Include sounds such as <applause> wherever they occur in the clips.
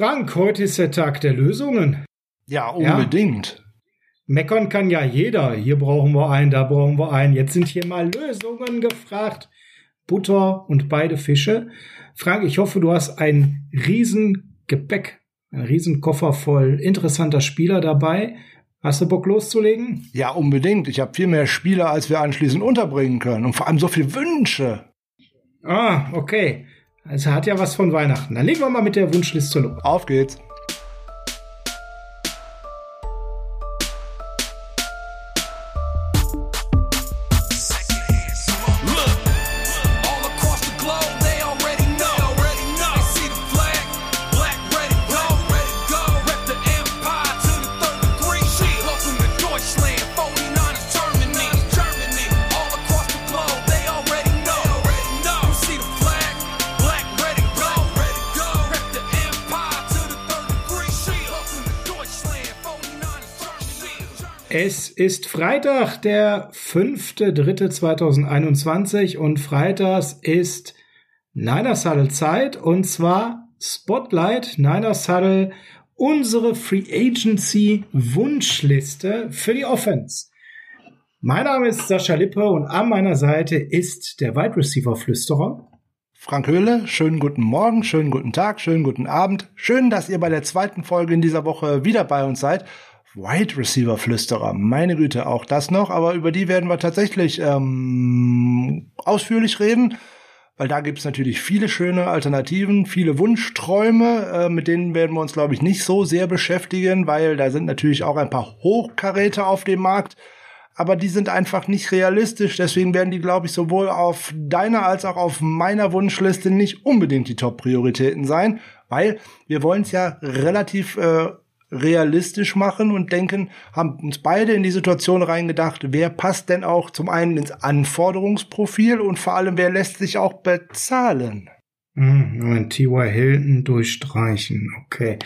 Frank, heute ist der Tag der Lösungen. Ja, unbedingt. Ja? Meckern kann ja jeder. Hier brauchen wir einen, da brauchen wir einen. Jetzt sind hier mal Lösungen gefragt. Butter und beide Fische. Frank, ich hoffe, du hast ein riesen Gepäck, ein riesen Koffer voll interessanter Spieler dabei. Hast du Bock loszulegen? Ja, unbedingt. Ich habe viel mehr Spieler, als wir anschließend unterbringen können. Und vor allem so viele Wünsche. Ah, okay. Also hat ja was von Weihnachten. Dann legen wir mal mit der Wunschliste los. Auf geht's. Freitag, der 5.3.2021 und freitags ist Niners Huddle Zeit und zwar Spotlight Niners Huddle, unsere Free Agency Wunschliste für die Offense. Mein Name ist Sascha Lippe und an meiner Seite ist der Wide Receiver Flüsterer. Frank Höhle, schönen guten Morgen, schönen guten Tag, schönen guten Abend. Schön, dass ihr bei der zweiten Folge in dieser Woche wieder bei uns seid. Wide Receiver Flüsterer, meine Güte, auch das noch, aber über die werden wir tatsächlich ähm, ausführlich reden, weil da gibt's natürlich viele schöne Alternativen, viele Wunschträume, äh, mit denen werden wir uns, glaube ich, nicht so sehr beschäftigen, weil da sind natürlich auch ein paar Hochkaräter auf dem Markt, aber die sind einfach nicht realistisch, deswegen werden die, glaube ich, sowohl auf deiner als auch auf meiner Wunschliste nicht unbedingt die Top-Prioritäten sein, weil wir wollen es ja relativ äh, realistisch machen und denken, haben uns beide in die Situation reingedacht, wer passt denn auch zum einen ins Anforderungsprofil und vor allem, wer lässt sich auch bezahlen? Hm, T.Y. Hilton durchstreichen. Okay.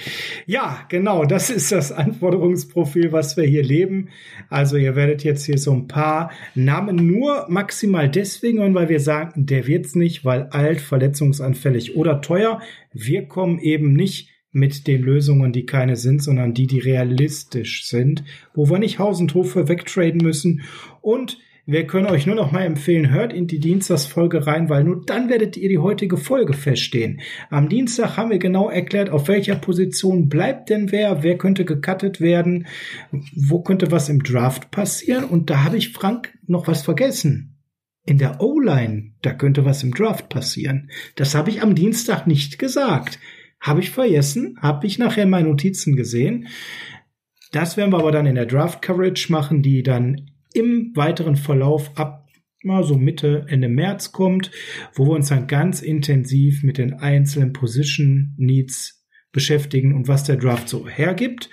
Ja, genau. Das ist das Anforderungsprofil, was wir hier leben. Also ihr werdet jetzt hier so ein paar Namen nur maximal deswegen weil wir sagen, der wird's nicht, weil alt, verletzungsanfällig oder teuer. Wir kommen eben nicht mit den Lösungen, die keine sind, sondern die, die realistisch sind, wo wir nicht Haus und Hof für wegtraden müssen. Und wir können euch nur noch mal empfehlen, hört in die Dienstagsfolge rein, weil nur dann werdet ihr die heutige Folge feststehen. Am Dienstag haben wir genau erklärt, auf welcher Position bleibt denn wer, wer könnte gecuttet werden, wo könnte was im Draft passieren. Und da habe ich Frank noch was vergessen. In der O-Line, da könnte was im Draft passieren. Das habe ich am Dienstag nicht gesagt. Habe ich vergessen, habe ich nachher meine Notizen gesehen. Das werden wir aber dann in der Draft Coverage machen, die dann im weiteren Verlauf ab mal so Mitte, Ende März kommt, wo wir uns dann ganz intensiv mit den einzelnen Position Needs beschäftigen und was der Draft so hergibt.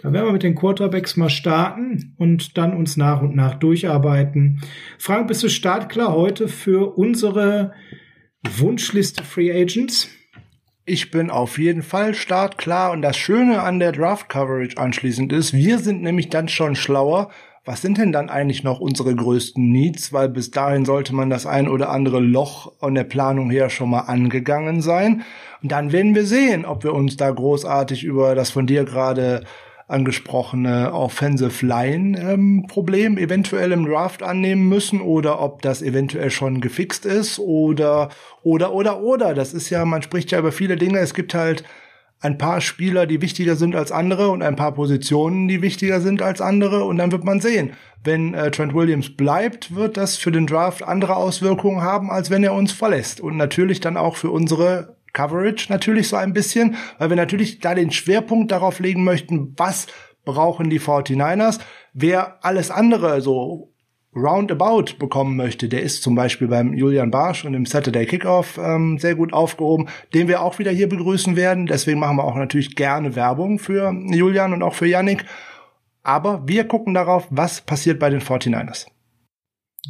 Da werden wir mit den Quarterbacks mal starten und dann uns nach und nach durcharbeiten. Frank, bist du startklar heute für unsere Wunschliste Free Agents? Ich bin auf jeden Fall startklar und das Schöne an der Draft Coverage anschließend ist, wir sind nämlich dann schon schlauer. Was sind denn dann eigentlich noch unsere größten Needs? Weil bis dahin sollte man das ein oder andere Loch an der Planung her schon mal angegangen sein. Und dann werden wir sehen, ob wir uns da großartig über das von dir gerade angesprochene Offensive Line ähm, Problem eventuell im Draft annehmen müssen oder ob das eventuell schon gefixt ist oder oder oder oder. Das ist ja man spricht ja über viele Dinge. Es gibt halt ein paar Spieler, die wichtiger sind als andere und ein paar Positionen, die wichtiger sind als andere und dann wird man sehen. Wenn äh, Trent Williams bleibt, wird das für den Draft andere Auswirkungen haben, als wenn er uns verlässt. Und natürlich dann auch für unsere Coverage natürlich so ein bisschen, weil wir natürlich da den Schwerpunkt darauf legen möchten, was brauchen die 49ers. Wer alles andere so roundabout bekommen möchte, der ist zum Beispiel beim Julian Barsch und im Saturday Kickoff ähm, sehr gut aufgehoben, den wir auch wieder hier begrüßen werden. Deswegen machen wir auch natürlich gerne Werbung für Julian und auch für Yannick. Aber wir gucken darauf, was passiert bei den 49ers.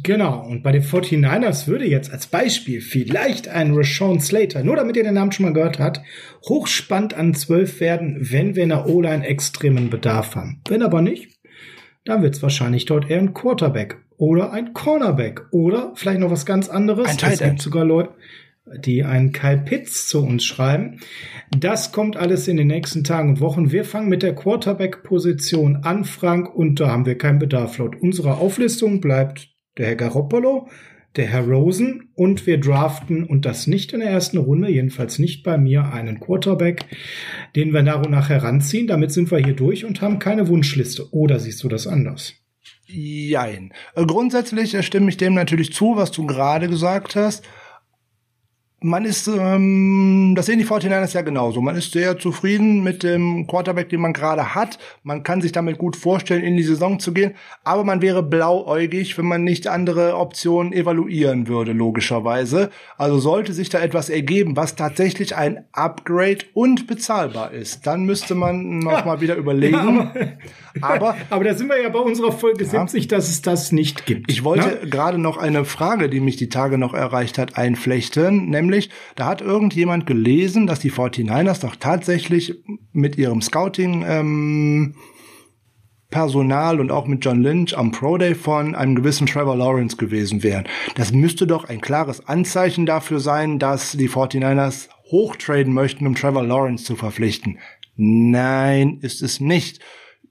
Genau, und bei den 49ers würde jetzt als Beispiel vielleicht ein Rashawn Slater, nur damit ihr den Namen schon mal gehört habt, hochspannend an 12 werden, wenn wir in der O-Line extremen Bedarf haben. Wenn aber nicht, dann wird es wahrscheinlich dort eher ein Quarterback oder ein Cornerback oder vielleicht noch was ganz anderes. Ein Tight End. Es gibt sogar Leute, die einen Kyle Pitts zu uns schreiben. Das kommt alles in den nächsten Tagen und Wochen. Wir fangen mit der Quarterback-Position an, Frank, und da haben wir keinen Bedarf. Laut unserer Auflistung bleibt der Herr Garoppolo, der Herr Rosen und wir draften und das nicht in der ersten Runde, jedenfalls nicht bei mir, einen Quarterback, den wir nach und nach heranziehen. Damit sind wir hier durch und haben keine Wunschliste. Oder siehst du das anders? Jein. Äh, grundsätzlich äh, stimme ich dem natürlich zu, was du gerade gesagt hast man ist, ähm, das sehen die 49ers ja genauso. Man ist sehr zufrieden mit dem Quarterback, den man gerade hat. Man kann sich damit gut vorstellen, in die Saison zu gehen. Aber man wäre blauäugig, wenn man nicht andere Optionen evaluieren würde, logischerweise. Also sollte sich da etwas ergeben, was tatsächlich ein Upgrade und bezahlbar ist, dann müsste man noch ja. mal wieder überlegen. Ja, aber, <laughs> aber, da sind wir ja bei unserer Folge ja. 70, dass es das nicht gibt. Ich wollte gerade noch eine Frage, die mich die Tage noch erreicht hat, einflechten, nämlich nämlich, da hat irgendjemand gelesen, dass die 49ers doch tatsächlich mit ihrem Scouting ähm, Personal und auch mit John Lynch am Pro Day von einem gewissen Trevor Lawrence gewesen wären. Das müsste doch ein klares Anzeichen dafür sein, dass die 49ers hochtraden möchten, um Trevor Lawrence zu verpflichten. Nein, ist es nicht.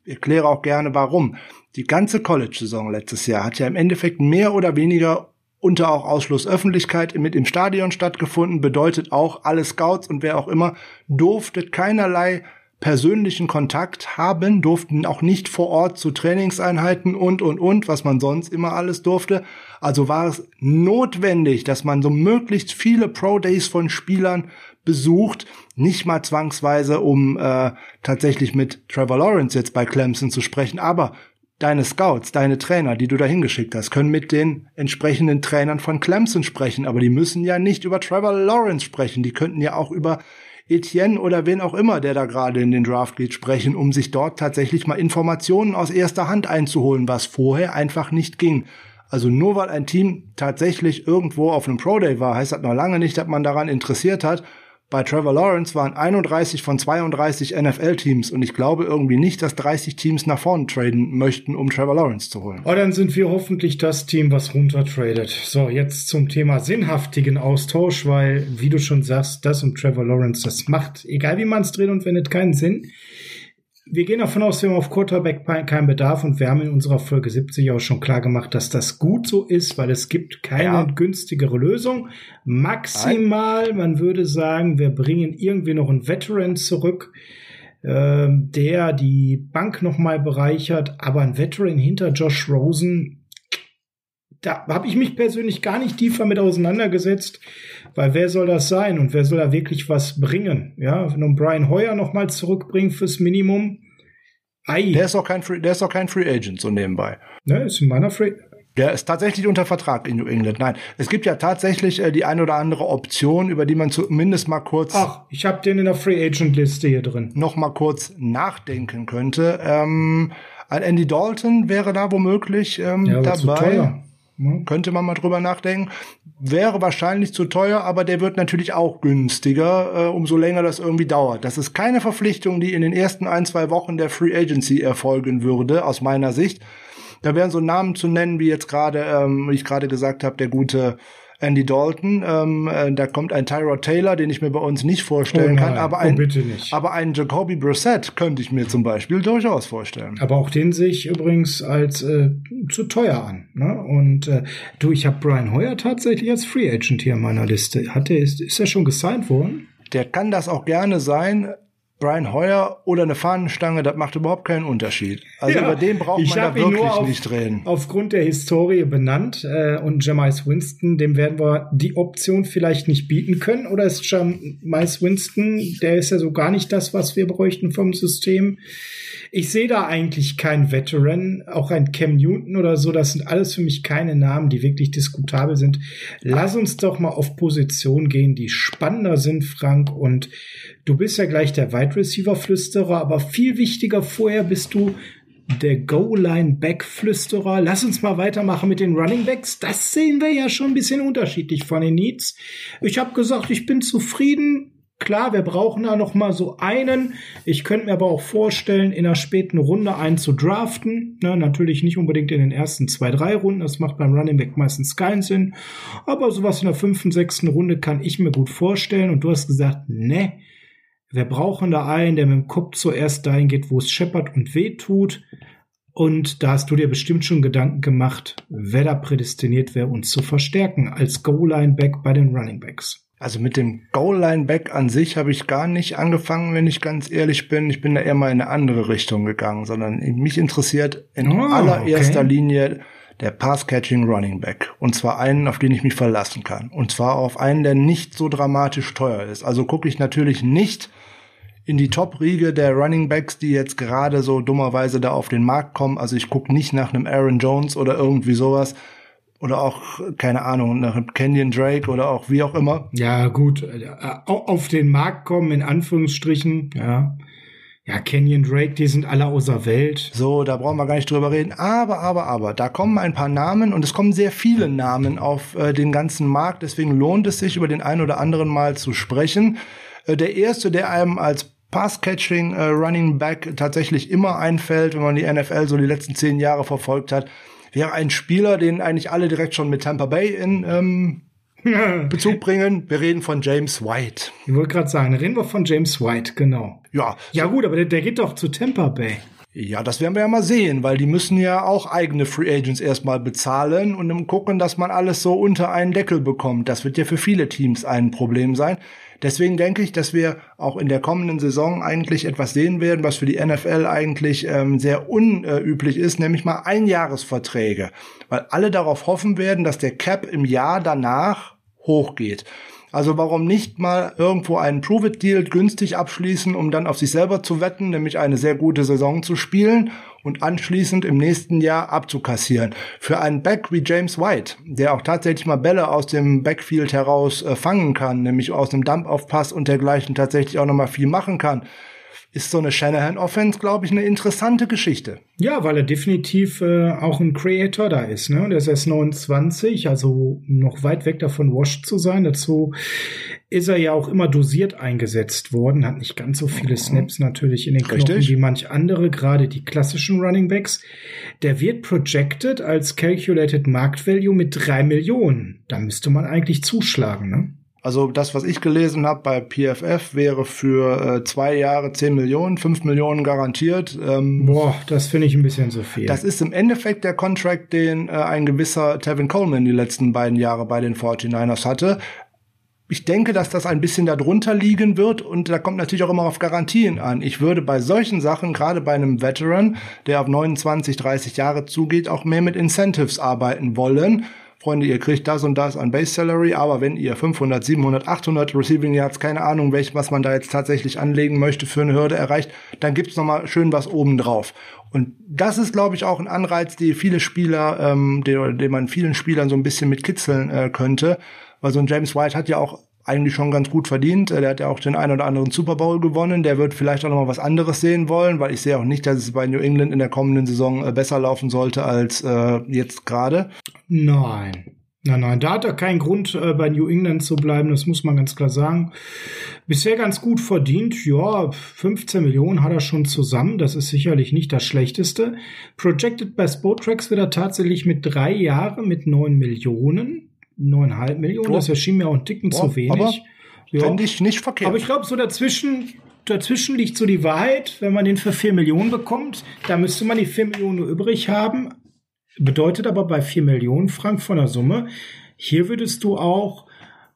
Erkläre auch gerne warum. Die ganze College-Saison letztes Jahr hat ja im Endeffekt mehr oder weniger unter auch Ausschluss Öffentlichkeit mit im Stadion stattgefunden, bedeutet auch, alle Scouts und wer auch immer durfte keinerlei persönlichen Kontakt haben, durften auch nicht vor Ort zu Trainingseinheiten und, und, und, was man sonst immer alles durfte. Also war es notwendig, dass man so möglichst viele Pro Days von Spielern besucht, nicht mal zwangsweise, um äh, tatsächlich mit Trevor Lawrence jetzt bei Clemson zu sprechen, aber Deine Scouts, deine Trainer, die du da hingeschickt hast, können mit den entsprechenden Trainern von Clemson sprechen, aber die müssen ja nicht über Trevor Lawrence sprechen. Die könnten ja auch über Etienne oder wen auch immer, der da gerade in den Draft geht, sprechen, um sich dort tatsächlich mal Informationen aus erster Hand einzuholen, was vorher einfach nicht ging. Also nur weil ein Team tatsächlich irgendwo auf einem Pro Day war, heißt das noch lange nicht, dass man daran interessiert hat, bei Trevor Lawrence waren 31 von 32 NFL-Teams und ich glaube irgendwie nicht, dass 30 Teams nach vorne traden möchten, um Trevor Lawrence zu holen. Oh, dann sind wir hoffentlich das Team, was runtertradet. So, jetzt zum Thema sinnhaftigen Austausch, weil, wie du schon sagst, das und Trevor Lawrence, das macht, egal wie man es dreht und wendet, keinen Sinn wir gehen davon aus, wir haben auf Quarterback keinen Bedarf und wir haben in unserer Folge 70 auch schon klar gemacht, dass das gut so ist, weil es gibt keine ja. günstigere Lösung. Maximal, man würde sagen, wir bringen irgendwie noch einen Veteran zurück, äh, der die Bank nochmal bereichert, aber ein Veteran hinter Josh Rosen, da habe ich mich persönlich gar nicht tiefer mit auseinandergesetzt, weil wer soll das sein und wer soll da wirklich was bringen? Ja, wenn du Brian Hoyer noch mal zurückbringt fürs Minimum. Ei. Der ist auch kein Free, der ist auch kein Free Agent so nebenbei. Ne, ist in meiner Free der ist tatsächlich unter Vertrag in New England. Nein, es gibt ja tatsächlich äh, die ein oder andere Option, über die man zumindest mal kurz. Ach, ich habe den in der Free Agent Liste hier drin. Noch mal kurz nachdenken könnte. Ähm, ein Andy Dalton wäre da womöglich ähm, ja, dabei. Hm, könnte man mal drüber nachdenken. Wäre wahrscheinlich zu teuer, aber der wird natürlich auch günstiger, äh, umso länger das irgendwie dauert. Das ist keine Verpflichtung, die in den ersten ein, zwei Wochen der Free Agency erfolgen würde, aus meiner Sicht. Da wären so Namen zu nennen, wie jetzt gerade, ähm, wie ich gerade gesagt habe, der gute Andy Dalton. Ähm, äh, da kommt ein Tyrod Taylor, den ich mir bei uns nicht vorstellen oh kann, aber ein, oh, aber einen Jacoby Brissett könnte ich mir zum Beispiel durchaus vorstellen. Aber auch den sehe ich übrigens als äh, zu teuer an. Ne? Und äh, du, ich habe Brian Hoyer tatsächlich als Free Agent hier in meiner Liste. Hat der, ist, ist er schon gesigned worden? Der kann das auch gerne sein. Brian Hoyer oder eine Fahnenstange, das macht überhaupt keinen Unterschied. Also ja, über den braucht man da wirklich auf, nicht reden. Aufgrund der Historie benannt äh, und Jamais Winston, dem werden wir die Option vielleicht nicht bieten können. Oder ist Jamais Winston, der ist ja so gar nicht das, was wir bräuchten vom System. Ich sehe da eigentlich keinen Veteran, auch ein Cam Newton oder so. Das sind alles für mich keine Namen, die wirklich diskutabel sind. Lass uns doch mal auf Position gehen, die spannender sind, Frank. Und du bist ja gleich der Wide Receiver Flüsterer, aber viel wichtiger vorher bist du der Goal-Line-Back-Flüsterer. Lass uns mal weitermachen mit den Running Backs. Das sehen wir ja schon ein bisschen unterschiedlich von den Needs. Ich habe gesagt, ich bin zufrieden Klar, wir brauchen da noch mal so einen. Ich könnte mir aber auch vorstellen, in einer späten Runde einen zu draften. Na, natürlich nicht unbedingt in den ersten zwei, drei Runden. Das macht beim Running Back meistens keinen Sinn. Aber sowas in der fünften, sechsten Runde kann ich mir gut vorstellen. Und du hast gesagt, ne, wir brauchen da einen, der mit dem Kopf zuerst dahin geht, wo es scheppert und weh tut. Und da hast du dir bestimmt schon Gedanken gemacht, wer da prädestiniert wäre, uns zu verstärken als Goal-Line-Back bei den Running Backs. Also mit dem Goal-Line-Back an sich habe ich gar nicht angefangen, wenn ich ganz ehrlich bin. Ich bin da eher mal in eine andere Richtung gegangen, sondern mich interessiert in oh, allererster okay. Linie der Pass-Catching Running Back. Und zwar einen, auf den ich mich verlassen kann. Und zwar auf einen, der nicht so dramatisch teuer ist. Also gucke ich natürlich nicht in die Top-Riege der Running Backs, die jetzt gerade so dummerweise da auf den Markt kommen. Also ich gucke nicht nach einem Aaron Jones oder irgendwie sowas, oder auch, keine Ahnung, nach Kenyon Drake oder auch wie auch immer. Ja, gut, auf den Markt kommen, in Anführungsstrichen, ja. Ja, Kenyon Drake, die sind alle außer Welt. So, da brauchen wir gar nicht drüber reden. Aber, aber, aber, da kommen ein paar Namen und es kommen sehr viele Namen auf äh, den ganzen Markt. Deswegen lohnt es sich, über den einen oder anderen mal zu sprechen. Äh, der erste, der einem als Pass-Catching äh, Running Back tatsächlich immer einfällt, wenn man die NFL so die letzten zehn Jahre verfolgt hat, wäre ein Spieler, den eigentlich alle direkt schon mit Tampa Bay in ähm, <laughs> Bezug bringen. Wir reden von James White. Ich wollte gerade sagen, reden wir von James White, genau. Ja. Ja gut, aber der, der geht doch zu Tampa Bay. Ja, das werden wir ja mal sehen, weil die müssen ja auch eigene Free Agents erstmal bezahlen und dann gucken, dass man alles so unter einen Deckel bekommt. Das wird ja für viele Teams ein Problem sein. Deswegen denke ich, dass wir auch in der kommenden Saison eigentlich etwas sehen werden, was für die NFL eigentlich ähm, sehr unüblich ist, nämlich mal Einjahresverträge, weil alle darauf hoffen werden, dass der Cap im Jahr danach hochgeht. Also warum nicht mal irgendwo einen Prove-It-Deal günstig abschließen, um dann auf sich selber zu wetten, nämlich eine sehr gute Saison zu spielen und anschließend im nächsten Jahr abzukassieren. Für einen Back wie James White, der auch tatsächlich mal Bälle aus dem Backfield heraus äh, fangen kann, nämlich aus dem Dump-Off-Pass und dergleichen tatsächlich auch noch mal viel machen kann, ist so eine Shanahan-Offense, glaube ich, eine interessante Geschichte. Ja, weil er definitiv äh, auch ein Creator da ist. Ne? Der ist erst 29, also noch weit weg davon, washed zu sein. Dazu ist er ja auch immer dosiert eingesetzt worden, hat nicht ganz so viele Snaps natürlich in den Knochen Richtig. wie manch andere, gerade die klassischen Running Backs. Der wird projected als Calculated Markt Value mit drei Millionen. Da müsste man eigentlich zuschlagen, ne? Also das, was ich gelesen habe bei PFF, wäre für äh, zwei Jahre 10 Millionen, 5 Millionen garantiert. Ähm, Boah, das finde ich ein bisschen so viel. Das ist im Endeffekt der Contract, den äh, ein gewisser Tevin Coleman die letzten beiden Jahre bei den 49ers hatte. Ich denke, dass das ein bisschen darunter liegen wird und da kommt natürlich auch immer auf Garantien an. Ich würde bei solchen Sachen, gerade bei einem Veteran, der auf 29, 30 Jahre zugeht, auch mehr mit Incentives arbeiten wollen Freunde, ihr kriegt das und das an Base Salary, aber wenn ihr 500, 700, 800 Receiving Yards, keine Ahnung, welch, was man da jetzt tatsächlich anlegen möchte für eine Hürde erreicht, dann gibt's noch mal schön was oben drauf. Und das ist, glaube ich, auch ein Anreiz, die viele Spieler, ähm, den, den man vielen Spielern so ein bisschen mit kitzeln äh, könnte. Weil so ein James White hat ja auch eigentlich schon ganz gut verdient. Der hat ja auch den einen oder anderen Super Bowl gewonnen. Der wird vielleicht auch noch mal was anderes sehen wollen, weil ich sehe auch nicht, dass es bei New England in der kommenden Saison äh, besser laufen sollte als äh, jetzt gerade. Nein. Nein, nein, da hat er keinen Grund, äh, bei New England zu bleiben, das muss man ganz klar sagen. Bisher ganz gut verdient, ja, 15 Millionen hat er schon zusammen, das ist sicherlich nicht das Schlechteste. Projected bei Spotrax wird er tatsächlich mit drei Jahren mit 9 Millionen neuneinhalb Millionen. Oh. Das erschien mir auch ein Ticken oh, zu wenig. Ja. Finde ich nicht verkehrt. Aber ich glaube, so dazwischen, dazwischen liegt so die Wahrheit, wenn man den für vier Millionen bekommt, da müsste man die vier Millionen nur übrig haben. Bedeutet aber bei vier Millionen Frank von der Summe, hier würdest du auch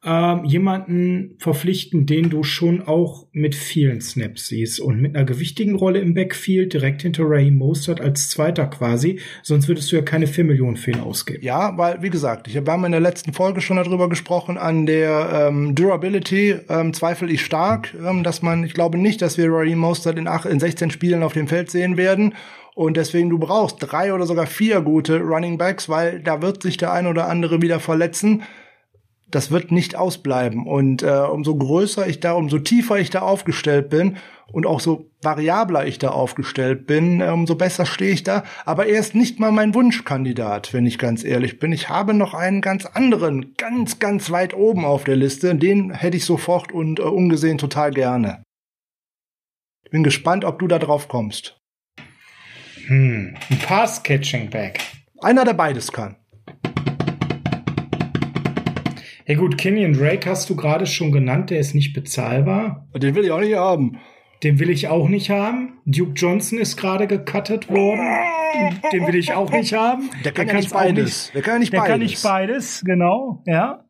ähm, jemanden verpflichten, den du schon auch mit vielen Snaps siehst und mit einer gewichtigen Rolle im Backfield direkt hinter Ray Mostert als Zweiter quasi. Sonst würdest du ja keine 4 Millionen für ihn ausgeben. Ja, weil, wie gesagt, ich habe in der letzten Folge schon darüber gesprochen, an der ähm, Durability ähm, zweifle ich stark, ähm, dass man, ich glaube nicht, dass wir Ray Mostert in, acht, in 16 Spielen auf dem Feld sehen werden. Und deswegen, du brauchst drei oder sogar vier gute Running Backs, weil da wird sich der ein oder andere wieder verletzen das wird nicht ausbleiben. Und äh, umso größer ich da, umso tiefer ich da aufgestellt bin und auch so variabler ich da aufgestellt bin, äh, umso besser stehe ich da. Aber er ist nicht mal mein Wunschkandidat, wenn ich ganz ehrlich bin. Ich habe noch einen ganz anderen, ganz, ganz weit oben auf der Liste. Den hätte ich sofort und äh, ungesehen total gerne. Bin gespannt, ob du da drauf kommst. Hm, ein Pass-Catching-Back. Einer, der beides kann. Ja gut, Kenyon Drake hast du gerade schon genannt, der ist nicht bezahlbar. Den will ich auch nicht haben. Den will ich auch nicht haben. Duke Johnson ist gerade gecuttet worden. Den will ich auch nicht haben. Der kann der ja nicht beides. Nicht, der kann ja nicht der beides. Der kann nicht beides, genau, ja.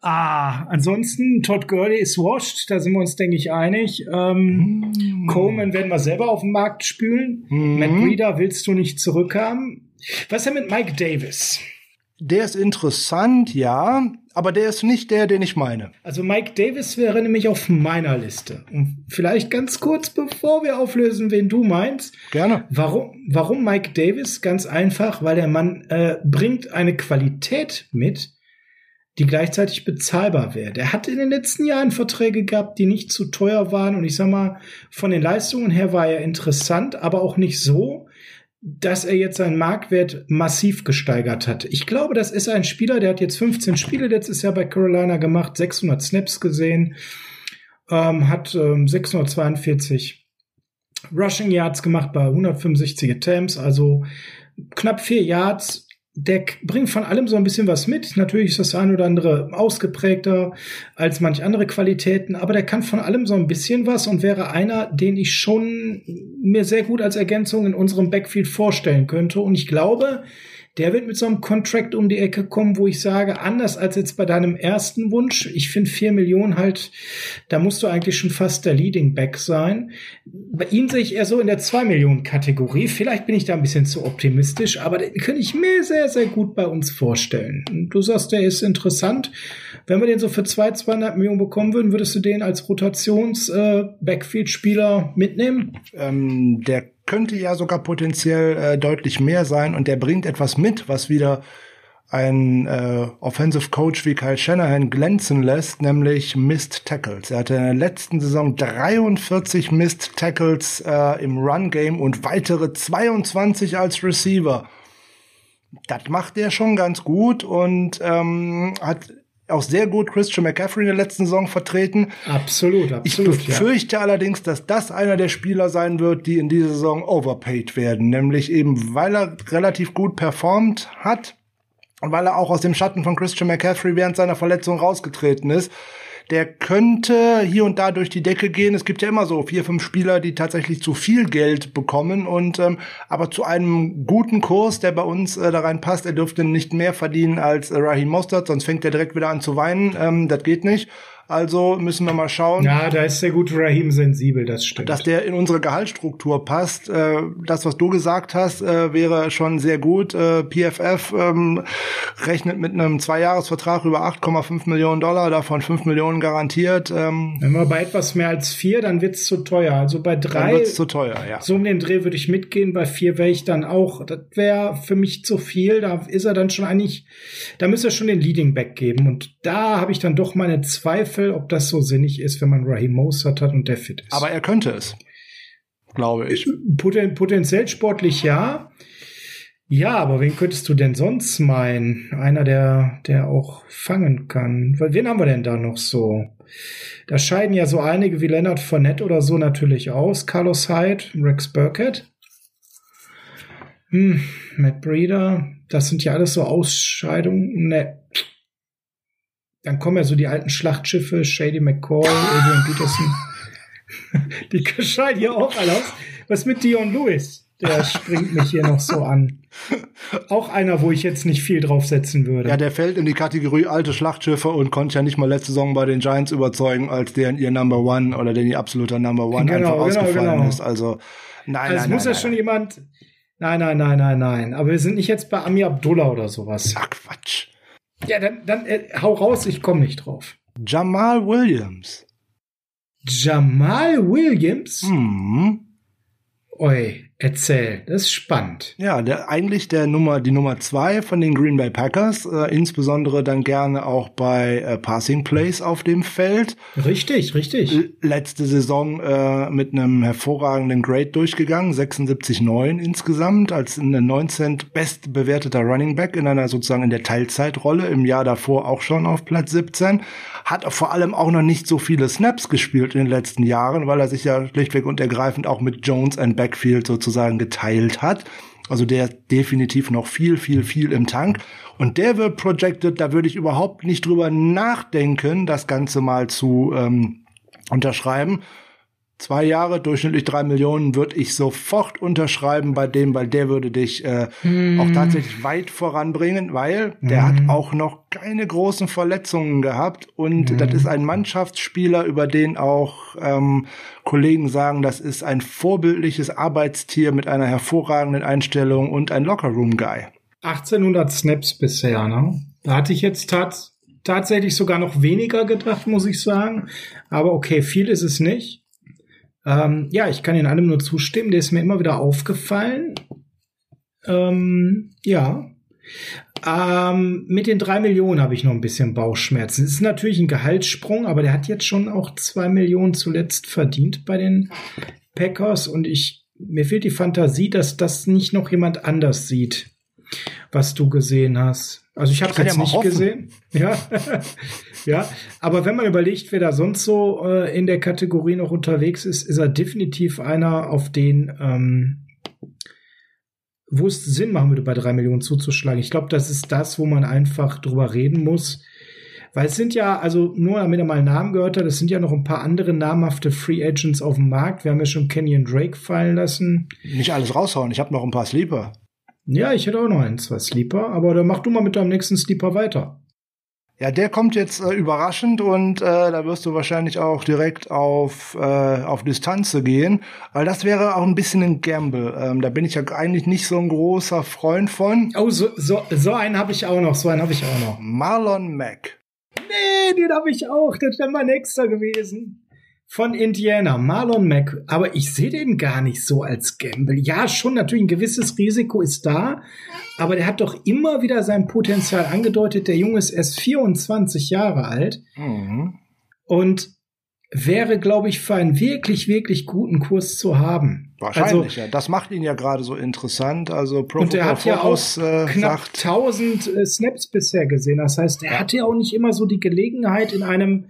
Ah, ansonsten, Todd Gurley ist washed, da sind wir uns, denke ich, einig. Ähm, mm. Coleman werden wir selber auf den Markt spülen. Mm. Matt Breeder willst du nicht zurückhaben. Was ist denn mit Mike Davis? Der ist interessant, ja, aber der ist nicht der, den ich meine. Also Mike Davis wäre nämlich auf meiner Liste. Und vielleicht ganz kurz, bevor wir auflösen, wen du meinst. Gerne. Warum, warum Mike Davis? Ganz einfach, weil der Mann äh, bringt eine Qualität mit, die gleichzeitig bezahlbar wäre. Der hat in den letzten Jahren Verträge gehabt, die nicht zu teuer waren. Und ich sag mal, von den Leistungen her war er interessant, aber auch nicht so, dass er jetzt seinen Marktwert massiv gesteigert hat. Ich glaube, das ist ein Spieler, der hat jetzt 15 Spiele letztes Jahr bei Carolina gemacht, 600 Snaps gesehen, ähm, hat ähm, 642 Rushing Yards gemacht bei 165 Attempts, also knapp vier Yards der bringt von allem so ein bisschen was mit. Natürlich ist das ein oder andere ausgeprägter als manch andere Qualitäten, aber der kann von allem so ein bisschen was und wäre einer, den ich schon mir sehr gut als Ergänzung in unserem Backfield vorstellen könnte. Und ich glaube, der wird mit so einem Contract um die Ecke kommen, wo ich sage, anders als jetzt bei deinem ersten Wunsch, ich finde vier Millionen halt, da musst du eigentlich schon fast der Leading Back sein. Bei ihm sehe ich eher so in der zwei Millionen Kategorie. Vielleicht bin ich da ein bisschen zu optimistisch, aber den könnte ich mir sehr, sehr gut bei uns vorstellen. Du sagst, der ist interessant. Wenn wir den so für zwei, zweieinhalb Millionen bekommen würden, würdest du den als Rotations-Backfield-Spieler äh, mitnehmen? Ähm, der könnte ja sogar potenziell äh, deutlich mehr sein und der bringt etwas mit, was wieder ein äh, Offensive Coach wie Kyle Shanahan glänzen lässt, nämlich Missed Tackles. Er hatte in der letzten Saison 43 Missed Tackles äh, im Run Game und weitere 22 als Receiver. Das macht er schon ganz gut und ähm, hat auch sehr gut Christian McCaffrey in der letzten Saison vertreten. Absolut, absolut. Ich befürchte ja. allerdings, dass das einer der Spieler sein wird, die in dieser Saison overpaid werden. Nämlich eben, weil er relativ gut performt hat und weil er auch aus dem Schatten von Christian McCaffrey während seiner Verletzung rausgetreten ist der könnte hier und da durch die Decke gehen. Es gibt ja immer so vier, fünf Spieler, die tatsächlich zu viel Geld bekommen und ähm, aber zu einem guten Kurs, der bei uns äh, da reinpasst. Er dürfte nicht mehr verdienen als äh, Raheem Mostert, sonst fängt er direkt wieder an zu weinen. Ähm, das geht nicht. Also müssen wir mal schauen. Ja, da ist der gute Rahim sensibel, das stimmt. Dass der in unsere Gehaltsstruktur passt. Äh, das, was du gesagt hast, äh, wäre schon sehr gut. Äh, PFF ähm, rechnet mit einem Zweijahresvertrag über 8,5 Millionen Dollar, davon 5 Millionen garantiert. Ähm, Wenn wir bei etwas mehr als vier, dann wird's zu teuer. Also bei drei. Dann wird's zu teuer, ja. So um den Dreh würde ich mitgehen. Bei vier wäre ich dann auch. Das wäre für mich zu viel. Da ist er dann schon eigentlich. Da müsste er schon den Leading Back geben. Und da habe ich dann doch meine Zweifel Zweifel, ob das so sinnig ist, wenn man Raheem Mostert hat und der fit ist. Aber er könnte es, glaube ich. Poten potenziell sportlich ja. Ja, aber wen könntest du denn sonst meinen? Einer, der, der auch fangen kann. Wen haben wir denn da noch so? Da scheiden ja so einige wie Leonard Fournette oder so natürlich aus. Carlos Hyde, Rex Burkett. Hm, Matt Breeder. Das sind ja alles so Ausscheidungen. Ne, dann kommen ja so die alten Schlachtschiffe, Shady McCall, Adrian Peterson. <laughs> die scheiden hier auch alle aus. Was mit Dion Lewis? Der springt mich hier noch so an. Auch einer, wo ich jetzt nicht viel draufsetzen würde. Ja, der fällt in die Kategorie alte Schlachtschiffe und konnte ja nicht mal letzte Saison bei den Giants überzeugen, als der in ihr Number One oder der ihr absoluter Number One genau, einfach genau, ausgefallen genau. ist. Also, nein, also nein, muss nein, ja schon jemand. Nein, nein, nein, nein, nein. Aber wir sind nicht jetzt bei Ami Abdullah oder sowas. Ach, Quatsch. Ja, dann, dann äh, hau raus, ich komme nicht drauf. Jamal Williams. Jamal Williams? Mhm. Oi, Erzähl, das ist spannend. Ja, der, eigentlich der Nummer, die Nummer zwei von den Green Bay Packers, äh, insbesondere dann gerne auch bei äh, Passing Plays auf dem Feld. Richtig, richtig. L letzte Saison äh, mit einem hervorragenden Grade durchgegangen, 76,9 insgesamt, als in der 19. bestbewerteter Running Back in einer sozusagen in der Teilzeitrolle, im Jahr davor auch schon auf Platz 17. Hat vor allem auch noch nicht so viele Snaps gespielt in den letzten Jahren, weil er sich ja schlichtweg und ergreifend auch mit Jones and Backfield sozusagen sozusagen geteilt hat. Also der definitiv noch viel, viel, viel im Tank. Und der wird projected, da würde ich überhaupt nicht drüber nachdenken, das Ganze mal zu ähm, unterschreiben zwei Jahre, durchschnittlich drei Millionen, würde ich sofort unterschreiben bei dem, weil der würde dich äh, mm. auch tatsächlich weit voranbringen, weil mm. der hat hm. auch noch keine großen Verletzungen gehabt und mm. das ist ein Mannschaftsspieler, über den auch ähm, Kollegen sagen, das ist ein vorbildliches Arbeitstier mit einer hervorragenden Einstellung und ein Lockerroom-Guy. 1800 Snaps bisher, ne? Da hatte ich jetzt tats tatsächlich sogar noch weniger gedacht, muss ich sagen. Aber okay, viel ist es nicht. Ähm, ja, ich kann in allem nur zustimmen. Der ist mir immer wieder aufgefallen. Ähm, ja. Ähm, mit den drei Millionen habe ich noch ein bisschen Bauchschmerzen. Es ist natürlich ein Gehaltssprung, aber der hat jetzt schon auch zwei Millionen zuletzt verdient bei den Packers und ich, mir fehlt die Fantasie, dass das nicht noch jemand anders sieht, was du gesehen hast. Also ich habe es jetzt ja nicht hoffen. gesehen. <laughs> Ja. ja. Aber wenn man überlegt, wer da sonst so äh, in der Kategorie noch unterwegs ist, ist er definitiv einer, auf den ähm, wo es Sinn machen würde, bei drei Millionen zuzuschlagen. Ich glaube, das ist das, wo man einfach drüber reden muss. Weil es sind ja, also nur damit er mal einen Namen gehört hat, es sind ja noch ein paar andere namhafte Free Agents auf dem Markt. Wir haben ja schon Kenyon Drake fallen lassen. Nicht alles raushauen, ich habe noch ein paar Sleeper. Ja, ich hätte auch noch ein, zwei Sleeper, aber dann mach du mal mit deinem nächsten Sleeper weiter. Ja, der kommt jetzt äh, überraschend und äh, da wirst du wahrscheinlich auch direkt auf, äh, auf Distanz gehen, weil das wäre auch ein bisschen ein Gamble. Ähm, da bin ich ja eigentlich nicht so ein großer Freund von. Oh, so, so, so einen habe ich auch noch, so einen habe ich auch noch. Marlon Mack. Nee, den habe ich auch, das wäre mein nächster gewesen von Indiana, Marlon Mack, aber ich sehe den gar nicht so als Gamble. Ja, schon natürlich ein gewisses Risiko ist da, aber der hat doch immer wieder sein Potenzial angedeutet. Der Junge ist erst 24 Jahre alt mhm. und wäre, glaube ich, für einen wirklich, wirklich guten Kurs zu haben. Wahrscheinlich, also, ja. Das macht ihn ja gerade so interessant. Also Pro Und er hat ja auch äh, knapp sagt, 1000 äh, Snaps bisher gesehen. Das heißt, er hatte ja auch nicht immer so die Gelegenheit in einem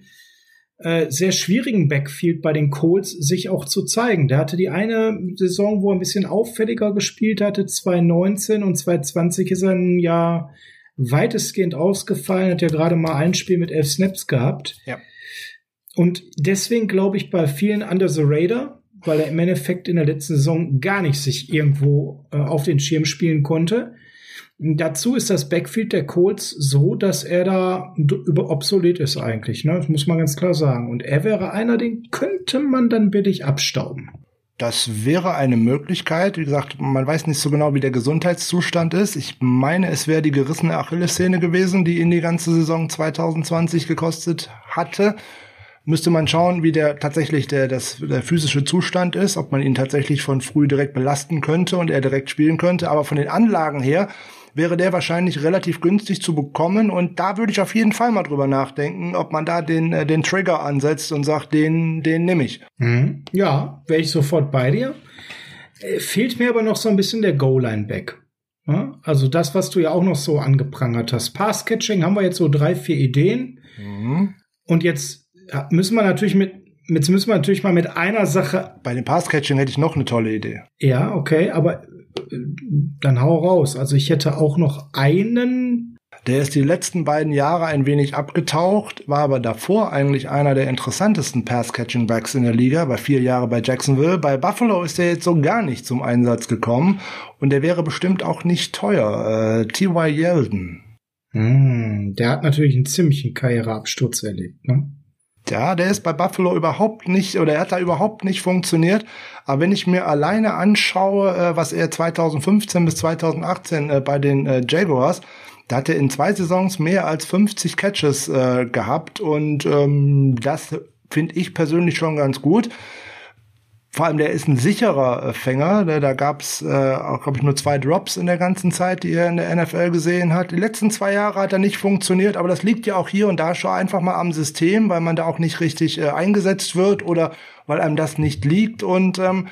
äh, sehr schwierigen Backfield bei den Colts sich auch zu zeigen. Der hatte die eine Saison, wo er ein bisschen auffälliger gespielt hatte, 2019 und 2020 ist er ein Jahr weitestgehend ausgefallen, hat ja gerade mal ein Spiel mit elf Snaps gehabt. Ja. Und deswegen glaube ich bei vielen Under the Radar, weil er im Endeffekt in der letzten Saison gar nicht sich irgendwo äh, auf den Schirm spielen konnte, Dazu ist das Backfield der Colts so, dass er da über obsolet ist eigentlich, ne? Das muss man ganz klar sagen. Und er wäre einer, den könnte man dann billig abstauben. Das wäre eine Möglichkeit. Wie gesagt, man weiß nicht so genau, wie der Gesundheitszustand ist. Ich meine, es wäre die gerissene Achillessehne gewesen, die ihn die ganze Saison 2020 gekostet hatte. Müsste man schauen, wie der tatsächlich der, das, der physische Zustand ist, ob man ihn tatsächlich von früh direkt belasten könnte und er direkt spielen könnte. Aber von den Anlagen her wäre der wahrscheinlich relativ günstig zu bekommen. Und da würde ich auf jeden Fall mal drüber nachdenken, ob man da den, äh, den Trigger ansetzt und sagt, den, den nehme ich. Mhm. Ja, wäre ich sofort bei dir. Äh, fehlt mir aber noch so ein bisschen der Goal-Line-Back. Ja? Also das, was du ja auch noch so angeprangert hast. Pass-Catching haben wir jetzt so drei, vier Ideen. Mhm. Und jetzt müssen wir natürlich mit, Jetzt müssen wir natürlich mal mit einer Sache. Bei dem Pass-Catching hätte ich noch eine tolle Idee. Ja, okay, aber dann hau raus. Also ich hätte auch noch einen. Der ist die letzten beiden Jahre ein wenig abgetaucht, war aber davor eigentlich einer der interessantesten Pass-Catching-Backs in der Liga, war vier Jahre bei Jacksonville. Bei Buffalo ist er jetzt so gar nicht zum Einsatz gekommen und der wäre bestimmt auch nicht teuer. Äh, T.Y. Yeldon. Hm, der hat natürlich einen ziemlichen Karriereabsturz erlebt, ne? Ja, der ist bei Buffalo überhaupt nicht, oder er hat da überhaupt nicht funktioniert. Aber wenn ich mir alleine anschaue, äh, was er 2015 bis 2018 äh, bei den äh, Jaguars, da hat er in zwei Saisons mehr als 50 Catches gehabt und ähm, das finde ich persönlich schon ganz gut. Vor allem der ist ein sicherer äh, Fänger. Da, da gab es, äh, auch, glaube ich, nur zwei Drops in der ganzen Zeit, die er in der NFL gesehen hat. Die letzten zwei Jahre hat er nicht funktioniert, aber das liegt ja auch hier und da schon einfach mal am System, weil man da auch nicht richtig äh, eingesetzt wird oder weil einem das nicht liegt. Und ähm,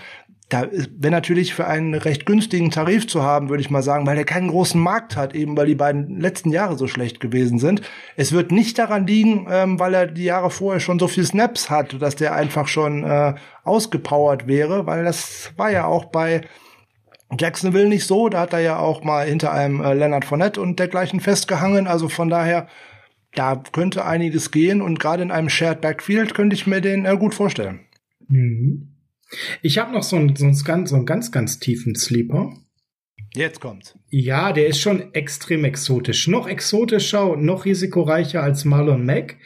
da wäre natürlich für einen recht günstigen Tarif zu haben, würde ich mal sagen, weil der keinen großen Markt hat, eben weil die beiden letzten Jahre so schlecht gewesen sind. Es wird nicht daran liegen, ähm, weil er die Jahre vorher schon so viel Snaps hat, dass der einfach schon äh, ausgepowert wäre, weil das war ja auch bei Jacksonville nicht so. Da hat er ja auch mal hinter einem äh, Leonard Fournette und dergleichen festgehangen. Also von daher, da könnte einiges gehen und gerade in einem Shared Backfield könnte ich mir den äh, gut vorstellen. Mhm. Ich habe noch so einen, so, einen ganz, so einen ganz, ganz tiefen Sleeper. Jetzt kommt's. Ja, der ist schon extrem exotisch. Noch exotischer und noch risikoreicher als Marlon Mack.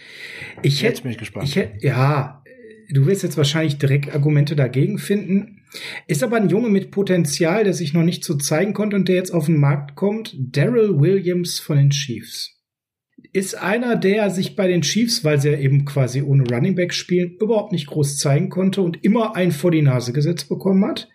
Ich jetzt bin ich gespannt. Ich hätt, ja, du wirst jetzt wahrscheinlich direkt Argumente dagegen finden. Ist aber ein Junge mit Potenzial, der sich noch nicht so zeigen konnte und der jetzt auf den Markt kommt. Daryl Williams von den Chiefs ist einer, der sich bei den Chiefs, weil sie ja eben quasi ohne Running Back spielen, überhaupt nicht groß zeigen konnte und immer ein vor die Nase gesetzt bekommen hat.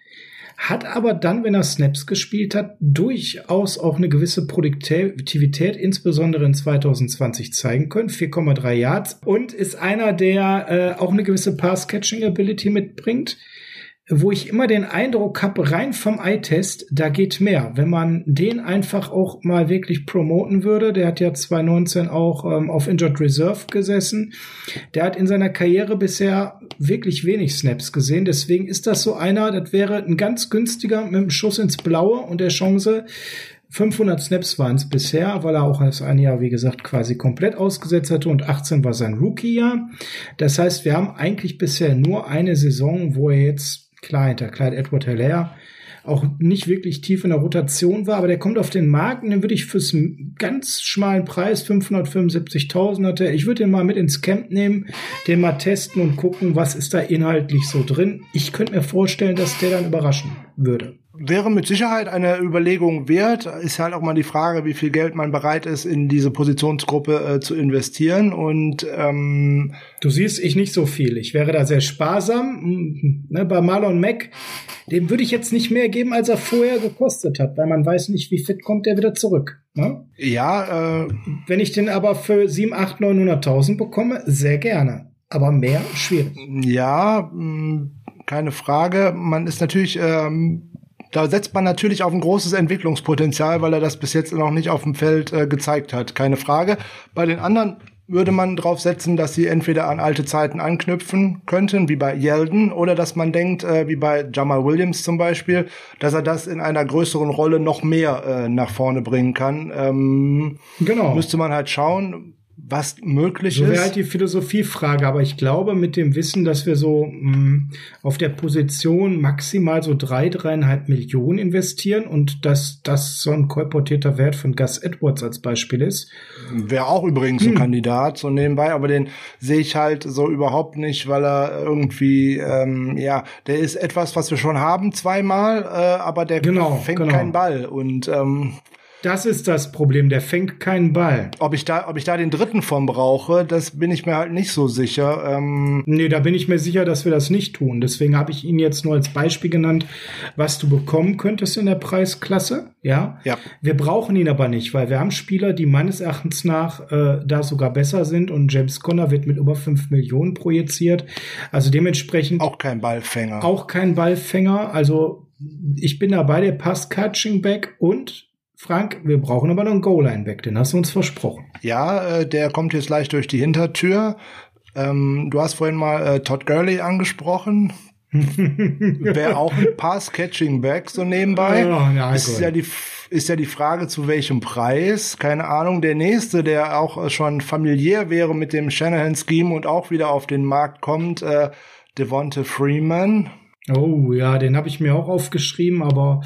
Hat aber dann, wenn er Snaps gespielt hat, durchaus auch eine gewisse Produktivität, insbesondere in 2020, zeigen können. 4,3 Yards. Und ist einer, der äh, auch eine gewisse Pass-Catching-Ability mitbringt wo ich immer den Eindruck habe, rein vom Eye-Test, da geht mehr. Wenn man den einfach auch mal wirklich promoten würde, der hat ja 2019 auch ähm, auf Injured Reserve gesessen, der hat in seiner Karriere bisher wirklich wenig Snaps gesehen. Deswegen ist das so einer, das wäre ein ganz günstiger mit einem Schuss ins Blaue und der Chance, 500 Snaps waren es bisher, weil er auch das ein Jahr, wie gesagt, quasi komplett ausgesetzt hatte und 18 war sein Rookie-Jahr. Das heißt, wir haben eigentlich bisher nur eine Saison, wo er jetzt hinter Clyde Edward Hilaire auch nicht wirklich tief in der Rotation war, aber der kommt auf den Markt und den würde ich fürs ganz schmalen Preis 575.000 hatte. Ich würde den mal mit ins Camp nehmen, den mal testen und gucken, was ist da inhaltlich so drin. Ich könnte mir vorstellen, dass der dann überraschen würde wäre mit Sicherheit eine Überlegung wert. Ist halt auch mal die Frage, wie viel Geld man bereit ist, in diese Positionsgruppe äh, zu investieren. Und ähm, du siehst, ich nicht so viel. Ich wäre da sehr sparsam. Mhm. Ne, bei Marlon Mack, dem würde ich jetzt nicht mehr geben, als er vorher gekostet hat, weil man weiß nicht, wie fit kommt der wieder zurück. Ne? Ja. Äh, Wenn ich den aber für 7, 8, 900.000 bekomme, sehr gerne. Aber mehr schwierig. Ja, mh, keine Frage. Man ist natürlich ähm, da setzt man natürlich auf ein großes Entwicklungspotenzial, weil er das bis jetzt noch nicht auf dem Feld äh, gezeigt hat. Keine Frage. Bei den anderen würde man drauf setzen, dass sie entweder an alte Zeiten anknüpfen könnten, wie bei Yeldon, oder dass man denkt, äh, wie bei Jamal Williams zum Beispiel, dass er das in einer größeren Rolle noch mehr äh, nach vorne bringen kann. Ähm, genau. Müsste man halt schauen was möglich so ist. Wäre halt die Philosophiefrage, aber ich glaube, mit dem Wissen, dass wir so mh, mm, auf der Position maximal so drei, dreieinhalb Millionen investieren und dass das so ein kolportierter Wert von Gus Edwards als Beispiel ist. Wäre auch übrigens hm. ein Kandidat, so nebenbei, aber den sehe ich halt so überhaupt nicht, weil er irgendwie, ähm, ja, der ist etwas, was wir schon haben zweimal, äh, aber der genau, fängt genau. keinen Ball und ähm, das ist das Problem, der fängt keinen Ball. Ob ich da, ob ich da den dritten von brauche, das bin ich mir halt nicht so sicher. Ähm nee, da bin ich mir sicher, dass wir das nicht tun. Deswegen habe ich ihn jetzt nur als Beispiel genannt, was du bekommen könntest in der Preisklasse. Ja. ja. Wir brauchen ihn aber nicht, weil wir haben Spieler, die meines Erachtens nach äh, da sogar besser sind und James Conner wird mit über fünf Millionen projiziert. Also dementsprechend. Auch kein Ballfänger. Auch kein Ballfänger. Also ich bin dabei, der passt Catching Back und Frank, wir brauchen aber noch einen Goal-Line-Back, den hast du uns versprochen. Ja, äh, der kommt jetzt leicht durch die Hintertür. Ähm, du hast vorhin mal äh, Todd Gurley angesprochen. <laughs> Wäre auch ein Pass-Catching-Back so nebenbei. Oh, ja, ist, ja die, ist ja die Frage, zu welchem Preis. Keine Ahnung. Der nächste, der auch schon familiär wäre mit dem Shanahan-Scheme und auch wieder auf den Markt kommt, äh, Devonta Freeman. Oh ja, den habe ich mir auch aufgeschrieben, aber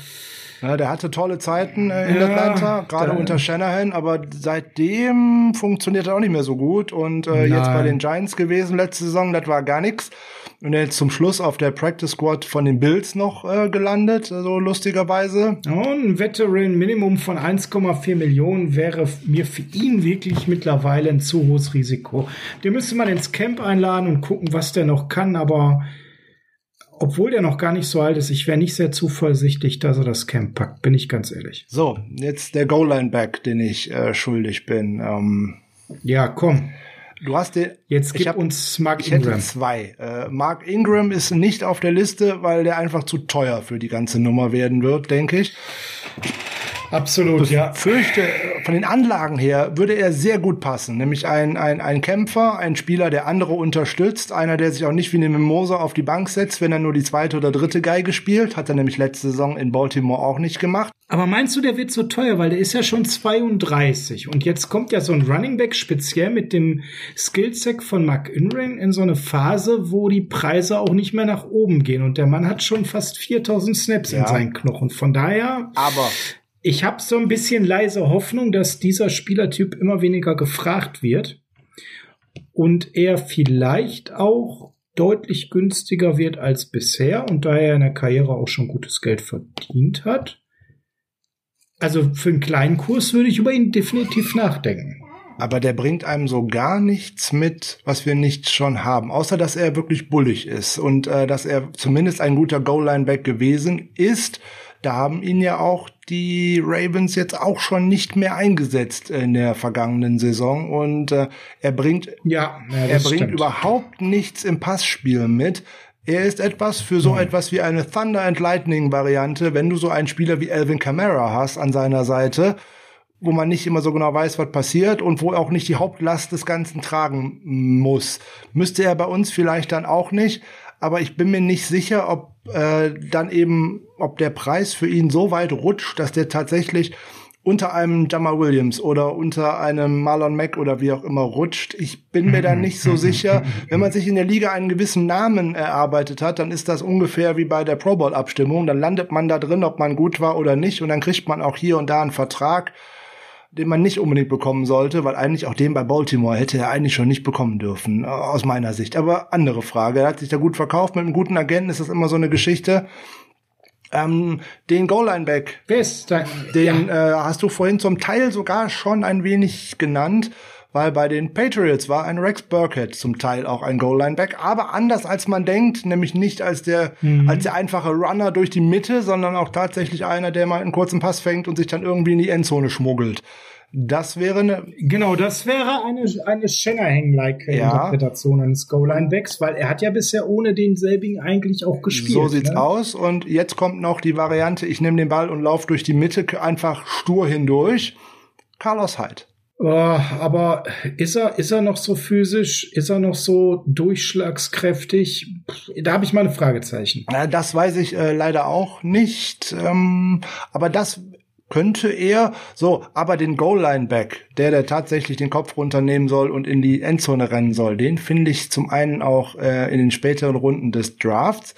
ja, der hatte tolle Zeiten äh, in ja, Atlanta, gerade unter Shanahan, aber seitdem funktioniert er auch nicht mehr so gut. Und äh, jetzt bei den Giants gewesen letzte Saison, das war gar nichts. Und er ist zum Schluss auf der Practice Squad von den Bills noch äh, gelandet, so also lustigerweise. Und ein Veteran Minimum von 1,4 Millionen wäre mir für ihn wirklich mittlerweile ein zu hohes Risiko. Den müsste man ins Camp einladen und gucken, was der noch kann, aber obwohl der noch gar nicht so alt ist, ich wäre nicht sehr zuversichtlich, dass er das Camp packt, bin ich ganz ehrlich. So, jetzt der Goal-Line-Back, den ich äh, schuldig bin. Ähm, ja, komm. Du hast den. Jetzt gib hab, uns Mark ich Ingram. Hätte zwei. Äh, Mark Ingram ist nicht auf der Liste, weil der einfach zu teuer für die ganze Nummer werden wird, denke ich. Absolut, ich ja. fürchte, von den Anlagen her würde er sehr gut passen. Nämlich ein, ein, ein Kämpfer, ein Spieler, der andere unterstützt, einer, der sich auch nicht wie eine Mimosa auf die Bank setzt, wenn er nur die zweite oder dritte Geige spielt. Hat er nämlich letzte Saison in Baltimore auch nicht gemacht. Aber meinst du, der wird so teuer, weil der ist ja schon 32 und jetzt kommt ja so ein Running Back speziell mit dem Skillset von Mark Inring in so eine Phase, wo die Preise auch nicht mehr nach oben gehen und der Mann hat schon fast 4000 Snaps ja. in seinen Knochen. Von daher. Aber ich habe so ein bisschen leise Hoffnung, dass dieser Spielertyp immer weniger gefragt wird und er vielleicht auch deutlich günstiger wird als bisher und da er in der Karriere auch schon gutes Geld verdient hat. Also für einen kleinen Kurs würde ich über ihn definitiv nachdenken. Aber der bringt einem so gar nichts mit, was wir nicht schon haben, außer dass er wirklich bullig ist und äh, dass er zumindest ein guter Goal-Line-Back gewesen ist da haben ihn ja auch die Ravens jetzt auch schon nicht mehr eingesetzt in der vergangenen Saison und äh, er bringt ja, ja er bringt stimmt. überhaupt nichts im Passspiel mit. Er ist etwas für so etwas wie eine Thunder and Lightning Variante, wenn du so einen Spieler wie Alvin Kamara hast an seiner Seite, wo man nicht immer so genau weiß, was passiert und wo auch nicht die Hauptlast des Ganzen tragen muss. Müsste er bei uns vielleicht dann auch nicht, aber ich bin mir nicht sicher, ob äh, dann eben, ob der Preis für ihn so weit rutscht, dass der tatsächlich unter einem Jamal Williams oder unter einem Marlon Mack oder wie auch immer rutscht. Ich bin mir da nicht so sicher. Wenn man sich in der Liga einen gewissen Namen erarbeitet hat, dann ist das ungefähr wie bei der Pro Bowl Abstimmung. Dann landet man da drin, ob man gut war oder nicht und dann kriegt man auch hier und da einen Vertrag den man nicht unbedingt bekommen sollte, weil eigentlich auch den bei Baltimore hätte er eigentlich schon nicht bekommen dürfen, äh, aus meiner Sicht. Aber andere Frage. Er hat sich da gut verkauft. Mit einem guten Agenten ist das immer so eine Geschichte. Ähm, den Goal-Line-Back, den ja. äh, hast du vorhin zum Teil sogar schon ein wenig genannt weil bei den Patriots war ein Rex Burkhead zum Teil auch ein Goal-Line-Back, aber anders als man denkt, nämlich nicht als der, mhm. als der einfache Runner durch die Mitte, sondern auch tatsächlich einer, der mal einen kurzen Pass fängt und sich dann irgendwie in die Endzone schmuggelt. Das wäre eine. Genau, das wäre eine, eine Shanahan-like ja. Interpretation eines Goal-Line-Backs, weil er hat ja bisher ohne denselbigen eigentlich auch gespielt. So sieht's ne? aus. Und jetzt kommt noch die Variante, ich nehme den Ball und laufe durch die Mitte einfach stur hindurch. Carlos Hyde. Uh, aber ist er, ist er noch so physisch? Ist er noch so durchschlagskräftig? Da habe ich mal ein Fragezeichen. Das weiß ich äh, leider auch nicht. Ähm, aber das könnte er so, aber den Goal-Line-Back, der, der tatsächlich den Kopf runternehmen soll und in die Endzone rennen soll, den finde ich zum einen auch äh, in den späteren Runden des Drafts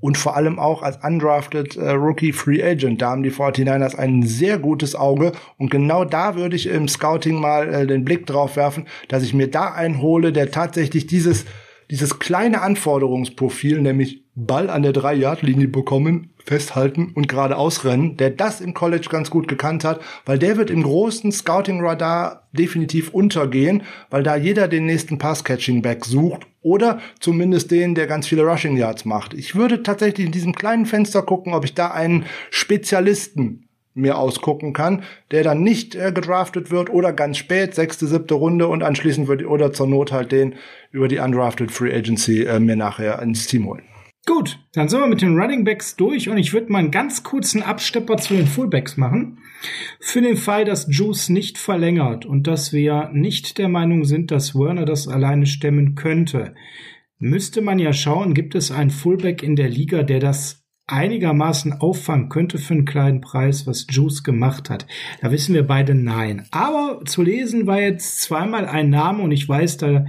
und vor allem auch als undrafted äh, Rookie Free Agent. Da haben die 49ers ein sehr gutes Auge und genau da würde ich im Scouting mal äh, den Blick drauf werfen, dass ich mir da einen hole, der tatsächlich dieses dieses kleine Anforderungsprofil, nämlich Ball an der 3-Yard-Linie bekommen, festhalten und gerade ausrennen, der das im College ganz gut gekannt hat, weil der wird im großen Scouting-Radar definitiv untergehen, weil da jeder den nächsten Pass-Catching-Back sucht oder zumindest den, der ganz viele Rushing Yards macht. Ich würde tatsächlich in diesem kleinen Fenster gucken, ob ich da einen Spezialisten mir ausgucken kann, der dann nicht äh, gedraftet wird oder ganz spät, sechste, siebte Runde und anschließend wird oder zur Not halt den über die undrafted Free Agency äh, mir nachher ins Team holen. Gut, dann sind wir mit den Running Backs durch und ich würde mal einen ganz kurzen Abstepper zu den Fullbacks machen. Für den Fall, dass Juice nicht verlängert und dass wir nicht der Meinung sind, dass Werner das alleine stemmen könnte, müsste man ja schauen, gibt es einen Fullback in der Liga, der das einigermaßen auffangen könnte für einen kleinen Preis, was Juice gemacht hat. Da wissen wir beide nein. Aber zu lesen war jetzt zweimal ein Name und ich weiß, da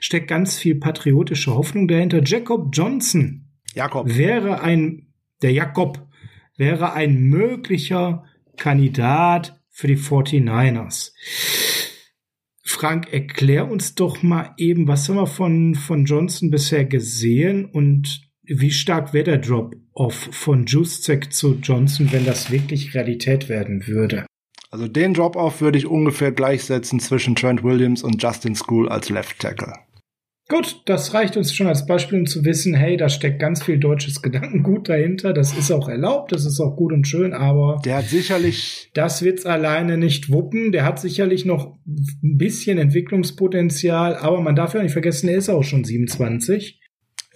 steckt ganz viel patriotische Hoffnung dahinter. Jacob Johnson Jakob. Wäre ein, der Jakob wäre ein möglicher Kandidat für die 49ers. Frank, erklär uns doch mal eben, was haben wir von, von Johnson bisher gesehen und wie stark wäre der Drop-Off von Juszek zu Johnson, wenn das wirklich Realität werden würde? Also den Drop-Off würde ich ungefähr gleichsetzen zwischen Trent Williams und Justin School als Left Tackle. Gut, das reicht uns schon als Beispiel, um zu wissen, hey, da steckt ganz viel deutsches Gedankengut dahinter. Das ist auch erlaubt, das ist auch gut und schön, aber der hat sicherlich, das wird's alleine nicht wuppen. Der hat sicherlich noch ein bisschen Entwicklungspotenzial, aber man darf ja nicht vergessen, er ist auch schon 27.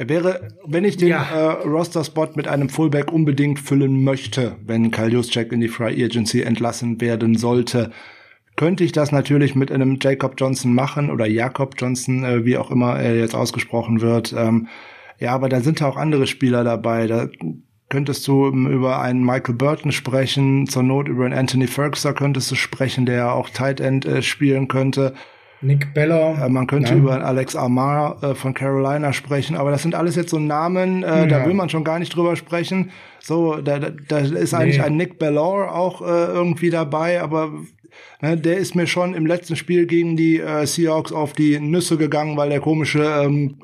Er wäre, wenn ich den ja. äh, Roster-Spot mit einem Fullback unbedingt füllen möchte, wenn Kyle Juszczyk in die Free Agency entlassen werden sollte, könnte ich das natürlich mit einem Jacob Johnson machen oder Jakob Johnson, äh, wie auch immer er jetzt ausgesprochen wird. Ähm, ja, aber da sind auch andere Spieler dabei. Da könntest du über einen Michael Burton sprechen, zur Not über einen Anthony Ferguson könntest du sprechen, der auch Tight End äh, spielen könnte. Nick Beller. Äh, man könnte ja. über Alex Amar äh, von Carolina sprechen, aber das sind alles jetzt so Namen, äh, ja. da will man schon gar nicht drüber sprechen. So, da, da, da ist eigentlich nee. ein Nick Bellor auch irgendwie dabei, aber Ne, der ist mir schon im letzten Spiel gegen die Seahawks auf die Nüsse gegangen, weil der komische ähm,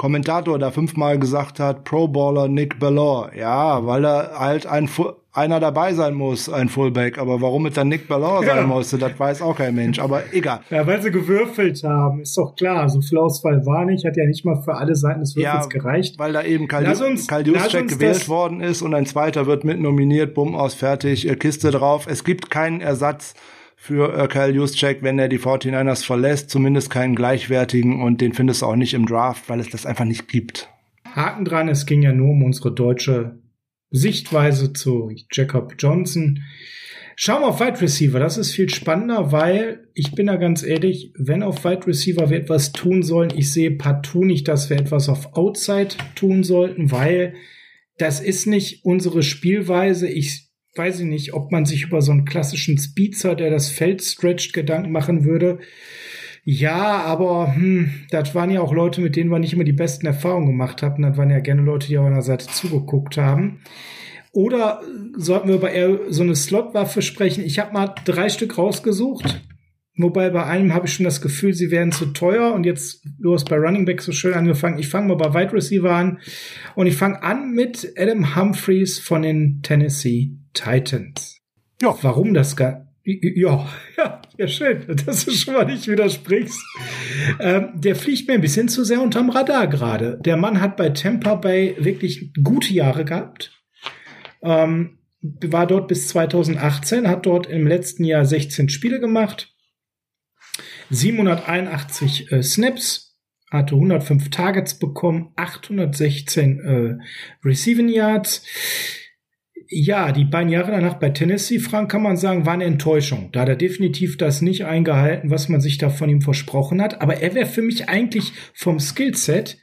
Kommentator da fünfmal gesagt hat, Pro Baller Nick Ballor. Ja, weil er halt ein einer dabei sein muss, ein Fullback. Aber warum es dann Nick Ballor ja. sein musste, das weiß auch kein Mensch. Aber egal. Ja, weil sie gewürfelt haben, ist doch klar. So viel Auswahl war nicht, hat ja nicht mal für alle Seiten des Würfels ja, gereicht. Weil da eben Kal gewählt worden ist und ein zweiter wird mit nominiert, bumm aus, fertig, Kiste drauf. Es gibt keinen Ersatz für äh, Kyle Juszczyk, wenn er die 49ers verlässt, zumindest keinen gleichwertigen und den findest du auch nicht im Draft, weil es das einfach nicht gibt. Haken dran, es ging ja nur um unsere deutsche Sichtweise zu Jacob Johnson. Schauen wir auf Wide Receiver. Das ist viel spannender, weil ich bin da ganz ehrlich, wenn auf Wide Receiver wir etwas tun sollen, ich sehe partout nicht, dass wir etwas auf Outside tun sollten, weil das ist nicht unsere Spielweise. Ich weiß ich nicht, ob man sich über so einen klassischen Speedster, der das Feld stretcht, Gedanken machen würde. Ja, aber hm, das waren ja auch Leute, mit denen wir nicht immer die besten Erfahrungen gemacht haben. Das waren ja gerne Leute, die auf einer Seite zugeguckt haben. Oder sollten wir über eher so eine Slotwaffe sprechen? Ich habe mal drei Stück rausgesucht. Wobei bei einem habe ich schon das Gefühl, sie wären zu teuer. Und jetzt, du hast bei Running Back so schön angefangen. Ich fange mal bei Wide Receiver an. Und ich fange an mit Adam Humphreys von den Tennessee Titans. Ja. Warum das gar ja, <laughs> ja, ja, schön, dass du schon mal nicht widersprichst. Ähm, der fliegt mir ein bisschen zu sehr unterm Radar gerade. Der Mann hat bei Tampa Bay wirklich gute Jahre gehabt. Ähm, war dort bis 2018, hat dort im letzten Jahr 16 Spiele gemacht, 781 äh, Snaps, hatte 105 Targets bekommen, 816 äh, Receiving Yards ja, die beiden Jahre danach bei Tennessee, Frank, kann man sagen, war eine Enttäuschung. Da hat er definitiv das nicht eingehalten, was man sich da von ihm versprochen hat. Aber er wäre für mich eigentlich vom Skillset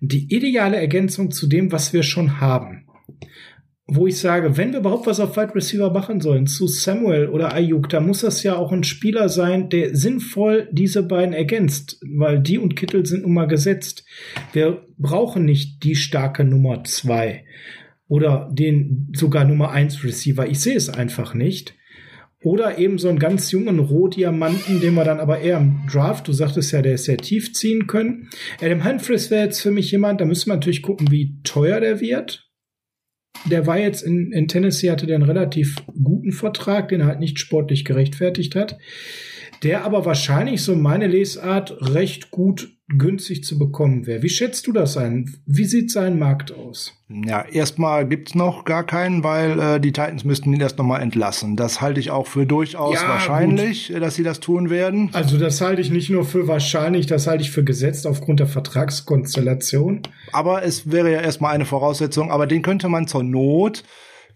die ideale Ergänzung zu dem, was wir schon haben. Wo ich sage, wenn wir überhaupt was auf Wide Receiver machen sollen, zu Samuel oder Ayuk, da muss das ja auch ein Spieler sein, der sinnvoll diese beiden ergänzt, weil die und Kittel sind nun mal gesetzt. Wir brauchen nicht die starke Nummer zwei oder den sogar Nummer 1 Receiver. Ich sehe es einfach nicht. Oder eben so einen ganz jungen Rohdiamanten, den wir dann aber eher im Draft, du sagtest ja, der ist sehr tief ziehen können. Adam Humphries wäre jetzt für mich jemand, da müssen wir natürlich gucken, wie teuer der wird. Der war jetzt in, in Tennessee, hatte einen relativ guten Vertrag, den er halt nicht sportlich gerechtfertigt hat. Der aber wahrscheinlich, so meine Lesart, recht gut günstig zu bekommen wäre. Wie schätzt du das ein? Wie sieht sein Markt aus? Ja, erstmal gibt's noch gar keinen, weil äh, die Titans müssten ihn erst nochmal entlassen. Das halte ich auch für durchaus ja, wahrscheinlich, gut. dass sie das tun werden. Also das halte ich nicht nur für wahrscheinlich, das halte ich für gesetzt aufgrund der Vertragskonstellation. Aber es wäre ja erstmal eine Voraussetzung, aber den könnte man zur Not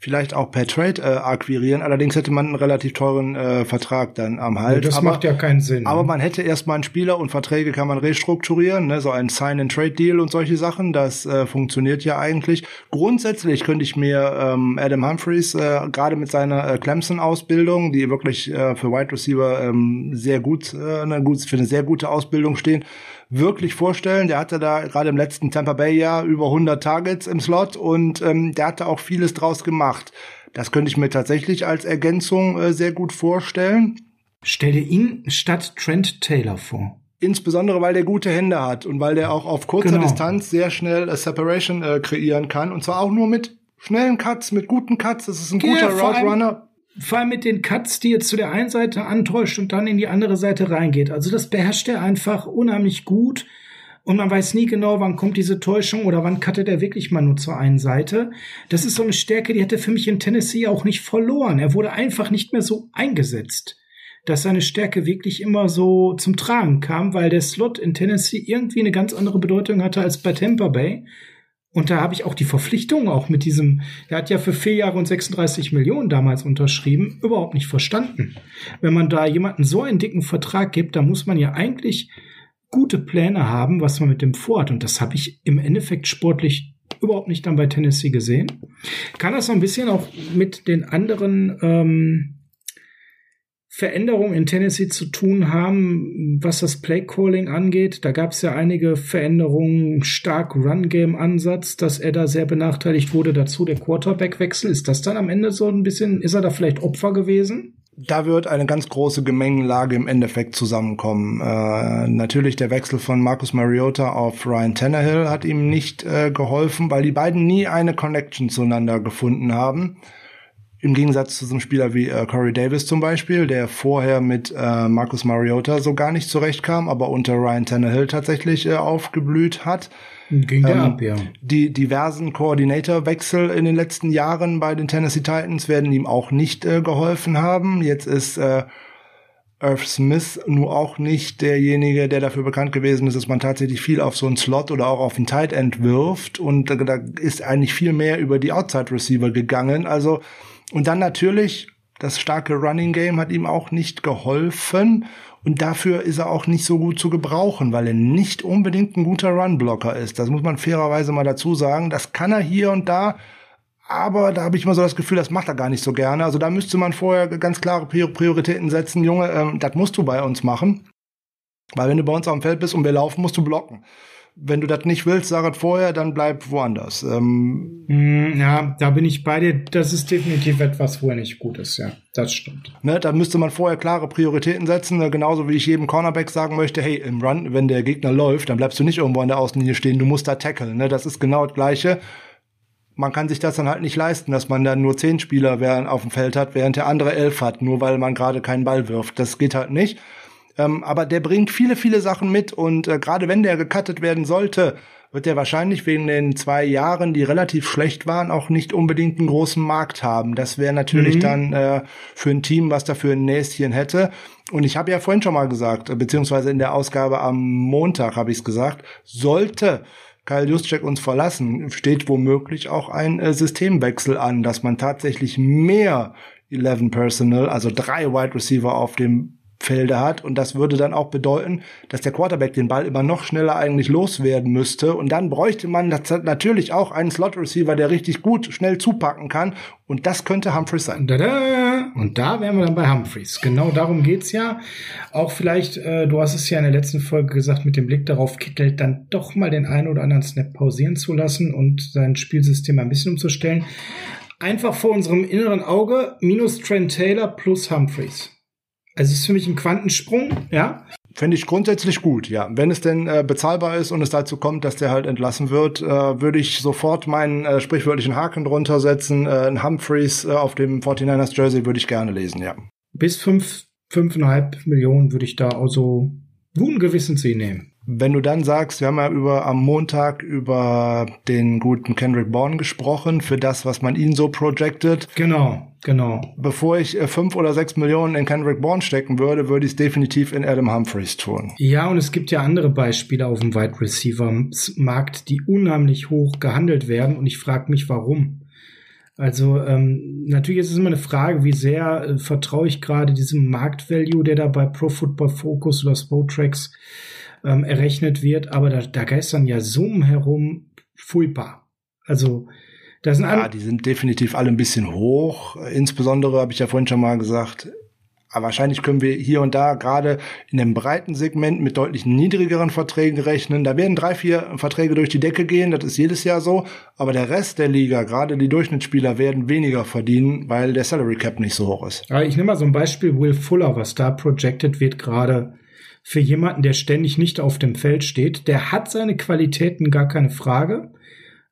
vielleicht auch per Trade äh, akquirieren. Allerdings hätte man einen relativ teuren äh, Vertrag dann am Hals. das aber, macht ja keinen Sinn. Aber ne? man hätte erstmal einen Spieler und Verträge kann man restrukturieren, ne? so ein Sign-and-Trade-Deal und solche Sachen. Das äh, funktioniert ja eigentlich. Grundsätzlich könnte ich mir ähm, Adam Humphreys äh, gerade mit seiner äh, Clemson-Ausbildung, die wirklich äh, für Wide Receiver ähm, sehr gut, äh, eine gut, für eine sehr gute Ausbildung stehen, wirklich vorstellen. Der hatte da gerade im letzten Tampa Bay Jahr über 100 Targets im Slot und ähm, der hatte auch vieles draus gemacht. Das könnte ich mir tatsächlich als Ergänzung äh, sehr gut vorstellen. Stell dir ihn statt Trent Taylor vor. Insbesondere, weil der gute Hände hat und weil der auch auf kurzer genau. Distanz sehr schnell äh, Separation äh, kreieren kann. Und zwar auch nur mit schnellen Cuts, mit guten Cuts. Das ist ein ja, guter Route Runner vor allem mit den Cuts, die jetzt zu der einen Seite antäuscht und dann in die andere Seite reingeht. Also das beherrscht er einfach unheimlich gut. und man weiß nie genau, wann kommt diese Täuschung oder wann cuttet er wirklich mal nur zur einen Seite. Das ist so eine Stärke, die hätte für mich in Tennessee auch nicht verloren. Er wurde einfach nicht mehr so eingesetzt, dass seine Stärke wirklich immer so zum Tragen kam, weil der Slot in Tennessee irgendwie eine ganz andere Bedeutung hatte als bei Tampa Bay. Und da habe ich auch die Verpflichtung auch mit diesem, er hat ja für vier Jahre und 36 Millionen damals unterschrieben, überhaupt nicht verstanden. Wenn man da jemanden so einen dicken Vertrag gibt, dann muss man ja eigentlich gute Pläne haben, was man mit dem vorhat. Und das habe ich im Endeffekt sportlich überhaupt nicht dann bei Tennessee gesehen. Kann das so ein bisschen auch mit den anderen ähm, Veränderungen in Tennessee zu tun haben, was das Play-Calling angeht. Da gab es ja einige Veränderungen, stark Run-Game-Ansatz, dass er da sehr benachteiligt wurde. Dazu der Quarterback-Wechsel. Ist das dann am Ende so ein bisschen, ist er da vielleicht Opfer gewesen? Da wird eine ganz große Gemengenlage im Endeffekt zusammenkommen. Äh, natürlich der Wechsel von Marcus Mariota auf Ryan Tannehill hat ihm nicht äh, geholfen, weil die beiden nie eine Connection zueinander gefunden haben. Im Gegensatz zu so einem Spieler wie äh, Corey Davis zum Beispiel, der vorher mit äh, Marcus Mariota so gar nicht zurechtkam, aber unter Ryan Tannehill tatsächlich äh, aufgeblüht hat. Ging der ähm, ab, ja. Die diversen Koordinatorwechsel in den letzten Jahren bei den Tennessee Titans werden ihm auch nicht äh, geholfen haben. Jetzt ist äh, Irv Smith nur auch nicht derjenige, der dafür bekannt gewesen ist, dass man tatsächlich viel auf so einen Slot oder auch auf einen Tight End wirft. Und äh, da ist eigentlich viel mehr über die Outside Receiver gegangen. Also und dann natürlich, das starke Running Game hat ihm auch nicht geholfen. Und dafür ist er auch nicht so gut zu gebrauchen, weil er nicht unbedingt ein guter Runblocker ist. Das muss man fairerweise mal dazu sagen. Das kann er hier und da. Aber da habe ich immer so das Gefühl, das macht er gar nicht so gerne. Also da müsste man vorher ganz klare Prioritäten setzen. Junge, ähm, das musst du bei uns machen. Weil wenn du bei uns auf dem Feld bist und wir laufen, musst du blocken wenn du das nicht willst, sag es vorher, dann bleib woanders. Ähm, mm, ja, da bin ich bei dir. Das ist definitiv etwas, wo er nicht gut ist, ja. Das stimmt. Ne, da müsste man vorher klare Prioritäten setzen, ne, genauso wie ich jedem Cornerback sagen möchte, hey, im Run, wenn der Gegner läuft, dann bleibst du nicht irgendwo an der Außenlinie stehen, du musst da tackeln. Ne? Das ist genau das Gleiche. Man kann sich das dann halt nicht leisten, dass man dann nur zehn Spieler auf dem Feld hat, während der andere elf hat, nur weil man gerade keinen Ball wirft. Das geht halt nicht. Ähm, aber der bringt viele, viele Sachen mit und äh, gerade wenn der gecuttet werden sollte, wird der wahrscheinlich wegen den zwei Jahren, die relativ schlecht waren, auch nicht unbedingt einen großen Markt haben. Das wäre natürlich mhm. dann äh, für ein Team, was dafür ein Näschen hätte. Und ich habe ja vorhin schon mal gesagt, beziehungsweise in der Ausgabe am Montag habe ich es gesagt, sollte Kyle Juszczyk uns verlassen, steht womöglich auch ein äh, Systemwechsel an, dass man tatsächlich mehr 11 Personal, also drei Wide Receiver auf dem Felder hat. Und das würde dann auch bedeuten, dass der Quarterback den Ball immer noch schneller eigentlich loswerden müsste. Und dann bräuchte man natürlich auch einen Slot-Receiver, der richtig gut schnell zupacken kann. Und das könnte Humphreys sein. Da Und da wären wir dann bei Humphreys. Genau darum geht's ja. Auch vielleicht, äh, du hast es ja in der letzten Folge gesagt, mit dem Blick darauf, Kittel dann doch mal den einen oder anderen Snap pausieren zu lassen und sein Spielsystem ein bisschen umzustellen. Einfach vor unserem inneren Auge minus Trent Taylor plus Humphreys. Also es ist für mich ein Quantensprung, ja. Fände ich grundsätzlich gut, ja. Wenn es denn äh, bezahlbar ist und es dazu kommt, dass der halt entlassen wird, äh, würde ich sofort meinen äh, sprichwörtlichen Haken drunter setzen. Äh, ein Humphreys äh, auf dem 49ers Jersey würde ich gerne lesen, ja. Bis fünf, fünfeinhalb Millionen würde ich da also guten Gewissens sie nehmen. Wenn du dann sagst, wir haben ja über am Montag über den guten Kendrick Bourne gesprochen, für das, was man ihn so projected. Genau, genau. Bevor ich äh, fünf oder sechs Millionen in Kendrick Bourne stecken würde, würde ich es definitiv in Adam Humphreys tun. Ja, und es gibt ja andere Beispiele auf dem Wide Receiver Markt, die unheimlich hoch gehandelt werden und ich frage mich, warum. Also ähm, natürlich ist es immer eine Frage, wie sehr äh, vertraue ich gerade diesem Marktvalue, der da bei Pro Football Focus oder Spotrax ähm, errechnet wird, aber da, da geistern ja Summen herum, furchtbar. Also da sind. Ja, die sind definitiv alle ein bisschen hoch. Insbesondere habe ich ja vorhin schon mal gesagt, aber wahrscheinlich können wir hier und da gerade in dem breiten Segment mit deutlich niedrigeren Verträgen rechnen. Da werden drei, vier Verträge durch die Decke gehen, das ist jedes Jahr so. Aber der Rest der Liga, gerade die Durchschnittsspieler, werden weniger verdienen, weil der Salary Cap nicht so hoch ist. ich nehme mal so ein Beispiel Will Fuller, was da projected wird gerade für jemanden, der ständig nicht auf dem Feld steht. Der hat seine Qualitäten, gar keine Frage,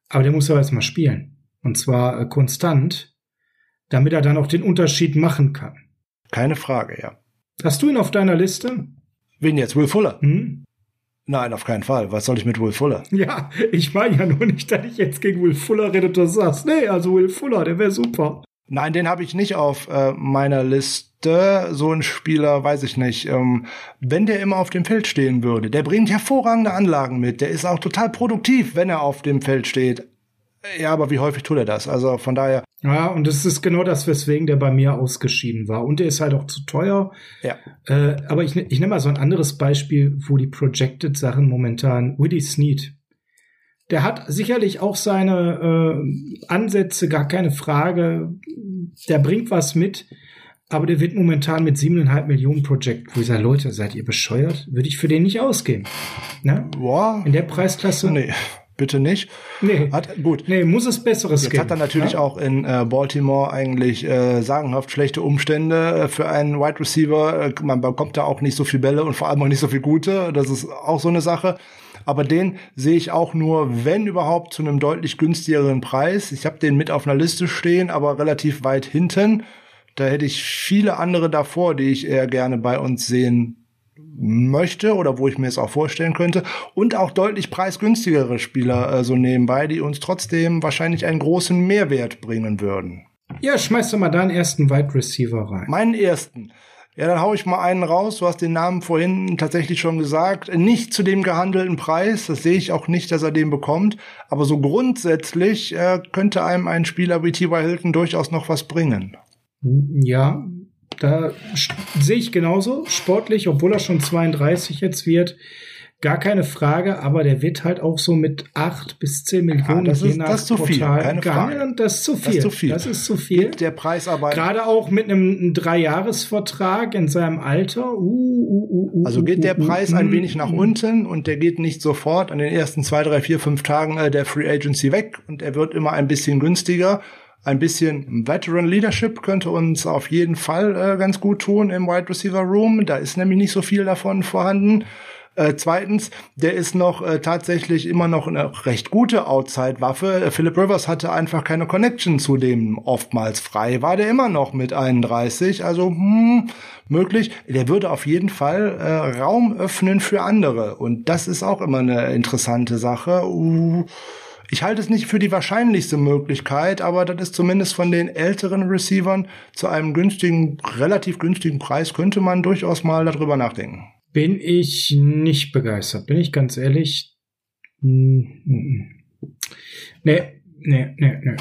aber der muss aber erstmal spielen. Und zwar äh, konstant, damit er dann auch den Unterschied machen kann. Keine Frage, ja. Hast du ihn auf deiner Liste? Wen jetzt? Will Fuller? Hm? Nein, auf keinen Fall. Was soll ich mit Will Fuller? Ja, ich meine ja nur nicht, dass ich jetzt gegen Will Fuller rede und sagst, nee, also Will Fuller, der wäre super. Nein, den habe ich nicht auf äh, meiner Liste. So ein Spieler, weiß ich nicht. Ähm, wenn der immer auf dem Feld stehen würde, der bringt hervorragende Anlagen mit. Der ist auch total produktiv, wenn er auf dem Feld steht. Ja, aber wie häufig tut er das? Also von daher. Ja, und das ist genau das, weswegen der bei mir ausgeschieden war. Und der ist halt auch zu teuer. Ja. Äh, aber ich, ich nehme mal so ein anderes Beispiel, wo die Projected-Sachen momentan, Willie Sneed. Der hat sicherlich auch seine äh, Ansätze, gar keine Frage. Der bringt was mit. Aber der wird momentan mit siebeneinhalb Millionen Project, wo ich sage, Leute, seid ihr bescheuert? Würde ich für den nicht ausgeben. Ne? Boah. In der Preisklasse? Nee bitte nicht. Nee. Hat, gut. Nee, muss es Besseres Jetzt geben. hat er natürlich ja? auch in äh, Baltimore eigentlich äh, sagenhaft schlechte Umstände äh, für einen Wide Receiver. Äh, man bekommt da auch nicht so viel Bälle und vor allem auch nicht so viel gute. Das ist auch so eine Sache. Aber den sehe ich auch nur, wenn überhaupt, zu einem deutlich günstigeren Preis. Ich habe den mit auf einer Liste stehen, aber relativ weit hinten. Da hätte ich viele andere davor, die ich eher gerne bei uns sehen möchte oder wo ich mir es auch vorstellen könnte und auch deutlich preisgünstigere Spieler äh, so nebenbei, die uns trotzdem wahrscheinlich einen großen Mehrwert bringen würden. Ja, schmeiß doch mal deinen ersten Wide Receiver rein. Meinen ersten. Ja, dann hau ich mal einen raus. Du hast den Namen vorhin tatsächlich schon gesagt. Nicht zu dem gehandelten Preis. Das sehe ich auch nicht, dass er den bekommt. Aber so grundsätzlich äh, könnte einem ein Spieler wie T.Y. Hilton durchaus noch was bringen. Ja, da sehe ich genauso. Sportlich, obwohl er schon 32 jetzt wird, gar keine Frage, aber der wird halt auch so mit 8 bis 10 Millionen ja, das ist, das ist zu viel, keine Frage. Das ist zu viel. Das ist zu viel. Das ist zu viel. Mit der Preisarbeit. Gerade auch mit einem Dreijahresvertrag in seinem Alter. Uh, uh, uh, also geht der Preis ein wenig nach unten und der geht nicht sofort an den ersten zwei, drei, vier, fünf Tagen äh, der Free Agency weg und er wird immer ein bisschen günstiger ein bisschen Veteran Leadership könnte uns auf jeden Fall äh, ganz gut tun im Wide Receiver Room. Da ist nämlich nicht so viel davon vorhanden. Äh, zweitens, der ist noch äh, tatsächlich immer noch eine recht gute Outside-Waffe. Philip Rivers hatte einfach keine Connection zu dem oftmals frei. War der immer noch mit 31, also hm, möglich. Der würde auf jeden Fall äh, Raum öffnen für andere. Und das ist auch immer eine interessante Sache. Uh, ich halte es nicht für die wahrscheinlichste Möglichkeit, aber das ist zumindest von den älteren Receivern zu einem günstigen, relativ günstigen Preis könnte man durchaus mal darüber nachdenken. Bin ich nicht begeistert, bin ich ganz ehrlich. Nee, nee, nee, nee.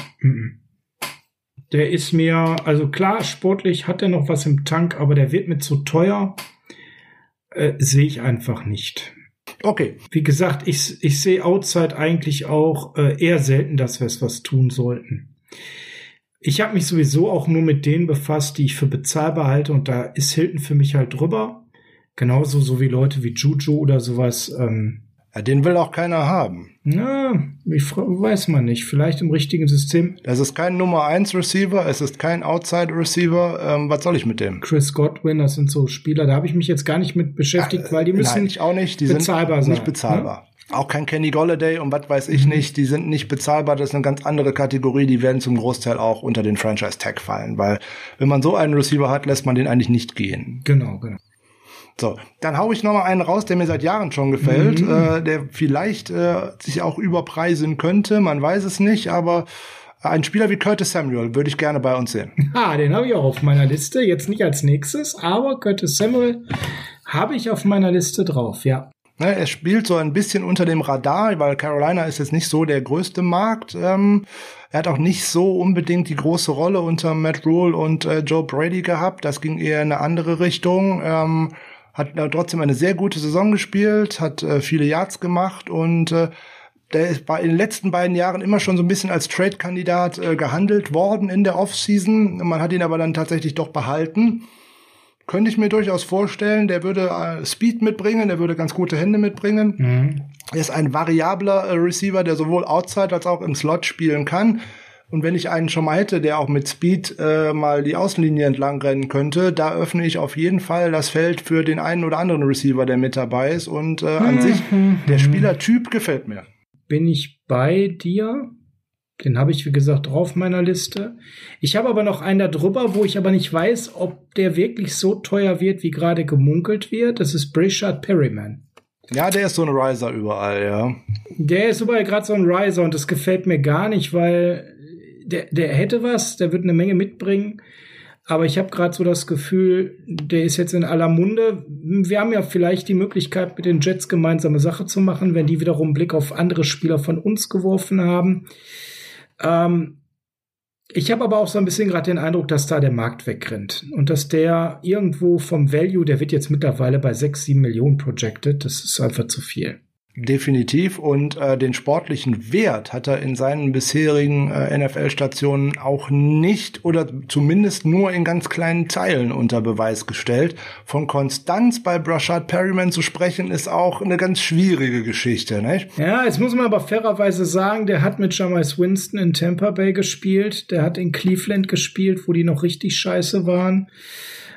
Der ist mir, also klar, sportlich hat er noch was im Tank, aber der wird mir zu teuer. Äh, Sehe ich einfach nicht. Okay. Wie gesagt, ich, ich sehe Outside eigentlich auch äh, eher selten, dass wir es was tun sollten. Ich habe mich sowieso auch nur mit denen befasst, die ich für bezahlbar halte und da ist Hilton für mich halt drüber. Genauso so wie Leute wie Juju oder sowas. Ähm, ja, den will auch keiner haben. Na, ich weiß man nicht. Vielleicht im richtigen System. Das ist kein Nummer 1 Receiver, es ist kein Outside Receiver. Ähm, was soll ich mit dem? Chris Godwin, das sind so Spieler, da habe ich mich jetzt gar nicht mit beschäftigt, weil die müssen Nein, ich auch nicht. Die bezahlbar sind nicht sein, bezahlbar. Ne? Auch kein Kenny Golladay und was weiß ich mhm. nicht, die sind nicht bezahlbar, das ist eine ganz andere Kategorie, die werden zum Großteil auch unter den Franchise Tag fallen, weil wenn man so einen Receiver hat, lässt man den eigentlich nicht gehen. Genau, genau. So, dann hau ich noch mal einen raus, der mir seit Jahren schon gefällt, mhm. äh, der vielleicht äh, sich auch überpreisen könnte, man weiß es nicht, aber ein Spieler wie Curtis Samuel würde ich gerne bei uns sehen. Ah, den habe ich auch auf meiner Liste, jetzt nicht als nächstes, aber Curtis Samuel habe ich auf meiner Liste drauf, ja. Ne, er spielt so ein bisschen unter dem Radar, weil Carolina ist jetzt nicht so der größte Markt. Ähm, er hat auch nicht so unbedingt die große Rolle unter Matt Rule und äh, Joe Brady gehabt. Das ging eher in eine andere Richtung. Ähm, hat trotzdem eine sehr gute Saison gespielt, hat äh, viele Yards gemacht und äh, der ist bei in den letzten beiden Jahren immer schon so ein bisschen als Trade-Kandidat äh, gehandelt worden in der Offseason. Man hat ihn aber dann tatsächlich doch behalten. Könnte ich mir durchaus vorstellen, der würde äh, Speed mitbringen, der würde ganz gute Hände mitbringen. Mhm. Er ist ein variabler äh, Receiver, der sowohl outside als auch im Slot spielen kann. Und wenn ich einen schon mal hätte, der auch mit Speed äh, mal die Außenlinie entlang rennen könnte, da öffne ich auf jeden Fall das Feld für den einen oder anderen Receiver, der mit dabei ist. Und äh, an sich, der Spielertyp gefällt mir. Bin ich bei dir? Den habe ich, wie gesagt, drauf meiner Liste. Ich habe aber noch einen da drüber, wo ich aber nicht weiß, ob der wirklich so teuer wird, wie gerade gemunkelt wird. Das ist Brishard Perryman. Ja, der ist so ein Riser überall, ja. Der ist überall gerade so ein Riser und das gefällt mir gar nicht, weil der, der hätte was, der wird eine Menge mitbringen. Aber ich habe gerade so das Gefühl, der ist jetzt in aller Munde. Wir haben ja vielleicht die Möglichkeit, mit den Jets gemeinsame Sache zu machen, wenn die wiederum Blick auf andere Spieler von uns geworfen haben. Ähm, ich habe aber auch so ein bisschen gerade den Eindruck, dass da der Markt wegrennt und dass der irgendwo vom Value, der wird jetzt mittlerweile bei 6, 7 Millionen projected. Das ist einfach zu viel. Definitiv. Und äh, den sportlichen Wert hat er in seinen bisherigen äh, NFL-Stationen auch nicht oder zumindest nur in ganz kleinen Teilen unter Beweis gestellt. Von Konstanz bei Brashard Perryman zu sprechen, ist auch eine ganz schwierige Geschichte, nicht? Ja, jetzt muss man aber fairerweise sagen, der hat mit Jamais Winston in Tampa Bay gespielt, der hat in Cleveland gespielt, wo die noch richtig scheiße waren.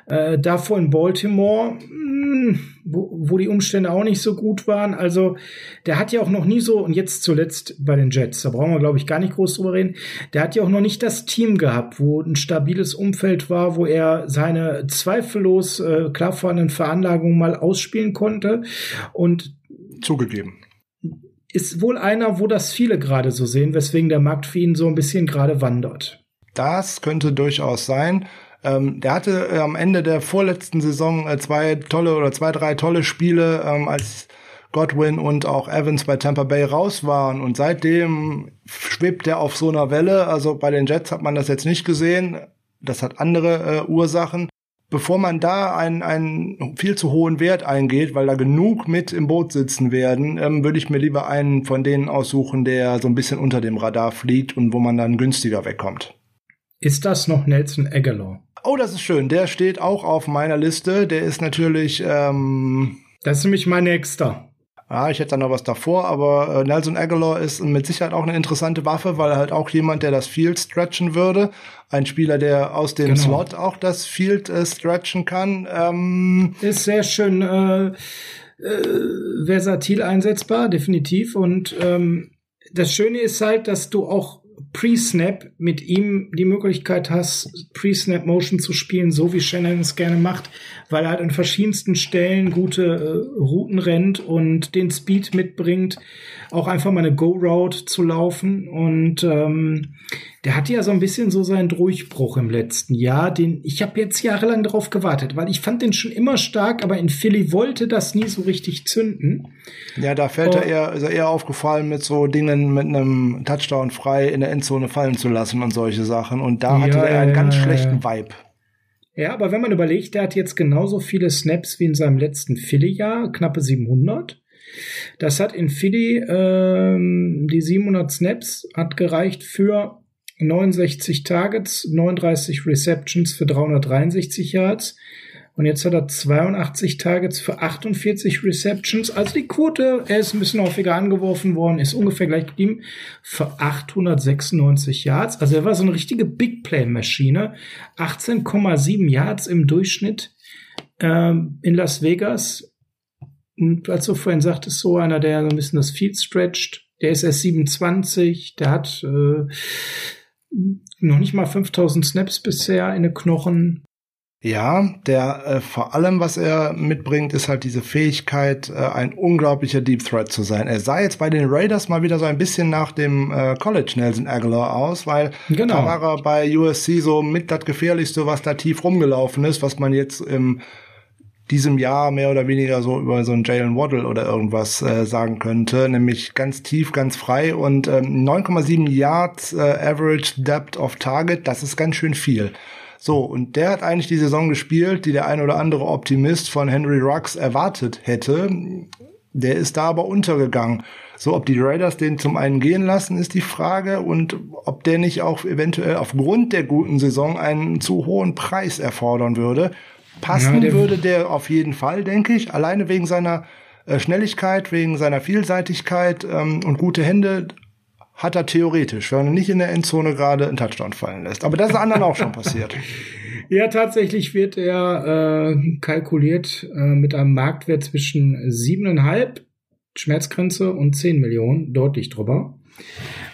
Äh, davor in Baltimore, mh, hm, wo, wo die Umstände auch nicht so gut waren. Also der hat ja auch noch nie so, und jetzt zuletzt bei den Jets, da brauchen wir, glaube ich, gar nicht groß drüber reden, der hat ja auch noch nicht das Team gehabt, wo ein stabiles Umfeld war, wo er seine zweifellos äh, klar vorhandenen Veranlagungen mal ausspielen konnte. Und zugegeben ist wohl einer, wo das viele gerade so sehen, weswegen der Markt für ihn so ein bisschen gerade wandert. Das könnte durchaus sein. Ähm, der hatte äh, am Ende der vorletzten Saison äh, zwei tolle oder zwei, drei tolle Spiele, ähm, als Godwin und auch Evans bei Tampa Bay raus waren. Und seitdem schwebt er auf so einer Welle. Also bei den Jets hat man das jetzt nicht gesehen. Das hat andere äh, Ursachen. Bevor man da einen, viel zu hohen Wert eingeht, weil da genug mit im Boot sitzen werden, ähm, würde ich mir lieber einen von denen aussuchen, der so ein bisschen unter dem Radar fliegt und wo man dann günstiger wegkommt. Ist das noch Nelson Aguilar? Oh, das ist schön. Der steht auch auf meiner Liste. Der ist natürlich. Ähm, das ist nämlich mein nächster. Ja, ich hätte da noch was davor, aber äh, Nelson Aguilar ist mit Sicherheit auch eine interessante Waffe, weil er halt auch jemand, der das Field stretchen würde. Ein Spieler, der aus dem genau. Slot auch das Field äh, stretchen kann. Ähm, ist sehr schön äh, äh, versatil einsetzbar, definitiv. Und ähm, das Schöne ist halt, dass du auch Pre-Snap mit ihm die Möglichkeit hast, Pre-Snap Motion zu spielen, so wie Shannon es gerne macht, weil er halt an verschiedensten Stellen gute äh, Routen rennt und den Speed mitbringt, auch einfach mal eine Go-Route zu laufen. Und ähm, der hatte ja so ein bisschen so seinen Durchbruch im letzten Jahr, den ich habe jetzt jahrelang darauf gewartet, weil ich fand den schon immer stark, aber in Philly wollte das nie so richtig zünden. Ja, da fällt oh. er eher, ist er eher aufgefallen mit so Dingen mit einem Touchdown frei in der Endzone fallen zu lassen und solche Sachen. Und da ja, hatte er einen ja, ganz ja, schlechten Vibe. Ja, aber wenn man überlegt, der hat jetzt genauso viele Snaps wie in seinem letzten Philly-Jahr, knappe 700. Das hat in Philly ähm, die 700 Snaps hat gereicht für 69 Targets, 39 Receptions für 363 Yards. Und jetzt hat er 82 Targets für 48 Receptions. Also die Quote, er ist ein bisschen häufiger angeworfen worden, ist ungefähr gleich geblieben für 896 Yards. Also er war so eine richtige Big Play Maschine. 18,7 Yards im Durchschnitt ähm, in Las Vegas. Und als du vorhin sagtest, so einer, der so ein bisschen das Field stretcht. Der ist erst 27, der hat äh, noch nicht mal 5000 Snaps bisher in den Knochen. Ja, der äh, vor allem, was er mitbringt, ist halt diese Fähigkeit, äh, ein unglaublicher Deep Threat zu sein. Er sah jetzt bei den Raiders mal wieder so ein bisschen nach dem äh, College Nelson Aguilar aus, weil genau. da war er bei USC so mit das gefährlichste, was da tief rumgelaufen ist, was man jetzt im diesem Jahr mehr oder weniger so über so einen Jalen Waddle oder irgendwas äh, sagen könnte, nämlich ganz tief, ganz frei und ähm, 9,7 Yards äh, Average Depth of Target, das ist ganz schön viel. So, und der hat eigentlich die Saison gespielt, die der ein oder andere Optimist von Henry Rux erwartet hätte. Der ist da aber untergegangen. So, ob die Raiders den zum einen gehen lassen, ist die Frage und ob der nicht auch eventuell aufgrund der guten Saison einen zu hohen Preis erfordern würde. Passen ja, der würde der auf jeden Fall, denke ich. Alleine wegen seiner äh, Schnelligkeit, wegen seiner Vielseitigkeit ähm, und gute Hände hat er theoretisch, wenn er nicht in der Endzone gerade einen Touchdown fallen lässt. Aber das ist anderen auch schon passiert. <laughs> Ja, tatsächlich wird er äh, kalkuliert äh, mit einem Marktwert zwischen siebeneinhalb Schmerzgrenze und zehn Millionen, deutlich drüber.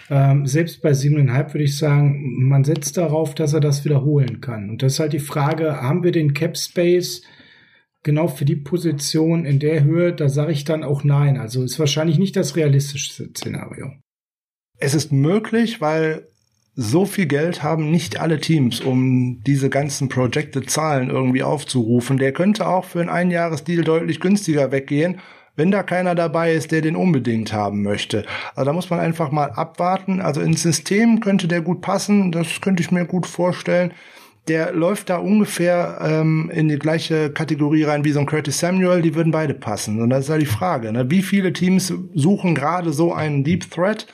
Ähm, selbst bei siebeneinhalb würde ich sagen, man setzt darauf, dass er das wiederholen kann. Und das ist halt die Frage, haben wir den Cap Space? genau für die Position in der Höhe, da sage ich dann auch nein. Also ist wahrscheinlich nicht das realistischste Szenario. Es ist möglich, weil so viel Geld haben nicht alle Teams, um diese ganzen Projected Zahlen irgendwie aufzurufen. Der könnte auch für einen Einjahresdeal deutlich günstiger weggehen, wenn da keiner dabei ist, der den unbedingt haben möchte. Also da muss man einfach mal abwarten. Also ins System könnte der gut passen, das könnte ich mir gut vorstellen. Der läuft da ungefähr ähm, in die gleiche Kategorie rein wie so ein Curtis Samuel, die würden beide passen. Und das ist ja die Frage, ne? wie viele Teams suchen gerade so einen Deep Threat?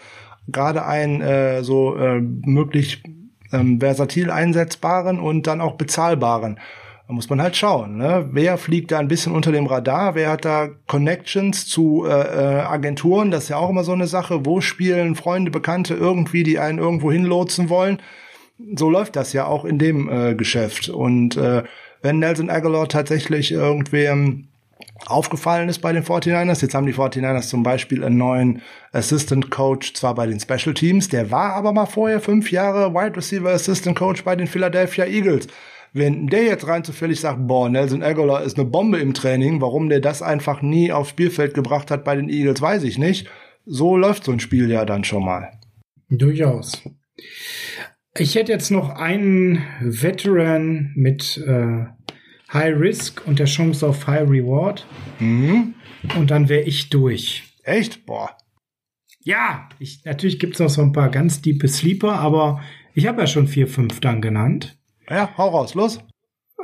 gerade einen äh, so äh, möglich ähm, versatil einsetzbaren und dann auch bezahlbaren. Da muss man halt schauen, ne? wer fliegt da ein bisschen unter dem Radar, wer hat da Connections zu äh, äh, Agenturen, das ist ja auch immer so eine Sache, wo spielen Freunde, Bekannte irgendwie, die einen irgendwo hinlotsen wollen. So läuft das ja auch in dem äh, Geschäft. Und äh, wenn Nelson Aguilar tatsächlich irgendwem aufgefallen ist bei den 49ers. Jetzt haben die 49ers zum Beispiel einen neuen Assistant Coach, zwar bei den Special Teams, der war aber mal vorher fünf Jahre Wide Receiver Assistant Coach bei den Philadelphia Eagles. Wenn der jetzt rein zufällig sagt, boah, Nelson Aguilar ist eine Bombe im Training, warum der das einfach nie aufs Spielfeld gebracht hat bei den Eagles, weiß ich nicht. So läuft so ein Spiel ja dann schon mal. Durchaus. Ich hätte jetzt noch einen Veteran mit äh, High Risk und der Chance auf High Reward. Mhm. Und dann wäre ich durch. Echt? Boah. Ja, ich, natürlich gibt's noch so ein paar ganz diepe Sleeper, aber ich habe ja schon vier, fünf dann genannt. Ja, hau raus, los.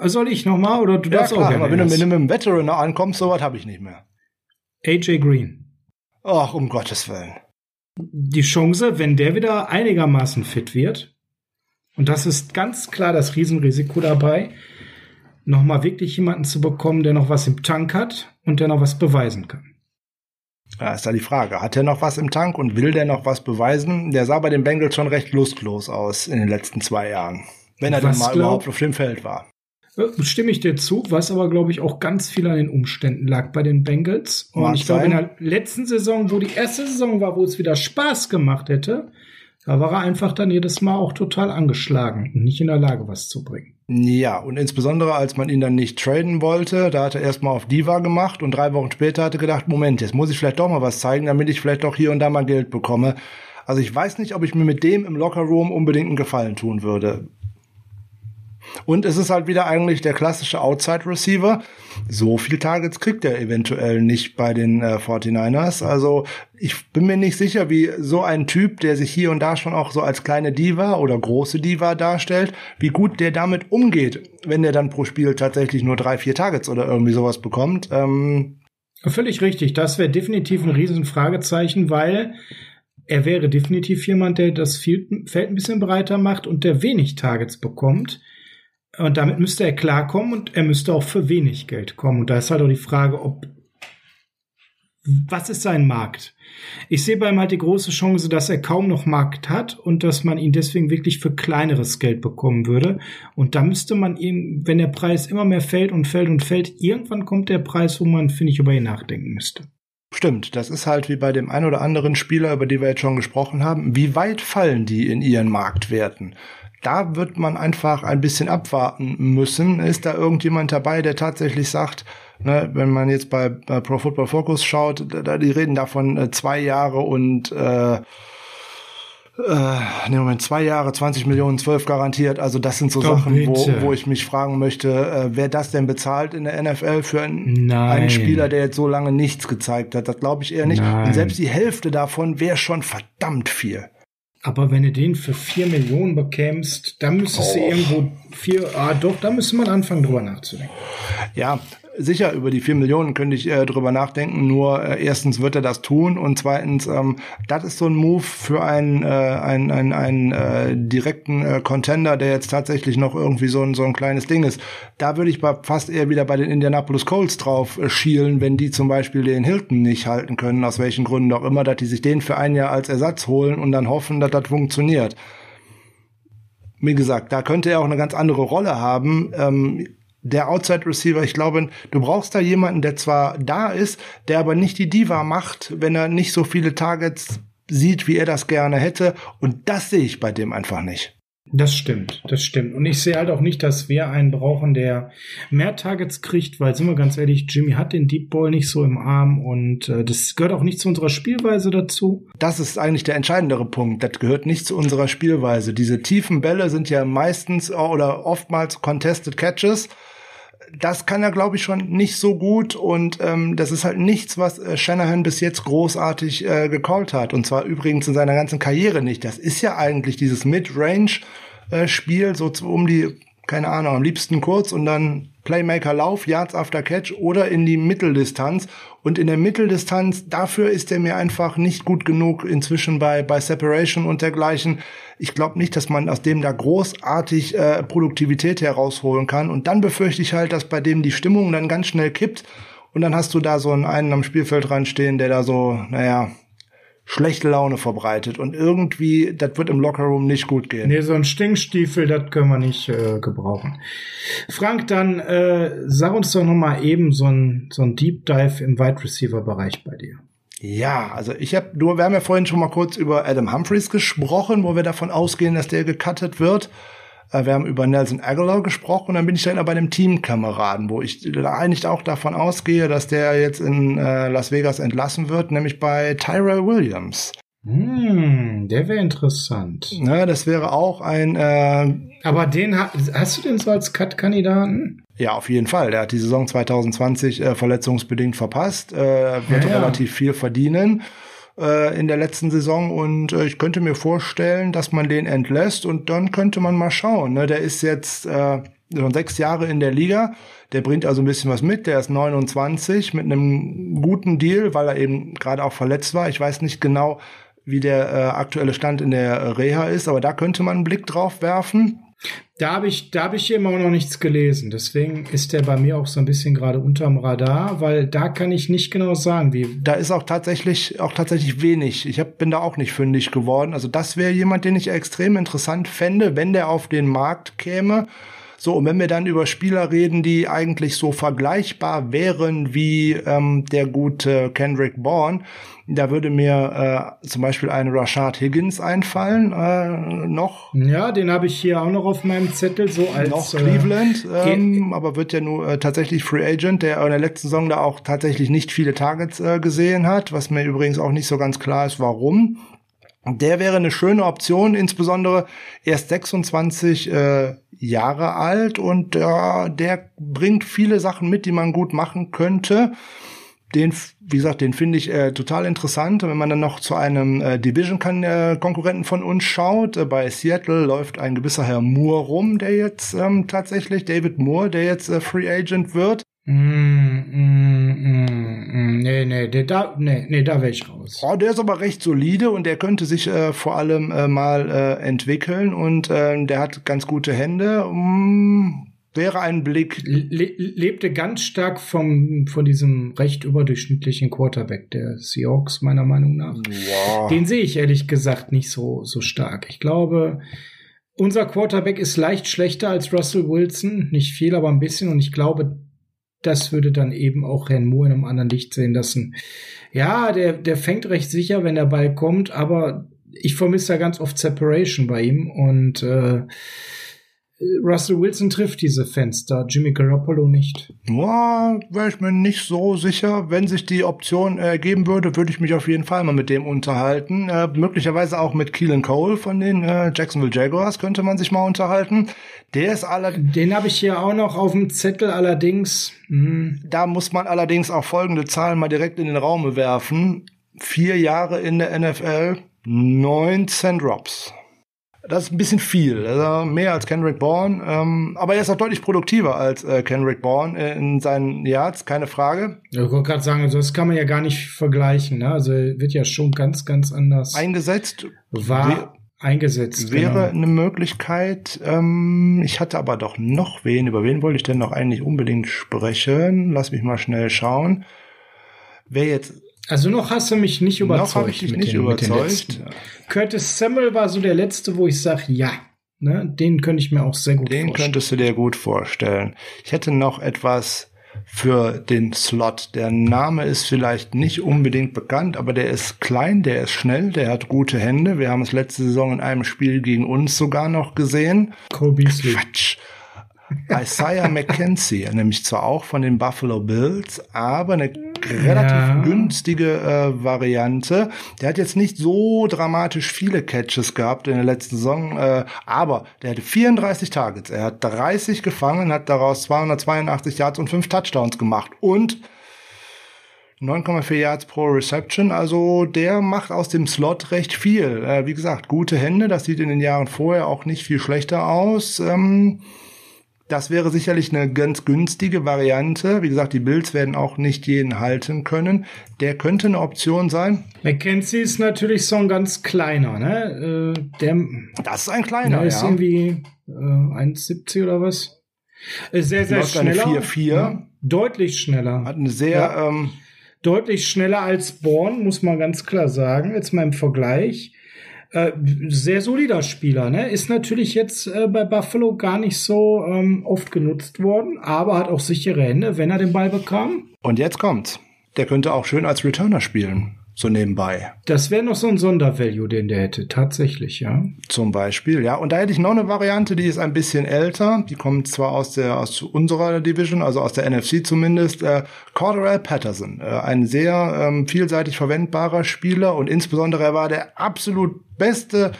Soll ich noch mal oder du ja, darfst klar, auch aber wenn du, wenn du mit dem Veteran ankommst, sowas habe ich nicht mehr. AJ Green. Ach, um Gottes Willen. Die Chance, wenn der wieder einigermaßen fit wird, und das ist ganz klar das Riesenrisiko dabei, nochmal wirklich jemanden zu bekommen, der noch was im Tank hat und der noch was beweisen kann. Ja, ist da die Frage. Hat er noch was im Tank und will der noch was beweisen? Der sah bei den Bengals schon recht lustlos aus in den letzten zwei Jahren. Wenn er was dann mal glaub, überhaupt auf dem Feld war. Stimme ich dir zu, was aber, glaube ich, auch ganz viel an den Umständen lag bei den Bengals. Und Mag ich glaube, in der letzten Saison, wo die erste Saison war, wo es wieder Spaß gemacht hätte, da war er einfach dann jedes Mal auch total angeschlagen und nicht in der Lage, was zu bringen. Ja, und insbesondere als man ihn dann nicht traden wollte, da hat er erstmal auf Diva gemacht und drei Wochen später hatte gedacht, Moment, jetzt muss ich vielleicht doch mal was zeigen, damit ich vielleicht doch hier und da mal Geld bekomme. Also ich weiß nicht, ob ich mir mit dem im Lockerroom unbedingt einen Gefallen tun würde. Und es ist halt wieder eigentlich der klassische Outside Receiver. So viel Targets kriegt er eventuell nicht bei den äh, 49ers. Also ich bin mir nicht sicher, wie so ein Typ, der sich hier und da schon auch so als kleine Diva oder große Diva darstellt, wie gut der damit umgeht, wenn der dann pro Spiel tatsächlich nur drei, vier Targets oder irgendwie sowas bekommt. Ähm Völlig richtig. Das wäre definitiv ein Riesenfragezeichen, weil er wäre definitiv jemand, der das Feld ein bisschen breiter macht und der wenig Targets bekommt. Und damit müsste er klarkommen und er müsste auch für wenig Geld kommen. Und da ist halt auch die Frage, ob was ist sein Markt? Ich sehe bei ihm halt die große Chance, dass er kaum noch Markt hat und dass man ihn deswegen wirklich für kleineres Geld bekommen würde. Und da müsste man ihn, wenn der Preis immer mehr fällt und fällt und fällt, irgendwann kommt der Preis, wo man, finde ich, über ihn nachdenken müsste. Stimmt, das ist halt wie bei dem ein oder anderen Spieler, über die wir jetzt schon gesprochen haben. Wie weit fallen die in ihren Marktwerten? Da wird man einfach ein bisschen abwarten müssen. Ist da irgendjemand dabei, der tatsächlich sagt, ne, wenn man jetzt bei, bei Pro Football Focus schaut, da, die reden davon äh, zwei Jahre und äh, äh, ne Moment, zwei Jahre, 20 Millionen, 12 garantiert. Also das sind so Doch, Sachen, wo, wo ich mich fragen möchte, äh, wer das denn bezahlt in der NFL für einen, einen Spieler, der jetzt so lange nichts gezeigt hat. Das glaube ich eher nicht. Nein. Und selbst die Hälfte davon wäre schon verdammt viel. Aber wenn du den für vier Millionen bekämst, dann müsstest oh. du irgendwo vier, ah doch, da müsste man anfangen drüber nachzudenken. Ja, sicher, über die vier Millionen könnte ich äh, drüber nachdenken, nur äh, erstens wird er das tun und zweitens, ähm, das ist so ein Move für einen, äh, einen, einen, einen äh, direkten äh, Contender, der jetzt tatsächlich noch irgendwie so ein, so ein kleines Ding ist. Da würde ich fast eher wieder bei den Indianapolis Colts drauf äh, schielen, wenn die zum Beispiel den Hilton nicht halten können, aus welchen Gründen auch immer, dass die sich den für ein Jahr als Ersatz holen und dann hoffen, dass das funktioniert wie gesagt, da könnte er auch eine ganz andere Rolle haben. Ähm, der Outside Receiver, ich glaube, du brauchst da jemanden, der zwar da ist, der aber nicht die Diva macht, wenn er nicht so viele Targets sieht, wie er das gerne hätte. Und das sehe ich bei dem einfach nicht. Das stimmt, das stimmt. Und ich sehe halt auch nicht, dass wir einen brauchen, der mehr Targets kriegt, weil, sind wir ganz ehrlich, Jimmy hat den Deep Ball nicht so im Arm und äh, das gehört auch nicht zu unserer Spielweise dazu. Das ist eigentlich der entscheidendere Punkt. Das gehört nicht zu unserer Spielweise. Diese tiefen Bälle sind ja meistens oder oftmals Contested Catches das kann er, glaube ich, schon nicht so gut und ähm, das ist halt nichts, was äh, Shanahan bis jetzt großartig äh, gecallt hat und zwar übrigens in seiner ganzen Karriere nicht. Das ist ja eigentlich dieses Mid-Range-Spiel, äh, so um die, keine Ahnung, am liebsten kurz und dann Playmaker Lauf, Yards after Catch oder in die Mitteldistanz. Und in der Mitteldistanz, dafür ist er mir einfach nicht gut genug inzwischen bei, bei Separation und dergleichen. Ich glaube nicht, dass man aus dem da großartig äh, Produktivität herausholen kann. Und dann befürchte ich halt, dass bei dem die Stimmung dann ganz schnell kippt. Und dann hast du da so einen, einen am Spielfeld stehen, der da so, naja, schlechte Laune verbreitet und irgendwie, das wird im Lockerroom nicht gut gehen. Nee, so ein Stinkstiefel, das können wir nicht äh, gebrauchen. Frank, dann äh, sag uns doch noch mal eben so ein, so ein Deep Dive im Wide Receiver Bereich bei dir. Ja, also ich habe, du, wir haben ja vorhin schon mal kurz über Adam Humphreys gesprochen, wo wir davon ausgehen, dass der gecuttet wird. Äh, wir haben über Nelson Aguilar gesprochen und dann bin ich dann bei dem Teamkameraden, wo ich eigentlich auch davon ausgehe, dass der jetzt in äh, Las Vegas entlassen wird, nämlich bei Tyrell Williams. Hm, der wäre interessant. Ja, das wäre auch ein. Äh, Aber den hast du den so als Cut-Kandidaten? Ja, auf jeden Fall. Der hat die Saison 2020 äh, verletzungsbedingt verpasst, äh, wird ja, ja. relativ viel verdienen äh, in der letzten Saison und äh, ich könnte mir vorstellen, dass man den entlässt und dann könnte man mal schauen. Ne? Der ist jetzt äh, schon sechs Jahre in der Liga, der bringt also ein bisschen was mit, der ist 29 mit einem guten Deal, weil er eben gerade auch verletzt war. Ich weiß nicht genau, wie der äh, aktuelle Stand in der Reha ist, aber da könnte man einen Blick drauf werfen. Da habe ich, da habe ich immer noch nichts gelesen. Deswegen ist der bei mir auch so ein bisschen gerade unterm Radar, weil da kann ich nicht genau sagen, wie. Da ist auch tatsächlich, auch tatsächlich wenig. Ich hab, bin da auch nicht fündig geworden. Also das wäre jemand, den ich extrem interessant fände, wenn der auf den Markt käme. So, und wenn wir dann über Spieler reden, die eigentlich so vergleichbar wären wie ähm, der gute Kendrick Bourne, da würde mir äh, zum Beispiel ein Rashad Higgins einfallen, äh, noch. Ja, den habe ich hier auch noch auf meinem Zettel, so als. Noch Cleveland, äh, ähm, aber wird ja nur äh, tatsächlich Free Agent, der in der letzten Saison da auch tatsächlich nicht viele Targets äh, gesehen hat, was mir übrigens auch nicht so ganz klar ist, warum. Der wäre eine schöne Option, insbesondere erst 26 äh, Jahre alt und äh, der bringt viele Sachen mit, die man gut machen könnte. Den, wie gesagt, den finde ich äh, total interessant. Wenn man dann noch zu einem äh, Division-Konkurrenten äh, von uns schaut, äh, bei Seattle läuft ein gewisser Herr Moore rum, der jetzt ähm, tatsächlich, David Moore, der jetzt äh, Free Agent wird. Mm, mm, mm, mm. nee, nee, der, da, nee, nee, da wäre ich raus. Oh, der ist aber recht solide und der könnte sich äh, vor allem äh, mal äh, entwickeln und äh, der hat ganz gute Hände. Mm, wäre ein Blick. Le lebte ganz stark vom, von diesem recht überdurchschnittlichen Quarterback der Seahawks, meiner Meinung nach. Wow. Den sehe ich ehrlich gesagt nicht so, so stark. Ich glaube, unser Quarterback ist leicht schlechter als Russell Wilson. Nicht viel, aber ein bisschen. Und ich glaube, das würde dann eben auch Herrn Moore in einem anderen Licht sehen lassen. Ja, der, der fängt recht sicher, wenn der Ball kommt, aber ich vermisse da ganz oft Separation bei ihm und äh, Russell Wilson trifft diese Fenster, Jimmy Garoppolo nicht. Ja, wäre ich mir nicht so sicher. Wenn sich die Option ergeben äh, würde, würde ich mich auf jeden Fall mal mit dem unterhalten. Äh, möglicherweise auch mit Keelan Cole von den äh, Jacksonville Jaguars könnte man sich mal unterhalten. Der ist allerdings. Den habe ich hier auch noch auf dem Zettel, allerdings. Mh. Hm. Da muss man allerdings auch folgende Zahlen mal direkt in den Raum werfen. Vier Jahre in der NFL, 19 Drops. Das ist ein bisschen viel, also mehr als Kendrick Bourne, ähm, aber er ist auch deutlich produktiver als äh, Kendrick Bourne äh, in seinen Yards, keine Frage. ich wollte gerade sagen, also das kann man ja gar nicht vergleichen, ne? also wird ja schon ganz, ganz anders eingesetzt. War eingesetzt. Wäre genau. eine Möglichkeit. Ähm, ich hatte aber doch noch wen. Über wen wollte ich denn noch eigentlich unbedingt sprechen? Lass mich mal schnell schauen. Wer jetzt also noch hast du mich nicht überzeugt. Noch habe ich dich nicht den, überzeugt. Curtis Samuel war so der letzte, wo ich sage, ja, ne, den könnte ich mir auch sehr gut den vorstellen. Den könntest du dir gut vorstellen. Ich hätte noch etwas für den Slot. Der Name ist vielleicht nicht unbedingt bekannt, aber der ist klein, der ist schnell, der hat gute Hände. Wir haben es letzte Saison in einem Spiel gegen uns sogar noch gesehen. Cole Beasley. Quatsch. Isaiah McKenzie, <laughs> nämlich zwar auch von den Buffalo Bills, aber eine relativ ja. günstige äh, Variante. Der hat jetzt nicht so dramatisch viele Catches gehabt in der letzten Saison, äh, aber der hatte 34 Targets. Er hat 30 gefangen, hat daraus 282 Yards und 5 Touchdowns gemacht und 9,4 Yards pro Reception, also der macht aus dem Slot recht viel. Äh, wie gesagt, gute Hände, das sieht in den Jahren vorher auch nicht viel schlechter aus. Ähm, das wäre sicherlich eine ganz günstige Variante. Wie gesagt, die Bills werden auch nicht jeden halten können. Der könnte eine Option sein. McKenzie ist natürlich so ein ganz kleiner, ne? Äh, der, das ist ein kleiner, der ist ja. irgendwie äh, 1,70 oder was? Äh, sehr, sehr schneller. 4,4. Ja, deutlich schneller. Hat eine sehr... Ja. Ähm, deutlich schneller als Born, muss man ganz klar sagen. Jetzt mal im Vergleich. Äh, sehr solider Spieler, ne? Ist natürlich jetzt äh, bei Buffalo gar nicht so ähm, oft genutzt worden, aber hat auch sichere Hände, wenn er den Ball bekam. Und jetzt kommt's. Der könnte auch schön als Returner spielen so nebenbei. Das wäre noch so ein Sondervalue, den der hätte, tatsächlich, ja. Zum Beispiel, ja. Und da hätte ich noch eine Variante, die ist ein bisschen älter. Die kommt zwar aus der aus unserer Division, also aus der NFC zumindest. Äh, Corderell Patterson, äh, ein sehr ähm, vielseitig verwendbarer Spieler und insbesondere er war der absolut beste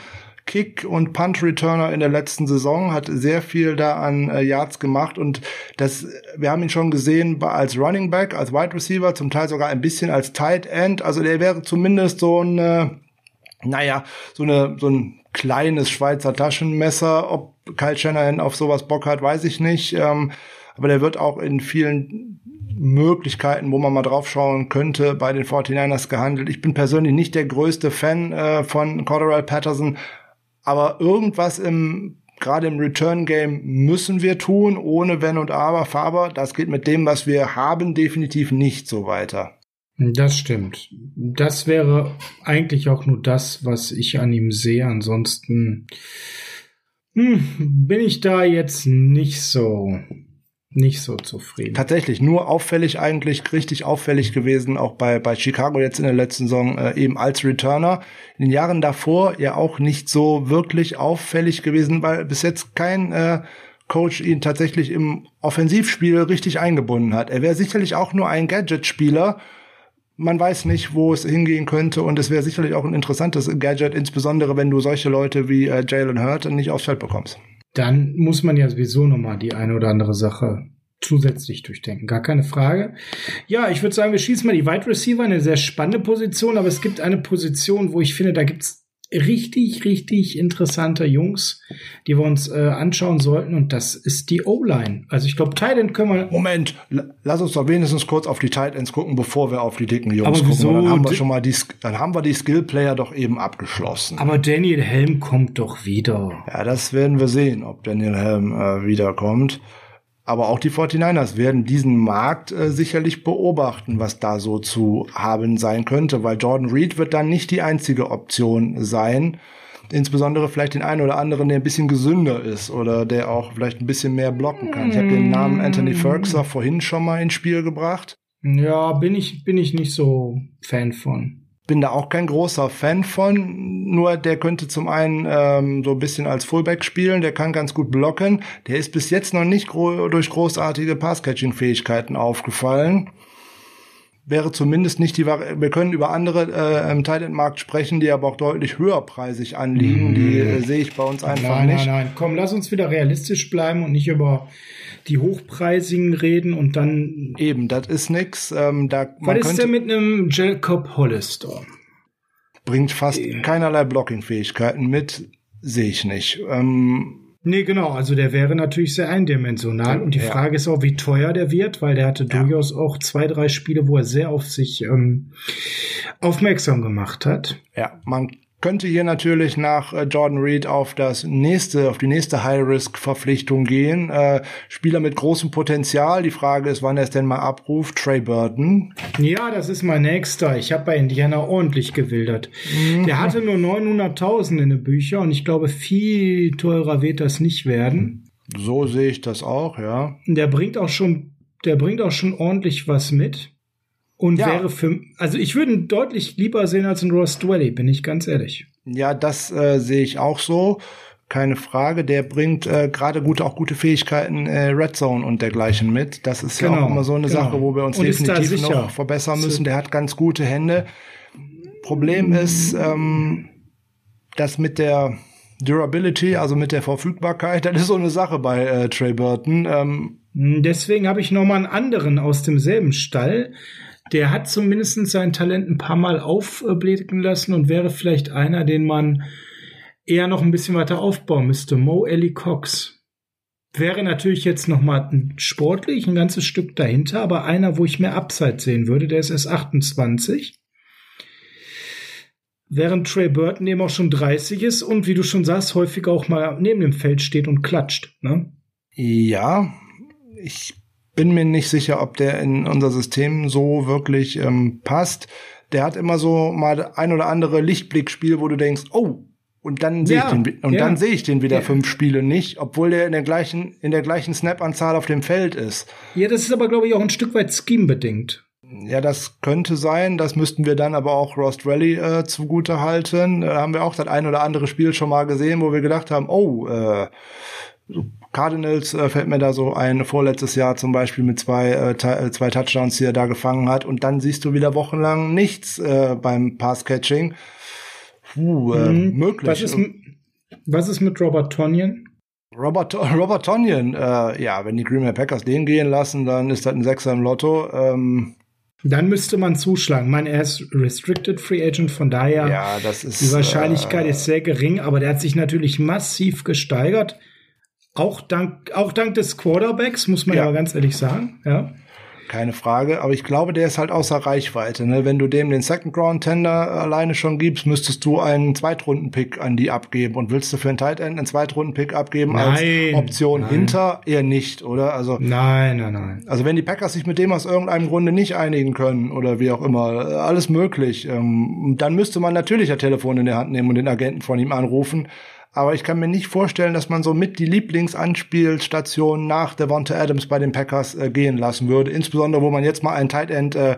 Kick- und Punt-Returner in der letzten Saison, hat sehr viel da an äh, Yards gemacht und das, wir haben ihn schon gesehen als Running Back, als Wide Receiver, zum Teil sogar ein bisschen als Tight End. Also der wäre zumindest so ein, äh, naja, so eine, so ein kleines Schweizer Taschenmesser. Ob Kyle Shanahan auf sowas Bock hat, weiß ich nicht. Ähm, aber der wird auch in vielen Möglichkeiten, wo man mal draufschauen könnte, bei den 49ers gehandelt. Ich bin persönlich nicht der größte Fan äh, von Corderell Patterson, aber irgendwas im gerade im Return Game müssen wir tun, ohne Wenn und Aber. Faber, das geht mit dem, was wir haben, definitiv nicht so weiter. Das stimmt. Das wäre eigentlich auch nur das, was ich an ihm sehe. Ansonsten hm, bin ich da jetzt nicht so nicht so zufrieden. Tatsächlich, nur auffällig eigentlich, richtig auffällig gewesen, auch bei, bei Chicago jetzt in der letzten Saison äh, eben als Returner. In den Jahren davor ja auch nicht so wirklich auffällig gewesen, weil bis jetzt kein äh, Coach ihn tatsächlich im Offensivspiel richtig eingebunden hat. Er wäre sicherlich auch nur ein Gadget-Spieler. Man weiß nicht, wo es hingehen könnte und es wäre sicherlich auch ein interessantes Gadget, insbesondere wenn du solche Leute wie äh, Jalen Hurt nicht aufs Feld bekommst dann muss man ja sowieso nochmal die eine oder andere Sache zusätzlich durchdenken. Gar keine Frage. Ja, ich würde sagen, wir schießen mal die Wide Receiver, eine sehr spannende Position, aber es gibt eine Position, wo ich finde, da gibt's richtig, richtig interessante Jungs, die wir uns äh, anschauen sollten. Und das ist die O-Line. Also ich glaube, Titan können wir. Moment, lass uns doch wenigstens kurz auf die Titans gucken, bevor wir auf die dicken Jungs aber wieso? gucken. Dann haben wir schon mal die, dann haben wir die Skill-Player doch eben abgeschlossen. Aber Daniel Helm kommt doch wieder. Ja, das werden wir sehen, ob Daniel Helm äh, wiederkommt. Aber auch die 49ers werden diesen Markt äh, sicherlich beobachten, was da so zu haben sein könnte, weil Jordan Reed wird dann nicht die einzige Option sein. Insbesondere vielleicht den einen oder anderen, der ein bisschen gesünder ist oder der auch vielleicht ein bisschen mehr blocken kann. Ich habe den Namen Anthony Ferguson vorhin schon mal ins Spiel gebracht. Ja, bin ich, bin ich nicht so Fan von bin da auch kein großer Fan von. Nur der könnte zum einen ähm, so ein bisschen als Fullback spielen, der kann ganz gut blocken. Der ist bis jetzt noch nicht gro durch großartige Pass-Catching-Fähigkeiten aufgefallen. Wäre zumindest nicht die Vari Wir können über andere äh, im Titan-Markt sprechen, die aber auch deutlich höherpreisig anliegen. Mm. Die äh, sehe ich bei uns einfach nein, nicht. Nein, nein, komm, lass uns wieder realistisch bleiben und nicht über die hochpreisigen reden und dann. Eben, das ist nix. Ähm, da, was ist denn mit einem Jacob Hollister? Bringt fast äh. keinerlei Blocking-Fähigkeiten mit, sehe ich nicht. Ähm, Nee, genau. Also der wäre natürlich sehr eindimensional. Und die ja. Frage ist auch, wie teuer der wird, weil der hatte ja. durchaus auch zwei, drei Spiele, wo er sehr auf sich ähm, aufmerksam gemacht hat. Ja, man könnte hier natürlich nach äh, Jordan Reed auf das nächste, auf die nächste High-Risk-Verpflichtung gehen. Äh, Spieler mit großem Potenzial. Die Frage ist, wann er es denn mal abruft. Trey Burton. Ja, das ist mein nächster. Ich habe bei Indiana ordentlich gewildert. Mhm. Der hatte nur 900.000 in den Büchern und ich glaube, viel teurer wird das nicht werden. So sehe ich das auch, ja. Der bringt auch schon der bringt auch schon ordentlich was mit. Und ja. wäre für, also ich würde ihn deutlich lieber sehen als ein Ross Dwelly, bin ich ganz ehrlich. Ja, das äh, sehe ich auch so. Keine Frage. Der bringt äh, gerade gute, auch gute Fähigkeiten äh, Red Zone und dergleichen mit. Das ist genau, ja auch immer so eine genau. Sache, wo wir uns und definitiv noch verbessern müssen. Der hat ganz gute Hände. Problem ist, ähm, das mit der Durability, also mit der Verfügbarkeit, <laughs> das ist so eine Sache bei äh, Trey Burton. Ähm, Deswegen habe ich noch mal einen anderen aus demselben Stall der hat zumindest sein Talent ein paar Mal aufblicken lassen und wäre vielleicht einer, den man eher noch ein bisschen weiter aufbauen müsste. Mo Ellie Cox. Wäre natürlich jetzt noch mal sportlich ein ganzes Stück dahinter, aber einer, wo ich mehr Upside sehen würde, der ist erst 28. Während Trey Burton eben auch schon 30 ist und wie du schon sagst, häufig auch mal neben dem Feld steht und klatscht. Ne? Ja, ich bin mir nicht sicher, ob der in unser System so wirklich ähm, passt. Der hat immer so mal ein oder andere Lichtblickspiel, wo du denkst, oh, und dann sehe ja, ich den und ja. dann sehe ich den wieder ja. fünf Spiele nicht, obwohl der in der gleichen in der gleichen Snap-Anzahl auf dem Feld ist. Ja, das ist aber glaube ich auch ein Stück weit Scheme bedingt. Ja, das könnte sein. Das müssten wir dann aber auch Rost Rally äh, zugute halten. Da haben wir auch das ein oder andere Spiel schon mal gesehen, wo wir gedacht haben, oh, äh, Cardinals äh, fällt mir da so ein, vorletztes Jahr zum Beispiel mit zwei, äh, äh, zwei Touchdowns, die er da gefangen hat. Und dann siehst du wieder wochenlang nichts äh, beim Pass-Catching. Puh, äh, mhm. möglich. Was ist, was ist mit Robert Tonyan? Robert, <laughs> Robert Tonyan, äh, ja, wenn die Green Bay Packers den gehen lassen, dann ist das ein Sechser im Lotto. Ähm, dann müsste man zuschlagen. Ich meine, er ist Restricted Free Agent, von daher ja, das ist, die Wahrscheinlichkeit äh, ist sehr gering, aber der hat sich natürlich massiv gesteigert. Auch dank, auch dank des Quarterbacks, muss man ja, ja ganz ehrlich sagen. Ja. Keine Frage, aber ich glaube, der ist halt außer Reichweite. Ne? Wenn du dem den Second Ground Tender alleine schon gibst, müsstest du einen Zweitrunden-Pick an die abgeben. Und willst du für einen Tight End einen Zweitrunden-Pick abgeben nein, als Option nein. hinter? Eher nicht, oder? Also nein, nein, nein. Also wenn die Packers sich mit dem aus irgendeinem Grunde nicht einigen können oder wie auch immer, alles möglich. Ähm, dann müsste man natürlich ein Telefon in der Hand nehmen und den Agenten von ihm anrufen. Aber ich kann mir nicht vorstellen, dass man so mit die Lieblingsanspielstation nach Devonta Adams bei den Packers äh, gehen lassen würde. Insbesondere, wo man jetzt mal einen Tight End äh,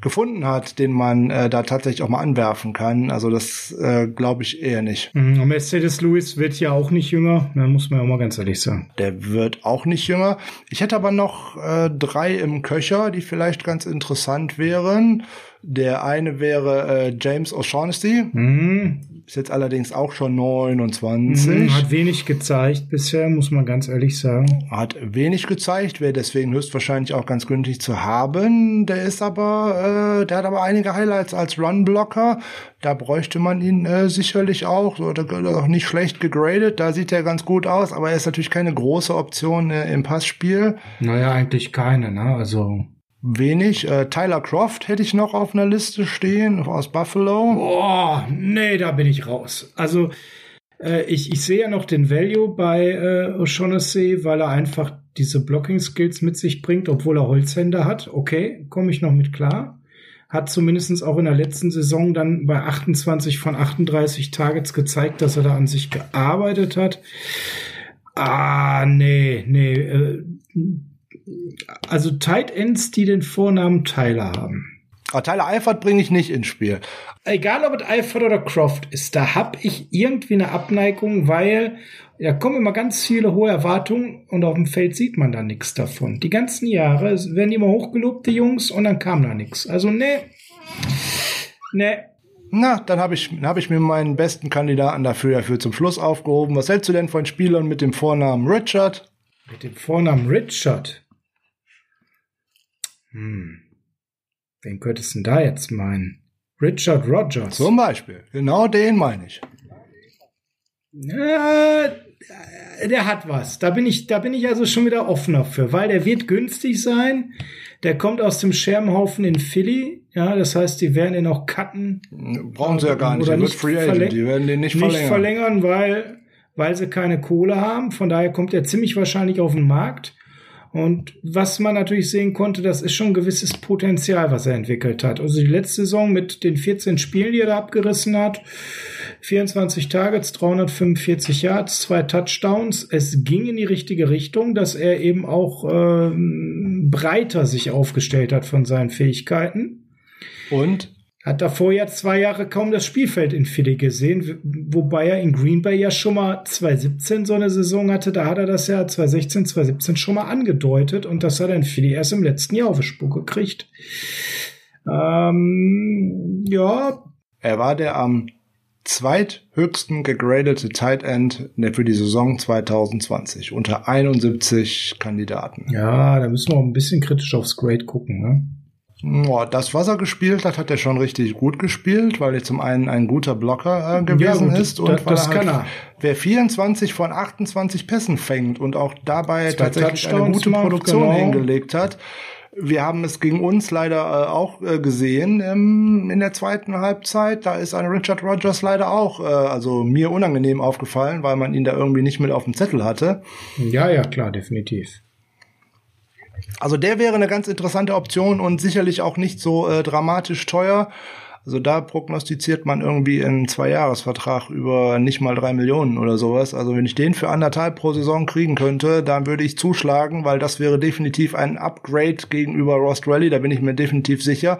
gefunden hat, den man äh, da tatsächlich auch mal anwerfen kann. Also das äh, glaube ich eher nicht. Mhm, Mercedes Lewis wird ja auch nicht jünger, da muss man ja mal ganz ehrlich sagen. Der wird auch nicht jünger. Ich hätte aber noch äh, drei im Köcher, die vielleicht ganz interessant wären. Der eine wäre äh, James O'Shaughnessy. Mhm. Ist jetzt allerdings auch schon 29. Mhm, hat wenig gezeigt bisher, muss man ganz ehrlich sagen. Hat wenig gezeigt, wäre deswegen höchstwahrscheinlich auch ganz günstig zu haben. Der ist aber, äh, der hat aber einige Highlights als Runblocker. Da bräuchte man ihn äh, sicherlich auch. Oder auch nicht schlecht gegradet. Da sieht er ganz gut aus, aber er ist natürlich keine große Option äh, im Passspiel. Naja, eigentlich keine, ne? Also wenig. Äh, Tyler Croft hätte ich noch auf einer Liste stehen, aus Buffalo. Boah, nee, da bin ich raus. Also äh, ich, ich sehe ja noch den Value bei äh, O'Shaughnessy, weil er einfach diese Blocking-Skills mit sich bringt, obwohl er Holzhänder hat. Okay, komme ich noch mit klar. Hat zumindest auch in der letzten Saison dann bei 28 von 38 Targets gezeigt, dass er da an sich gearbeitet hat. Ah, nee, nee. Äh, also Tight Ends, die den Vornamen Tyler haben. Aber Tyler Eifert bringe ich nicht ins Spiel. Egal ob es Eifert oder Croft ist, da habe ich irgendwie eine Abneigung, weil da kommen immer ganz viele hohe Erwartungen und auf dem Feld sieht man da nichts davon. Die ganzen Jahre werden immer hochgelobt, die Jungs, und dann kam da nichts. Also ne, ne. Na, dann habe ich, hab ich mir meinen besten Kandidaten dafür, dafür zum Schluss aufgehoben. Was hältst du denn von Spielern mit dem Vornamen Richard? Mit dem Vornamen Richard? Hm. Wen könntest du denn da jetzt meinen? Richard Rogers. Zum Beispiel. Genau den meine ich. Ja, der hat was. Da bin ich, da bin ich also schon wieder offener für, weil der wird günstig sein. Der kommt aus dem Scherbenhaufen in Philly. Ja, das heißt, die werden ihn auch cutten. Brauchen sie ja gar nicht. Oder nicht Free Agent. Die werden den nicht verlängern. Nicht verlängern, weil, weil sie keine Kohle haben. Von daher kommt er ziemlich wahrscheinlich auf den Markt. Und was man natürlich sehen konnte, das ist schon ein gewisses Potenzial, was er entwickelt hat. Also die letzte Saison mit den 14 Spielen, die er da abgerissen hat, 24 Targets, 345 Yards, zwei Touchdowns. Es ging in die richtige Richtung, dass er eben auch ähm, breiter sich aufgestellt hat von seinen Fähigkeiten. Und? Hat davor ja zwei Jahre kaum das Spielfeld in Philly gesehen, wobei er in Green Bay ja schon mal 2017 so eine Saison hatte. Da hat er das ja 2016, 2017 schon mal angedeutet und das hat er in Philly erst im letzten Jahr auf die Spur gekriegt. Ähm, ja. Er war der am zweithöchsten gegradete Tight End für die Saison 2020 unter 71 Kandidaten. Ja, da müssen wir auch ein bisschen kritisch aufs Grade gucken, ne? Boah, das, was er gespielt hat, hat er schon richtig gut gespielt, weil er zum einen ein guter Blocker äh, gewesen ja, ist und das, das weil er halt, wer 24 von 28 Pässen fängt und auch dabei Zwei tatsächlich eine gute Produktion genau. hingelegt hat, wir haben es gegen uns leider äh, auch äh, gesehen ähm, in der zweiten Halbzeit. Da ist ein Richard Rogers leider auch, äh, also mir unangenehm aufgefallen, weil man ihn da irgendwie nicht mit auf dem Zettel hatte. Ja, ja, klar, definitiv. Also der wäre eine ganz interessante Option und sicherlich auch nicht so äh, dramatisch teuer. Also da prognostiziert man irgendwie einen Zweijahresvertrag über nicht mal drei Millionen oder sowas. Also wenn ich den für anderthalb pro Saison kriegen könnte, dann würde ich zuschlagen, weil das wäre definitiv ein Upgrade gegenüber Rost Rally, da bin ich mir definitiv sicher.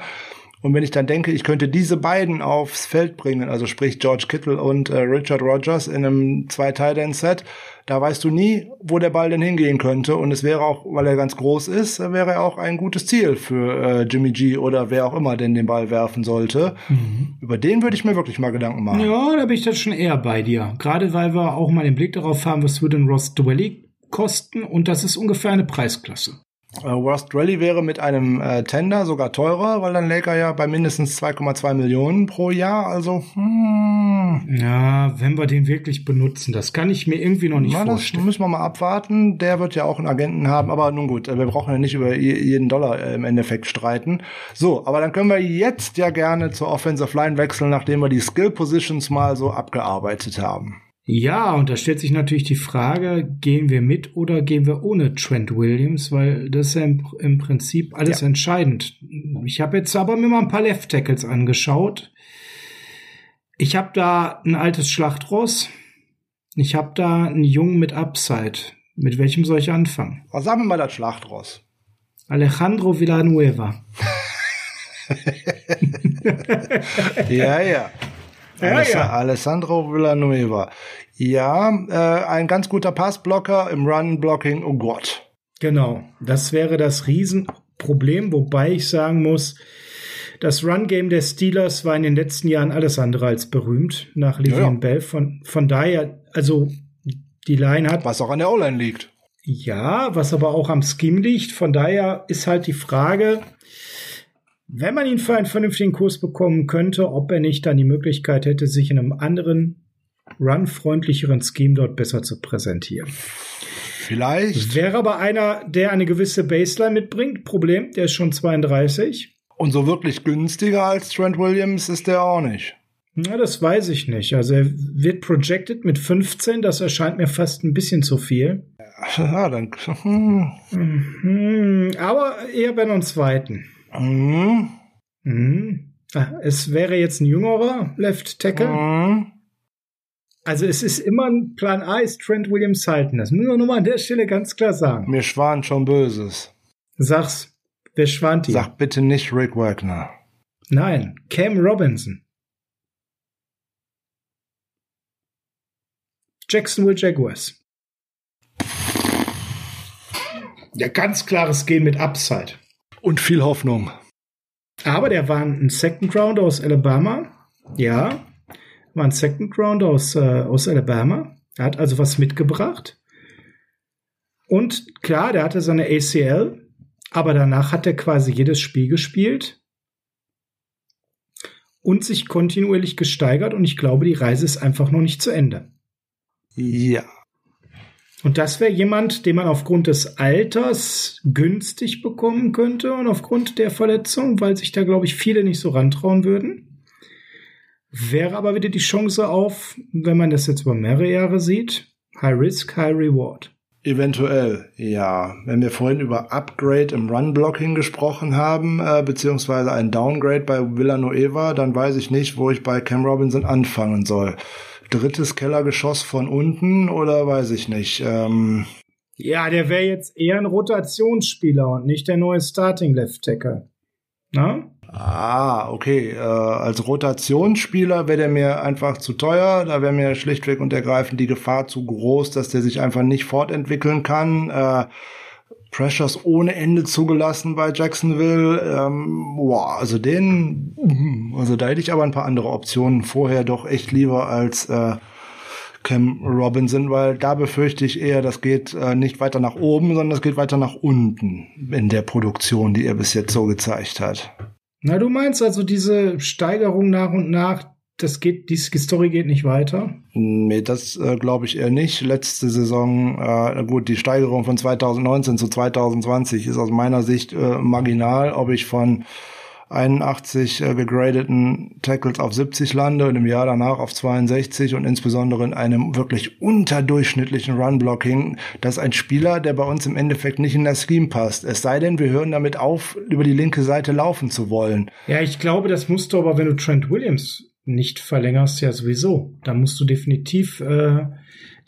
Und wenn ich dann denke, ich könnte diese beiden aufs Feld bringen, also sprich George Kittle und äh, Richard Rogers in einem zwei tight set da weißt du nie, wo der Ball denn hingehen könnte. Und es wäre auch, weil er ganz groß ist, wäre er auch ein gutes Ziel für äh, Jimmy G oder wer auch immer denn den Ball werfen sollte. Mhm. Über den würde ich mir wirklich mal Gedanken machen. Ja, da bin ich dann schon eher bei dir. Gerade weil wir auch mal den Blick darauf haben, was würde ein Ross Dwelly kosten und das ist ungefähr eine Preisklasse. Äh, Worst Rally wäre mit einem äh, Tender sogar teurer, weil dann läge er ja bei mindestens 2,2 Millionen pro Jahr. Also, hm. Ja, wenn wir den wirklich benutzen, das kann ich mir irgendwie noch nicht Na, vorstellen. Das müssen wir mal abwarten. Der wird ja auch einen Agenten haben, aber nun gut, wir brauchen ja nicht über jeden Dollar äh, im Endeffekt streiten. So, aber dann können wir jetzt ja gerne zur Offensive Line wechseln, nachdem wir die Skill Positions mal so abgearbeitet haben. Ja, und da stellt sich natürlich die Frage, gehen wir mit oder gehen wir ohne Trent Williams, weil das ist ja im, im Prinzip alles ja. entscheidend. Ich habe jetzt aber mir mal ein paar Left Tackles angeschaut. Ich habe da ein altes Schlachtross. Ich habe da einen Jungen mit Upside. Mit welchem soll ich anfangen? Was sagen wir mal das Schlachtross? Alejandro Villanueva. <laughs> ja, ja. Ja, ja. Alessandro Villanueva. Ja, äh, ein ganz guter Passblocker im Run-Blocking, oh Gott. Genau, das wäre das Riesenproblem, wobei ich sagen muss, das Run-Game der Steelers war in den letzten Jahren alles andere als berühmt nach Le'Veon ja, ja. Bell. Von, von daher, also die Line hat. Was auch an der O-Line liegt. Ja, was aber auch am Scheme liegt. Von daher ist halt die Frage, wenn man ihn für einen vernünftigen Kurs bekommen könnte, ob er nicht dann die Möglichkeit hätte, sich in einem anderen, run-freundlicheren Scheme dort besser zu präsentieren. Vielleicht. Wäre aber einer, der eine gewisse Baseline mitbringt. Problem, der ist schon 32. Und so wirklich günstiger als Trent Williams ist der auch nicht. Na, das weiß ich nicht. Also er wird projected mit 15, das erscheint mir fast ein bisschen zu viel. Ja, dann. Hm. Mhm, aber eher bei einem zweiten. Mhm. Mhm. Es wäre jetzt ein jüngerer Left Tackle. Mhm. Also es ist immer ein Plan A ist Trent Williams halten. Das müssen wir nur mal an der Stelle ganz klar sagen. Mir schwant schon Böses. Sag's. Wer schwant dir? Sag bitte nicht Rick Wagner. Nein, Cam Robinson. Jacksonville Jaguars. Ja, ganz klares Gehen mit Upside. Und viel Hoffnung. Aber der war ein Second Round aus Alabama. Ja, war ein Second Round aus, äh, aus Alabama. Er hat also was mitgebracht. Und klar, der hatte seine ACL, aber danach hat er quasi jedes Spiel gespielt und sich kontinuierlich gesteigert. Und ich glaube, die Reise ist einfach noch nicht zu Ende. Ja, und das wäre jemand, den man aufgrund des Alters günstig bekommen könnte und aufgrund der Verletzung, weil sich da, glaube ich, viele nicht so rantrauen würden. Wäre aber wieder die Chance auf, wenn man das jetzt über mehrere Jahre sieht, High Risk, High Reward. Eventuell, ja. Wenn wir vorhin über Upgrade im Run-Blocking gesprochen haben, äh, beziehungsweise ein Downgrade bei Villanueva, dann weiß ich nicht, wo ich bei Cam Robinson anfangen soll drittes Kellergeschoss von unten oder weiß ich nicht. Ähm Ja, der wäre jetzt eher ein Rotationsspieler und nicht der neue Starting Left Tackle. Na? Ah, okay. Äh, als Rotationsspieler wäre der mir einfach zu teuer. Da wäre mir schlichtweg und ergreifend die Gefahr zu groß, dass der sich einfach nicht fortentwickeln kann. Äh, Pressures ohne Ende zugelassen bei Jacksonville. Ähm, boah, also den, also da hätte ich aber ein paar andere Optionen vorher doch echt lieber als äh, Cam Robinson, weil da befürchte ich eher, das geht äh, nicht weiter nach oben, sondern das geht weiter nach unten in der Produktion, die er bis jetzt so gezeigt hat. Na, du meinst also diese Steigerung nach und nach, das geht, die Story geht nicht weiter? Nee, das äh, glaube ich eher nicht. Letzte Saison, äh, gut, die Steigerung von 2019 zu 2020 ist aus meiner Sicht äh, marginal. Ob ich von 81 äh, gegradeten Tackles auf 70 lande und im Jahr danach auf 62 und insbesondere in einem wirklich unterdurchschnittlichen Run-Blocking. Das ist ein Spieler, der bei uns im Endeffekt nicht in das Scheme passt. Es sei denn, wir hören damit auf, über die linke Seite laufen zu wollen. Ja, ich glaube, das musst du aber, wenn du Trent Williams nicht verlängerst, ja sowieso. Da musst du definitiv äh,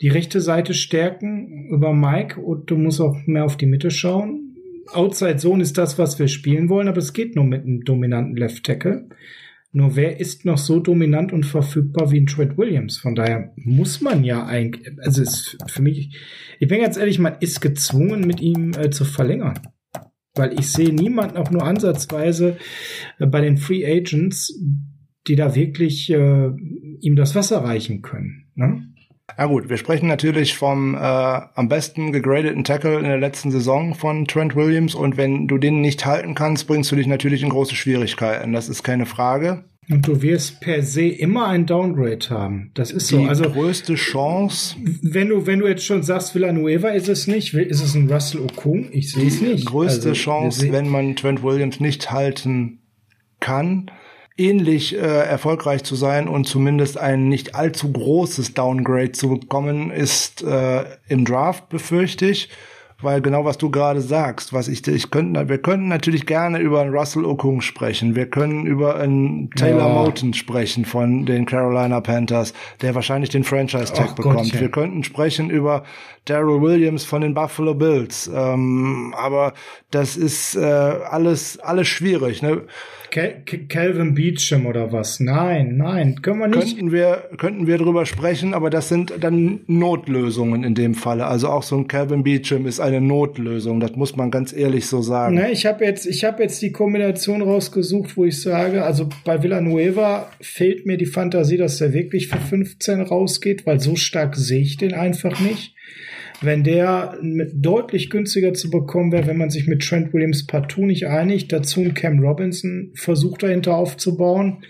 die rechte Seite stärken über Mike und du musst auch mehr auf die Mitte schauen Outside Zone ist das, was wir spielen wollen, aber es geht nur mit einem dominanten Left Tackle. Nur wer ist noch so dominant und verfügbar wie ein Trent Williams? Von daher muss man ja eigentlich, also ist für mich, ich bin ganz ehrlich, man ist gezwungen, mit ihm äh, zu verlängern. Weil ich sehe niemanden auch nur ansatzweise äh, bei den Free Agents, die da wirklich äh, ihm das Wasser reichen können. Ne? Ja gut, wir sprechen natürlich vom äh, am besten gegradeten Tackle in der letzten Saison von Trent Williams und wenn du den nicht halten kannst, bringst du dich natürlich in große Schwierigkeiten. Das ist keine Frage. Und du wirst per se immer ein Downgrade haben. Das ist so. Die also größte Chance. Wenn du, wenn du jetzt schon sagst, Villanueva ist es nicht, ist es ein Russell Okung? Ich sehe es nicht. Die größte also, Chance, wenn man Trent Williams nicht halten kann, ähnlich äh, erfolgreich zu sein und zumindest ein nicht allzu großes Downgrade zu bekommen, ist äh, im Draft, befürchte ich. Weil genau was du gerade sagst, was ich, ich könnten, wir könnten natürlich gerne über einen Russell Okung sprechen. Wir können über einen Taylor ja. Moten sprechen von den Carolina Panthers, der wahrscheinlich den Franchise Tag bekommt. Gottchen. Wir könnten sprechen über Daryl Williams von den Buffalo Bills. Ähm, aber das ist äh, alles, alles schwierig. Ne? Calvin Beecham oder was? Nein, nein, können wir nicht. Könnten wir, könnten wir drüber sprechen, aber das sind dann Notlösungen in dem Falle. Also auch so ein Calvin Beecham ist eine Notlösung. Das muss man ganz ehrlich so sagen. Ne, ich habe jetzt, ich habe jetzt die Kombination rausgesucht, wo ich sage, also bei Villanueva fehlt mir die Fantasie, dass der wirklich für 15 rausgeht, weil so stark sehe ich den einfach nicht wenn der mit deutlich günstiger zu bekommen wäre, wenn man sich mit Trent Williams partout nicht einigt, dazu ein Cam Robinson versucht dahinter aufzubauen,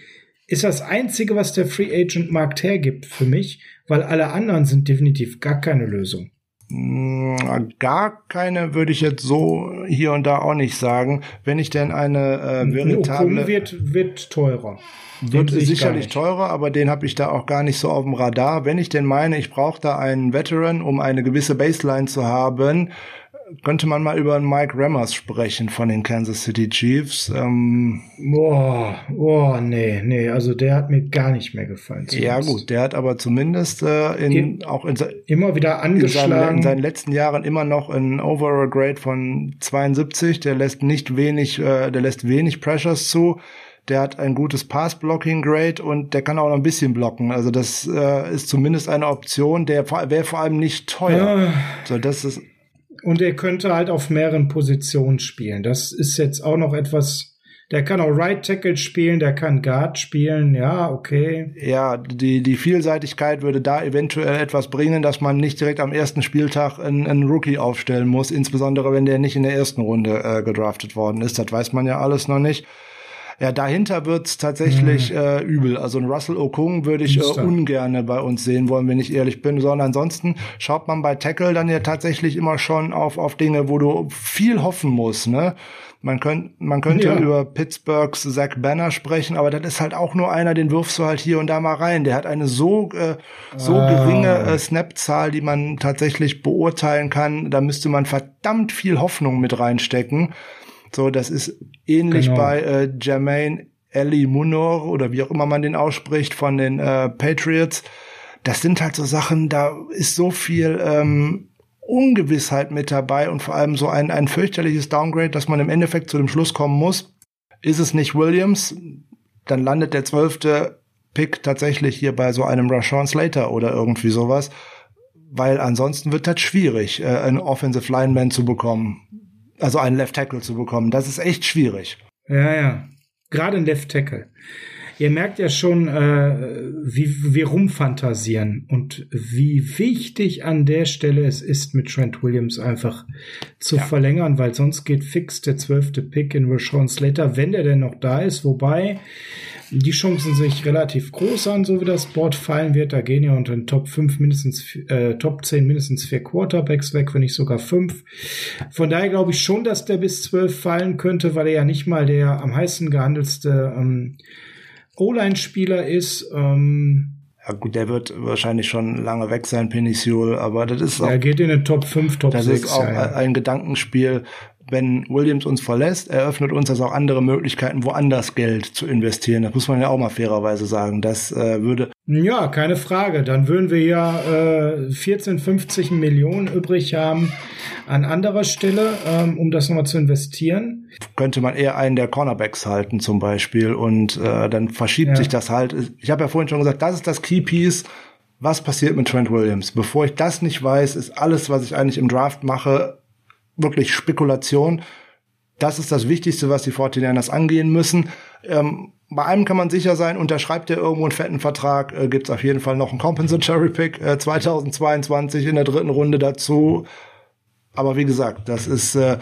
ist das einzige, was der Free Agent Markt hergibt für mich, weil alle anderen sind definitiv gar keine Lösung. Mm, gar keine würde ich jetzt so hier und da auch nicht sagen. Wenn ich denn eine äh, veritable... Okun wird, wird teurer. Wird sicherlich teurer, aber den habe ich da auch gar nicht so auf dem Radar. Wenn ich denn meine, ich brauche da einen Veteran, um eine gewisse Baseline zu haben, könnte man mal über einen Mike Rammers sprechen von den Kansas City Chiefs. Ähm, boah, boah, nee, nee, also der hat mir gar nicht mehr gefallen. Ja gut, der hat aber zumindest äh, in, auch in, immer wieder angeschlagen. In seinen, in seinen, letzten Jahren immer noch ein Overall Grade von 72. Der lässt nicht wenig, äh, der lässt wenig Pressures zu. Der hat ein gutes Pass-Blocking-Grade und der kann auch noch ein bisschen blocken. Also das äh, ist zumindest eine Option. Der wäre vor allem nicht teuer. Ja. So, das ist und er könnte halt auf mehreren Positionen spielen. Das ist jetzt auch noch etwas. Der kann auch Right Tackle spielen, der kann Guard spielen, ja, okay. Ja, die, die Vielseitigkeit würde da eventuell etwas bringen, dass man nicht direkt am ersten Spieltag einen, einen Rookie aufstellen muss, insbesondere wenn der nicht in der ersten Runde äh, gedraftet worden ist. Das weiß man ja alles noch nicht. Ja, dahinter wird's tatsächlich mhm. äh, übel. Also ein Russell Okung würde ich äh, ungern bei uns sehen wollen, wenn ich ehrlich bin. Sondern ansonsten schaut man bei Tackle dann ja tatsächlich immer schon auf, auf Dinge, wo du viel hoffen musst, ne? Man, könnt, man könnte ja. über Pittsburghs Zach Banner sprechen, aber das ist halt auch nur einer, den wirfst du halt hier und da mal rein. Der hat eine so, äh, so ah. geringe äh, Snap-Zahl, die man tatsächlich beurteilen kann. Da müsste man verdammt viel Hoffnung mit reinstecken. So, das ist ähnlich genau. bei äh, Jermaine Ellie Munor oder wie auch immer man den ausspricht von den äh, Patriots. Das sind halt so Sachen, da ist so viel ähm, Ungewissheit mit dabei und vor allem so ein, ein fürchterliches Downgrade, dass man im Endeffekt zu dem Schluss kommen muss, ist es nicht Williams, dann landet der zwölfte Pick tatsächlich hier bei so einem Rashawn Slater oder irgendwie sowas, weil ansonsten wird das schwierig, äh, einen Offensive Lineman zu bekommen, also einen Left Tackle zu bekommen. Das ist echt schwierig. Ja, ja. Gerade ein Left Tackle. Ihr merkt ja schon, äh, wie wir rumfantasieren und wie wichtig an der Stelle es ist, mit Trent Williams einfach zu ja. verlängern, weil sonst geht fix der zwölfte Pick in Rashawn Slater, wenn der denn noch da ist. Wobei die Chancen sich relativ groß an, so wie das Board fallen wird. Da gehen ja unter den Top 5 mindestens, äh, Top 10 mindestens vier Quarterbacks weg, wenn nicht sogar fünf. Von daher glaube ich schon, dass der bis 12 fallen könnte, weil er ja nicht mal der am heißen gehandelste ähm, O-Line-Spieler ist. Ähm, ja gut, der wird wahrscheinlich schon lange weg sein, Penisul, aber das ist auch. Er geht in den Top 5, Top das 6. Das ist auch ja, ja. ein Gedankenspiel. Wenn Williams uns verlässt, eröffnet uns das auch andere Möglichkeiten, woanders Geld zu investieren. Das muss man ja auch mal fairerweise sagen. Das äh, würde. Ja, keine Frage. Dann würden wir ja äh, 14, 50 Millionen übrig haben an anderer Stelle, ähm, um das nochmal zu investieren. Könnte man eher einen der Cornerbacks halten zum Beispiel und äh, dann verschiebt ja. sich das halt. Ich habe ja vorhin schon gesagt, das ist das Keypiece. Was passiert mit Trent Williams? Bevor ich das nicht weiß, ist alles, was ich eigentlich im Draft mache, wirklich Spekulation. Das ist das Wichtigste, was die 49ers angehen müssen. Ähm, bei einem kann man sicher sein, unterschreibt er irgendwo einen fetten Vertrag, äh, gibt es auf jeden Fall noch einen Compensatory Pick äh, 2022 in der dritten Runde dazu. Aber wie gesagt, das ist äh,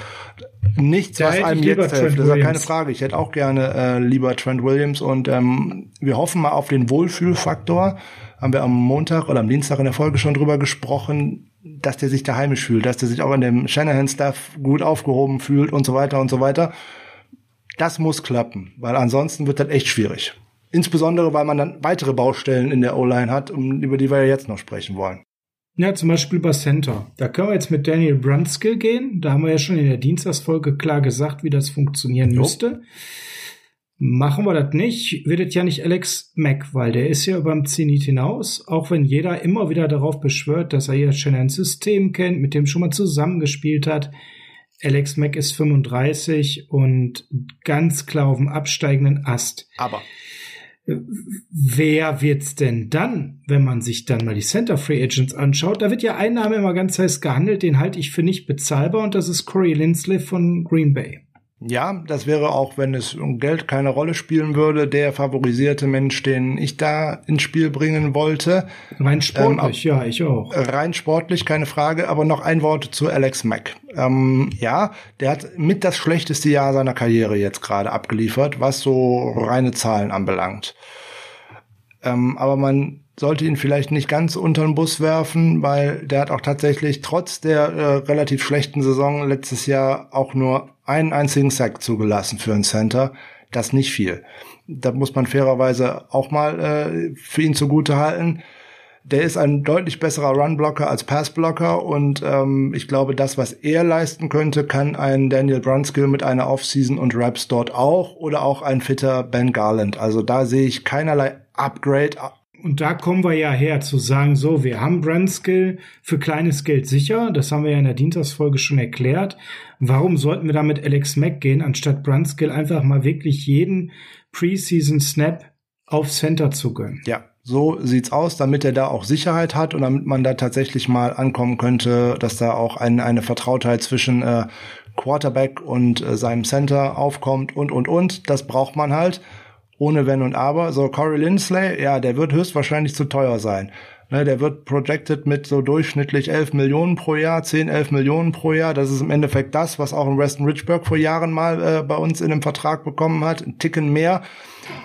nichts, da was einem jetzt hilft. Das ist ja keine Frage. Ich hätte auch gerne äh, lieber Trent Williams und ähm, wir hoffen mal auf den Wohlfühlfaktor. Haben wir am Montag oder am Dienstag in der Folge schon drüber gesprochen, dass der sich da heimisch fühlt, dass der sich auch in dem Shanahan-Staff gut aufgehoben fühlt und so weiter und so weiter. Das muss klappen, weil ansonsten wird das echt schwierig. Insbesondere, weil man dann weitere Baustellen in der O-Line hat, um, über die wir ja jetzt noch sprechen wollen. Ja, zum Beispiel bei Center. Da können wir jetzt mit Daniel Brunskill gehen. Da haben wir ja schon in der Dienstagsfolge klar gesagt, wie das funktionieren jo. müsste. Machen wir das nicht, wird es ja nicht Alex Mack, weil der ist ja beim Zenit hinaus, auch wenn jeder immer wieder darauf beschwört, dass er jetzt schon ein System kennt, mit dem schon mal zusammengespielt hat. Alex Mack ist 35 und ganz klar auf dem absteigenden Ast. Aber wer wird's denn dann, wenn man sich dann mal die Center Free Agents anschaut? Da wird ja ein Name immer ganz heiß gehandelt, den halte ich für nicht bezahlbar und das ist Corey Lindsley von Green Bay. Ja, das wäre auch, wenn es um Geld keine Rolle spielen würde, der favorisierte Mensch, den ich da ins Spiel bringen wollte. Rein sportlich, ähm, ja, ich auch. Rein sportlich, keine Frage, aber noch ein Wort zu Alex Mack. Ähm, ja, der hat mit das schlechteste Jahr seiner Karriere jetzt gerade abgeliefert, was so reine Zahlen anbelangt. Ähm, aber man sollte ihn vielleicht nicht ganz unter den Bus werfen, weil der hat auch tatsächlich trotz der äh, relativ schlechten Saison letztes Jahr auch nur einen einzigen Sack zugelassen für einen Center. Das nicht viel. Da muss man fairerweise auch mal äh, für ihn zugute halten. Der ist ein deutlich besserer Runblocker als Passblocker und ähm, ich glaube, das, was er leisten könnte, kann ein Daniel Brunskill mit einer Offseason und Raps dort auch oder auch ein fitter Ben Garland. Also da sehe ich keinerlei Upgrade und da kommen wir ja her zu sagen, so, wir haben Brandskill für kleines Geld sicher. Das haben wir ja in der Dienstagsfolge schon erklärt. Warum sollten wir da mit Alex Mack gehen, anstatt Brandskill einfach mal wirklich jeden Preseason Snap auf Center zu gönnen? Ja, so sieht's aus, damit er da auch Sicherheit hat und damit man da tatsächlich mal ankommen könnte, dass da auch ein, eine Vertrautheit zwischen äh, Quarterback und äh, seinem Center aufkommt und, und, und. Das braucht man halt ohne Wenn und Aber. So Corey Lindsley, ja, der wird höchstwahrscheinlich zu teuer sein. Ne, der wird projected mit so durchschnittlich 11 Millionen pro Jahr, 10, 11 Millionen pro Jahr. Das ist im Endeffekt das, was auch in Weston Richburg vor Jahren mal äh, bei uns in einem Vertrag bekommen hat. Ein Ticken mehr.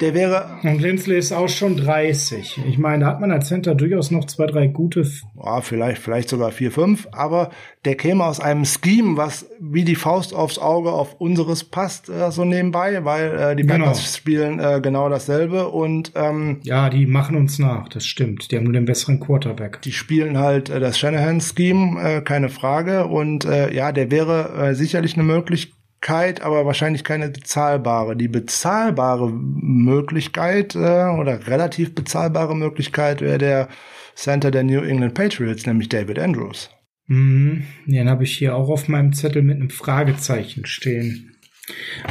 Der wäre. Und Lindsley ist auch schon 30. Ich meine, da hat man als Center durchaus noch zwei, drei gute. Ja, vielleicht, vielleicht sogar vier, fünf. Aber der käme aus einem Scheme, was wie die Faust aufs Auge auf unseres passt, äh, so nebenbei, weil äh, die Packers genau. spielen äh, genau dasselbe und ähm, ja, die machen uns nach. Das stimmt. Die haben nur den besseren Quarterback. Die spielen halt äh, das Shanahan-Scheme, äh, keine Frage. Und äh, ja, der wäre äh, sicherlich eine Möglichkeit Möglichkeit, aber wahrscheinlich keine bezahlbare. Die bezahlbare Möglichkeit äh, oder relativ bezahlbare Möglichkeit wäre der Center der New England Patriots, nämlich David Andrews. Mhm, den habe ich hier auch auf meinem Zettel mit einem Fragezeichen stehen.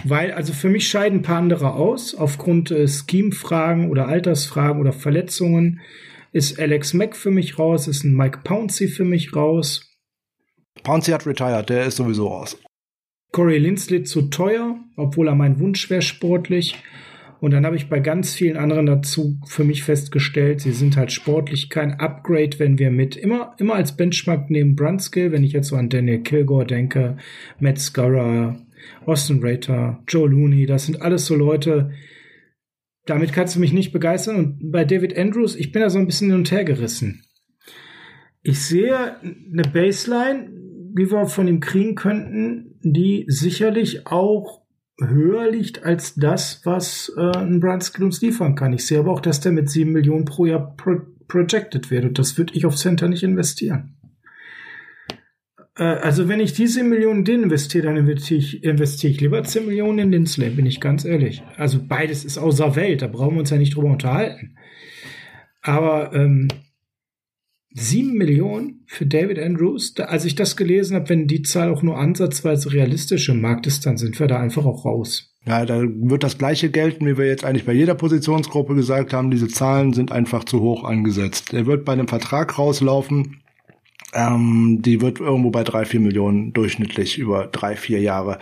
Weil, also für mich scheiden ein paar andere aus. Aufgrund äh, Scheme-Fragen oder Altersfragen oder Verletzungen ist Alex Mack für mich raus, ist ein Mike Pouncey für mich raus. Pouncey hat retired, der ist sowieso raus. Corey Lindsley zu teuer, obwohl er mein Wunsch wäre sportlich. Und dann habe ich bei ganz vielen anderen dazu für mich festgestellt, sie sind halt sportlich kein Upgrade, wenn wir mit immer, immer als Benchmark nehmen Brunskill, wenn ich jetzt so an Daniel Kilgore denke, Matt Scurra, Austin Rater, Joe Looney, das sind alles so Leute, damit kannst du mich nicht begeistern. Und bei David Andrews, ich bin da so ein bisschen hin und her gerissen. Ich sehe eine Baseline, wie wir von ihm kriegen könnten, die sicherlich auch höher liegt als das, was äh, ein Brunskill uns liefern kann. Ich sehe aber auch, dass der mit sieben Millionen pro Jahr pro projected wird. Und das würde ich auf Center nicht investieren. Äh, also wenn ich diese Millionen den investiere, dann investiere ich, investiere ich lieber 10 Millionen in Lindsley, bin ich ganz ehrlich. Also beides ist außer Welt, da brauchen wir uns ja nicht drüber unterhalten. Aber ähm, 7 Millionen für David Andrews, da, als ich das gelesen habe, wenn die Zahl auch nur ansatzweise realistisch im Markt ist, dann sind wir da einfach auch raus. Ja, da wird das gleiche gelten, wie wir jetzt eigentlich bei jeder Positionsgruppe gesagt haben. Diese Zahlen sind einfach zu hoch angesetzt. Er wird bei einem Vertrag rauslaufen, ähm, die wird irgendwo bei drei, vier Millionen durchschnittlich über drei, vier Jahre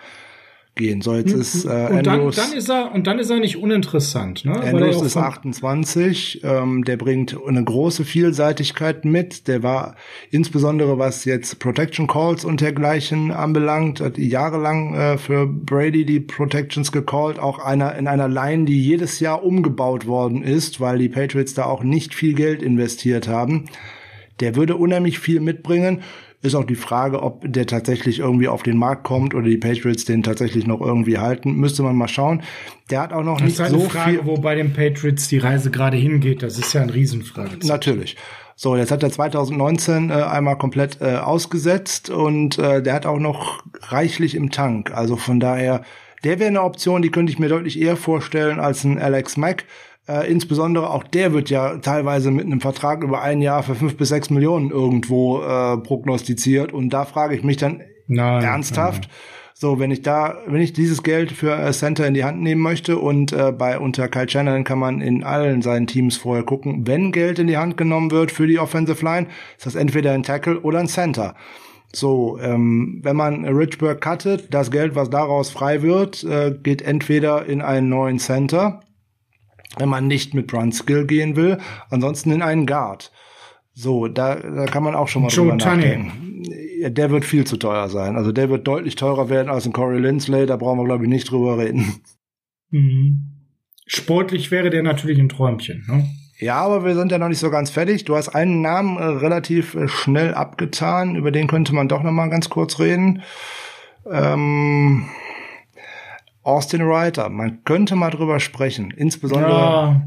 gehen. So, jetzt hm, ist äh, und Andrews, dann, dann ist er und dann ist er nicht uninteressant. Ne? Andrews ist 28, ähm, der bringt eine große Vielseitigkeit mit. Der war insbesondere was jetzt Protection Calls und dergleichen anbelangt, hat jahrelang äh, für Brady die Protections gecallt, auch einer in einer Line, die jedes Jahr umgebaut worden ist, weil die Patriots da auch nicht viel Geld investiert haben. Der würde unheimlich viel mitbringen. Ist auch die Frage, ob der tatsächlich irgendwie auf den Markt kommt oder die Patriots den tatsächlich noch irgendwie halten. Müsste man mal schauen. Der hat auch noch das nicht ist so Frage, viel. Wo bei den Patriots die Reise gerade hingeht, das ist ja ein Riesenfrage. Natürlich. So, jetzt hat er 2019 äh, einmal komplett äh, ausgesetzt und äh, der hat auch noch reichlich im Tank. Also von daher, der wäre eine Option, die könnte ich mir deutlich eher vorstellen als ein Alex Mack. Äh, insbesondere auch der wird ja teilweise mit einem Vertrag über ein Jahr für fünf bis sechs Millionen irgendwo äh, prognostiziert. Und da frage ich mich dann nein, ernsthaft, nein. so wenn ich da, wenn ich dieses Geld für äh, Center in die Hand nehmen möchte und äh, bei unter Kyle Shannon kann man in allen seinen Teams vorher gucken, wenn Geld in die Hand genommen wird für die Offensive Line, ist das entweder ein Tackle oder ein Center. So, ähm, wenn man Richburg cuttet, das Geld, was daraus frei wird, äh, geht entweder in einen neuen Center wenn man nicht mit Brunskill gehen will. Ansonsten in einen Guard. So, da, da kann man auch schon mal Joe drüber nachdenken. Ja, der wird viel zu teuer sein. Also der wird deutlich teurer werden als ein Corey Lindsley. Da brauchen wir, glaube ich, nicht drüber reden. Mhm. Sportlich wäre der natürlich ein Träumchen. Ne? Ja, aber wir sind ja noch nicht so ganz fertig. Du hast einen Namen äh, relativ äh, schnell abgetan. Über den könnte man doch noch mal ganz kurz reden. Ähm Austin Reiter, man könnte mal drüber sprechen. Insbesondere, ja.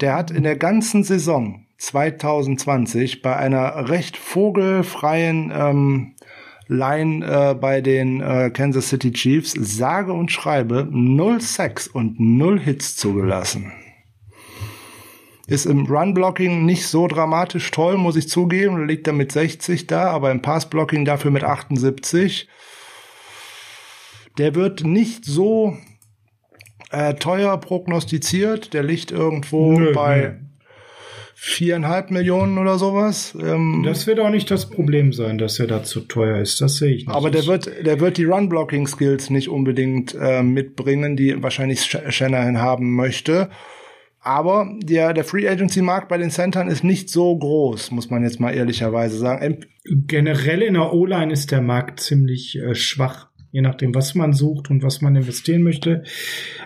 der hat in der ganzen Saison 2020 bei einer recht vogelfreien ähm, Line äh, bei den äh, Kansas City Chiefs sage und schreibe null Sex und null Hits zugelassen. Ist im Run-Blocking nicht so dramatisch toll, muss ich zugeben. Liegt er mit 60 da, aber im Pass-Blocking dafür mit 78 der wird nicht so äh, teuer prognostiziert. Der liegt irgendwo Nö, bei viereinhalb Millionen oder sowas. Ähm, das wird auch nicht das Problem sein, dass er da zu teuer ist. Das sehe ich nicht. Aber der wird, der wird die Run-Blocking-Skills nicht unbedingt äh, mitbringen, die wahrscheinlich Shanahan haben möchte. Aber der, der Free Agency Markt bei den Centern ist nicht so groß, muss man jetzt mal ehrlicherweise sagen. Generell in der O-Line ist der Markt ziemlich äh, schwach je nachdem, was man sucht und was man investieren möchte.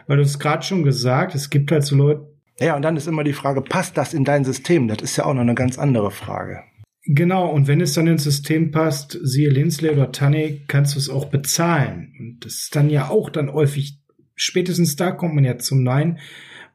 Weil du es gerade schon gesagt, es gibt halt so Leute. Ja, und dann ist immer die Frage, passt das in dein System? Das ist ja auch noch eine ganz andere Frage. Genau, und wenn es dann ins System passt, siehe Linsley oder Tanny, kannst du es auch bezahlen. Und das ist dann ja auch dann häufig, spätestens da kommt man ja zum Nein.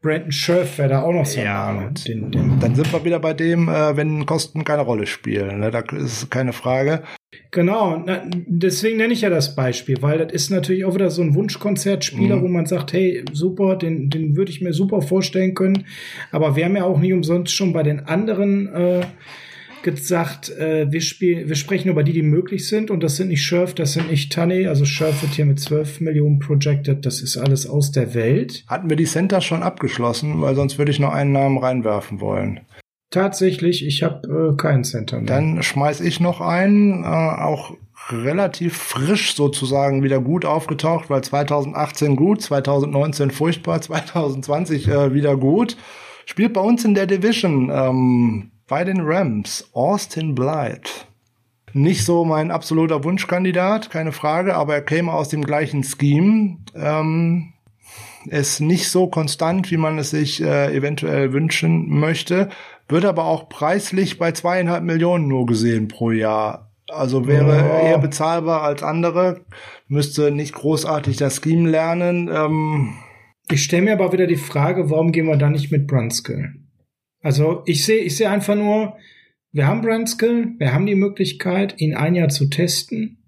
Brandon Scherf wäre da auch noch so ja, Name. Den, den dann sind wir wieder bei dem, äh, wenn Kosten keine Rolle spielen. Ne? Da ist keine Frage. Genau, na, deswegen nenne ich ja das Beispiel, weil das ist natürlich auch wieder so ein Wunschkonzertspieler, mhm. wo man sagt, hey, super, den, den würde ich mir super vorstellen können. Aber wir haben ja auch nicht umsonst schon bei den anderen äh, gesagt, äh, wir, spielen, wir sprechen über die, die möglich sind. Und das sind nicht Scherf, das sind nicht Tanny. Also Scherf wird hier mit 12 Millionen projected. Das ist alles aus der Welt. Hatten wir die Center schon abgeschlossen, weil sonst würde ich noch einen Namen reinwerfen wollen. Tatsächlich, ich habe äh, keinen Center mehr. Dann schmeiß ich noch einen, äh, auch relativ frisch sozusagen wieder gut aufgetaucht, weil 2018 gut, 2019 furchtbar, <laughs> 2020 äh, wieder gut. Spielt bei uns in der Division ähm, bei den Rams Austin Blythe. Nicht so mein absoluter Wunschkandidat, keine Frage, aber er käme aus dem gleichen Scheme. Ähm, ist nicht so konstant, wie man es sich äh, eventuell wünschen möchte, wird aber auch preislich bei zweieinhalb Millionen nur gesehen pro Jahr also wäre oh. eher bezahlbar als andere, müsste nicht großartig das Scheme lernen. Ähm ich stelle mir aber wieder die Frage, warum gehen wir da nicht mit Brunskill? Also ich sehe ich sehe einfach nur, wir haben Brunskill, wir haben die Möglichkeit, ihn ein Jahr zu testen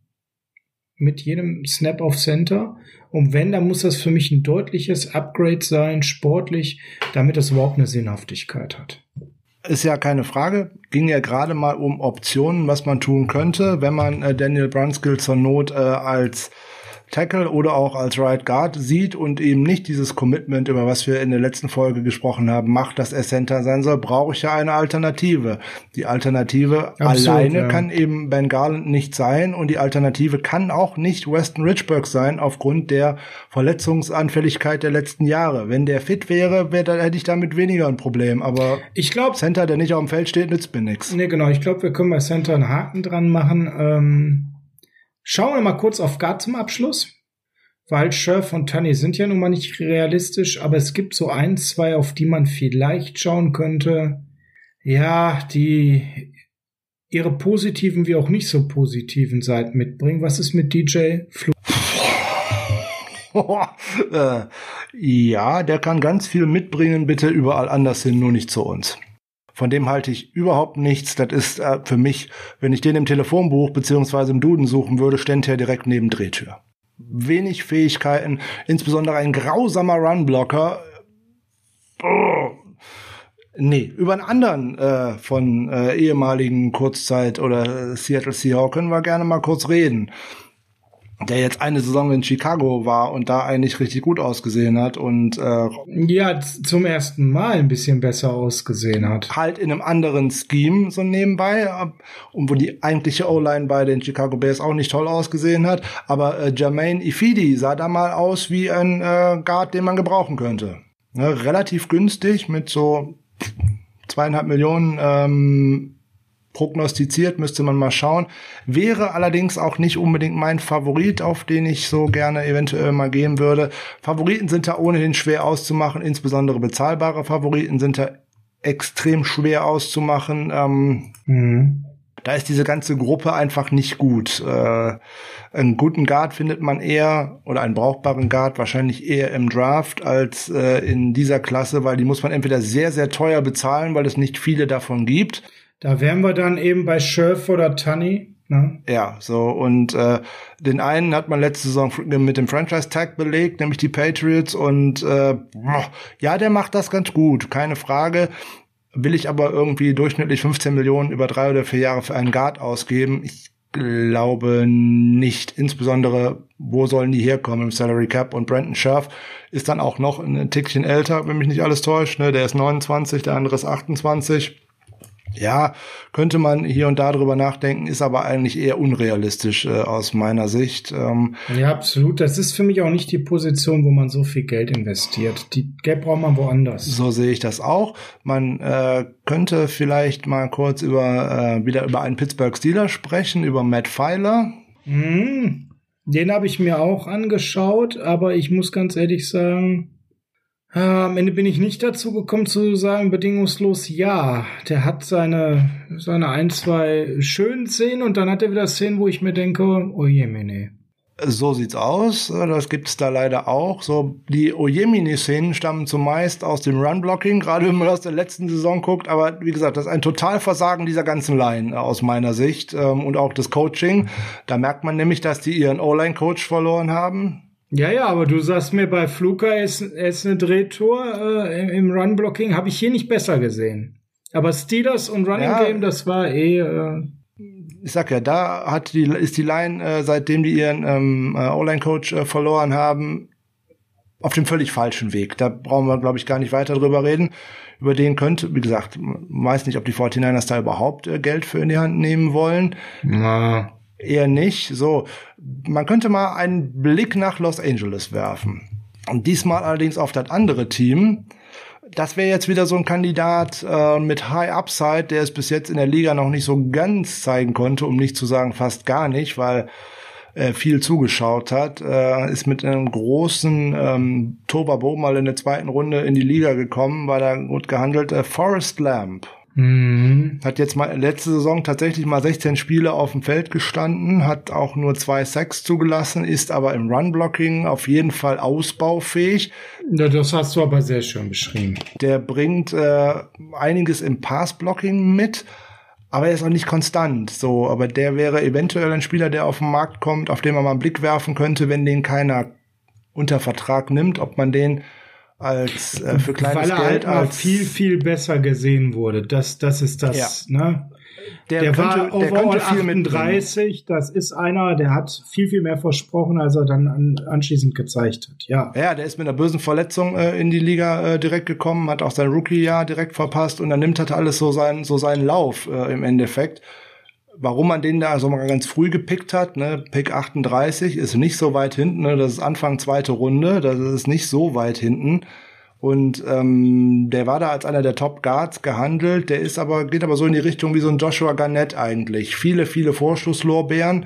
mit jedem Snap auf Center. Und wenn, dann muss das für mich ein deutliches Upgrade sein, sportlich, damit es überhaupt eine Sinnhaftigkeit hat. Ist ja keine Frage. Ging ja gerade mal um Optionen, was man tun könnte, wenn man äh, Daniel Brunskill zur Not äh, als Tackle oder auch als Right Guard sieht und eben nicht dieses Commitment, über was wir in der letzten Folge gesprochen haben, macht, dass er Center sein soll, brauche ich ja eine Alternative. Die Alternative Absolut, alleine ja. kann eben Ben Garland nicht sein und die Alternative kann auch nicht Weston Richburg sein aufgrund der Verletzungsanfälligkeit der letzten Jahre. Wenn der fit wäre, wär, dann hätte ich damit weniger ein Problem. Aber ich glaube, Center, der nicht auf dem Feld steht, nützt mir nichts. Nee, genau. Ich glaube, wir können bei Center einen Haken dran machen. Ähm Schauen wir mal kurz auf Guard zum Abschluss. Weil Scherf und Tunny sind ja nun mal nicht realistisch, aber es gibt so ein, zwei, auf die man vielleicht schauen könnte. Ja, die ihre positiven wie auch nicht so positiven Seiten mitbringen. Was ist mit DJ Flu? <laughs> äh, ja, der kann ganz viel mitbringen, bitte überall anders hin, nur nicht zu uns. Von dem halte ich überhaupt nichts. Das ist äh, für mich, wenn ich den im Telefonbuch beziehungsweise im Duden suchen würde, stände er direkt neben Drehtür. Wenig Fähigkeiten, insbesondere ein grausamer Runblocker. Nee, über einen anderen äh, von äh, ehemaligen Kurzzeit oder Seattle Seahawks können wir gerne mal kurz reden der jetzt eine Saison in Chicago war und da eigentlich richtig gut ausgesehen hat und äh, ja zum ersten Mal ein bisschen besser ausgesehen hat. Halt in einem anderen Scheme so nebenbei und wo die eigentliche O-Line bei den Chicago Bears auch nicht toll ausgesehen hat, aber äh, Jermaine Ifidi sah da mal aus wie ein äh, Guard, den man gebrauchen könnte. Ne, relativ günstig mit so zweieinhalb Millionen ähm, prognostiziert, müsste man mal schauen. Wäre allerdings auch nicht unbedingt mein Favorit, auf den ich so gerne eventuell mal gehen würde. Favoriten sind da ohnehin schwer auszumachen, insbesondere bezahlbare Favoriten sind da extrem schwer auszumachen. Ähm, mhm. Da ist diese ganze Gruppe einfach nicht gut. Äh, einen guten Guard findet man eher, oder einen brauchbaren Guard wahrscheinlich eher im Draft als äh, in dieser Klasse, weil die muss man entweder sehr, sehr teuer bezahlen, weil es nicht viele davon gibt da wären wir dann eben bei Scherf oder Tunny. Ne? Ja, so und äh, den einen hat man letzte Saison mit dem Franchise Tag belegt, nämlich die Patriots und äh, ja, der macht das ganz gut, keine Frage. Will ich aber irgendwie durchschnittlich 15 Millionen über drei oder vier Jahre für einen Guard ausgeben? Ich glaube nicht. Insbesondere, wo sollen die herkommen im Salary Cap? Und Brandon Scherf ist dann auch noch ein Tickchen älter, wenn mich nicht alles täuscht. Ne? Der ist 29, der andere ist 28 ja, könnte man hier und da drüber nachdenken, ist aber eigentlich eher unrealistisch äh, aus meiner Sicht. Ähm, ja, absolut. Das ist für mich auch nicht die Position, wo man so viel Geld investiert. Die Geld braucht man woanders. So sehe ich das auch. Man äh, könnte vielleicht mal kurz über äh, wieder über einen Pittsburgh Steeler sprechen, über Matt Pfeiler. Mhm. Den habe ich mir auch angeschaut, aber ich muss ganz ehrlich sagen, äh, am Ende bin ich nicht dazu gekommen zu sagen, bedingungslos ja. Der hat seine, seine ein, zwei schönen Szenen und dann hat er wieder Szenen, wo ich mir denke, oh je. So sieht's aus. Das gibt's da leider auch. So, die Ojemini-Szenen stammen zumeist aus dem Run-Blocking, gerade wenn man aus der letzten Saison guckt. Aber wie gesagt, das ist ein Totalversagen dieser ganzen Line aus meiner Sicht ähm, und auch das Coaching. Da merkt man nämlich, dass die ihren O-Line-Coach verloren haben. Ja, ja, aber du sagst mir bei Fluka, ist, ist eine Drehtour äh, im Run-Blocking, habe ich hier nicht besser gesehen. Aber Steelers und Running ja, Game, das war eh. Äh ich sag ja, da hat die, ist die Line, äh, seitdem die ihren ähm, äh, O-Line-Coach äh, verloren haben, auf dem völlig falschen Weg. Da brauchen wir, glaube ich, gar nicht weiter drüber reden. Über den könnte, wie gesagt, weiß nicht, ob die 49ers da überhaupt äh, Geld für in die Hand nehmen wollen. Na. Eher nicht. So, man könnte mal einen Blick nach Los Angeles werfen. Und diesmal allerdings auf das andere Team. Das wäre jetzt wieder so ein Kandidat äh, mit High Upside, der es bis jetzt in der Liga noch nicht so ganz zeigen konnte, um nicht zu sagen fast gar nicht, weil äh, viel zugeschaut hat, äh, ist mit einem großen ähm, Tobabo mal in der zweiten Runde in die Liga gekommen, war da gut gehandelt. Äh, Forest Lamp. Mhm. Hat jetzt mal letzte Saison tatsächlich mal 16 Spiele auf dem Feld gestanden, hat auch nur zwei Sacks zugelassen, ist aber im Run-Blocking auf jeden Fall ausbaufähig. Ja, das hast du aber sehr schön beschrieben. Der bringt äh, einiges im Pass-Blocking mit, aber er ist auch nicht konstant. So, aber der wäre eventuell ein Spieler, der auf den Markt kommt, auf den man mal einen Blick werfen könnte, wenn den keiner unter Vertrag nimmt, ob man den als äh, für kleines Weil er Geld halt als viel viel besser gesehen wurde. Das das ist das, ja. ne? Der, der könnte, war overall der 38, das ist einer, der hat viel, viel mehr versprochen, als er dann an, anschließend gezeigt hat, ja. Ja, der ist mit einer bösen Verletzung äh, in die Liga äh, direkt gekommen, hat auch sein Rookie-Jahr direkt verpasst und dann nimmt halt alles so, sein, so seinen Lauf äh, im Endeffekt. Warum man den da so also mal ganz früh gepickt hat, ne, Pick 38 ist nicht so weit hinten, ne, das ist Anfang zweite Runde, das ist nicht so weit hinten. Und ähm, der war da als einer der Top Guards gehandelt. Der ist aber, geht aber so in die Richtung wie so ein Joshua Garnett eigentlich. Viele, viele Vorschusslorbeeren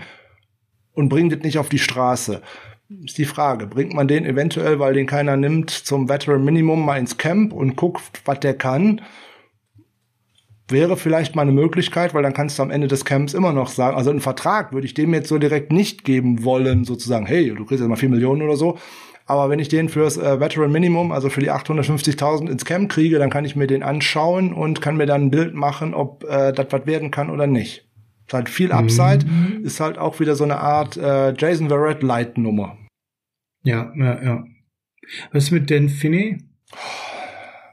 und bringt es nicht auf die Straße. Ist die Frage, bringt man den eventuell, weil den keiner nimmt, zum Veteran Minimum mal ins Camp und guckt, was der kann? Wäre vielleicht mal eine Möglichkeit, weil dann kannst du am Ende des Camps immer noch sagen, also einen Vertrag würde ich dem jetzt so direkt nicht geben wollen, sozusagen, hey, du kriegst jetzt mal vier Millionen oder so, aber wenn ich den fürs äh, Veteran Minimum, also für die 850.000 ins Camp kriege, dann kann ich mir den anschauen und kann mir dann ein Bild machen, ob äh, das was werden kann oder nicht. Ist halt viel Upside, mhm. ist halt auch wieder so eine Art äh, Jason Verrett Light Nummer. Ja, ja, ja. Was ist mit Dan Finney?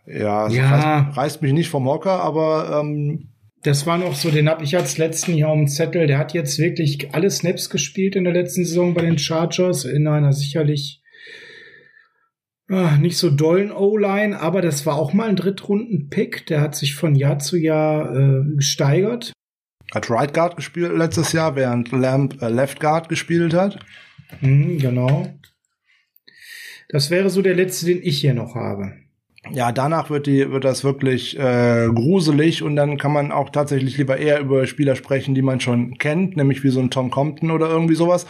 Ja, ja. Reißt, reißt, mich nicht vom Hocker, aber ähm, das war noch so, den habe ich als letzten hier auf dem Zettel. Der hat jetzt wirklich alle Snaps gespielt in der letzten Saison bei den Chargers in einer sicherlich Ah, nicht so dollen O-Line, aber das war auch mal ein Drittrunden-Pick. Der hat sich von Jahr zu Jahr äh, gesteigert. Hat Right Guard gespielt letztes Jahr, während Lamp äh, Left Guard gespielt hat. Mhm, genau. Das wäre so der letzte, den ich hier noch habe. Ja, danach wird die wird das wirklich äh, gruselig und dann kann man auch tatsächlich lieber eher über Spieler sprechen, die man schon kennt, nämlich wie so ein Tom Compton oder irgendwie sowas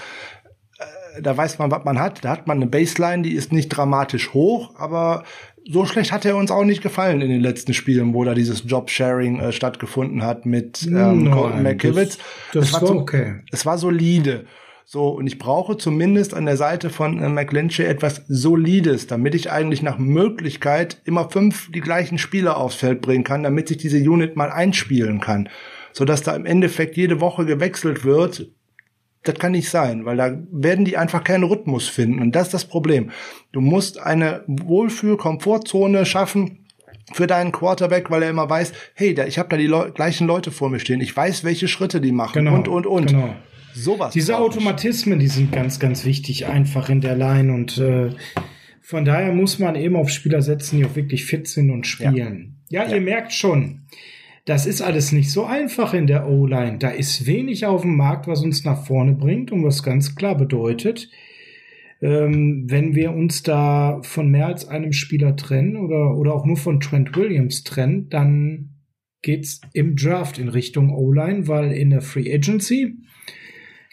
da weiß man, was man hat. Da hat man eine Baseline, die ist nicht dramatisch hoch, aber so schlecht hat er uns auch nicht gefallen in den letzten Spielen, wo da dieses Job-Sharing äh, stattgefunden hat mit ähm, Colton McKivitz. Das, das war, so, okay. Es war solide. So, und ich brauche zumindest an der Seite von äh, McLinchy etwas Solides, damit ich eigentlich nach Möglichkeit immer fünf die gleichen Spieler aufs Feld bringen kann, damit sich diese Unit mal einspielen kann. Sodass da im Endeffekt jede Woche gewechselt wird, das kann nicht sein, weil da werden die einfach keinen Rhythmus finden. Und das ist das Problem. Du musst eine Wohlfühl-Komfortzone schaffen für deinen Quarterback, weil er immer weiß, hey, da, ich habe da die Leu gleichen Leute vor mir stehen. Ich weiß, welche Schritte die machen genau, und, und, und. Genau. Sowas. Diese Automatismen, die sind ganz, ganz wichtig einfach in der Line und äh, von daher muss man eben auf Spieler setzen, die auch wirklich fit sind und spielen. Ja, ja, ja. ihr merkt schon, das ist alles nicht so einfach in der O-Line. Da ist wenig auf dem Markt, was uns nach vorne bringt und was ganz klar bedeutet, ähm, wenn wir uns da von mehr als einem Spieler trennen oder, oder auch nur von Trent Williams trennen, dann geht's im Draft in Richtung O-Line, weil in der Free Agency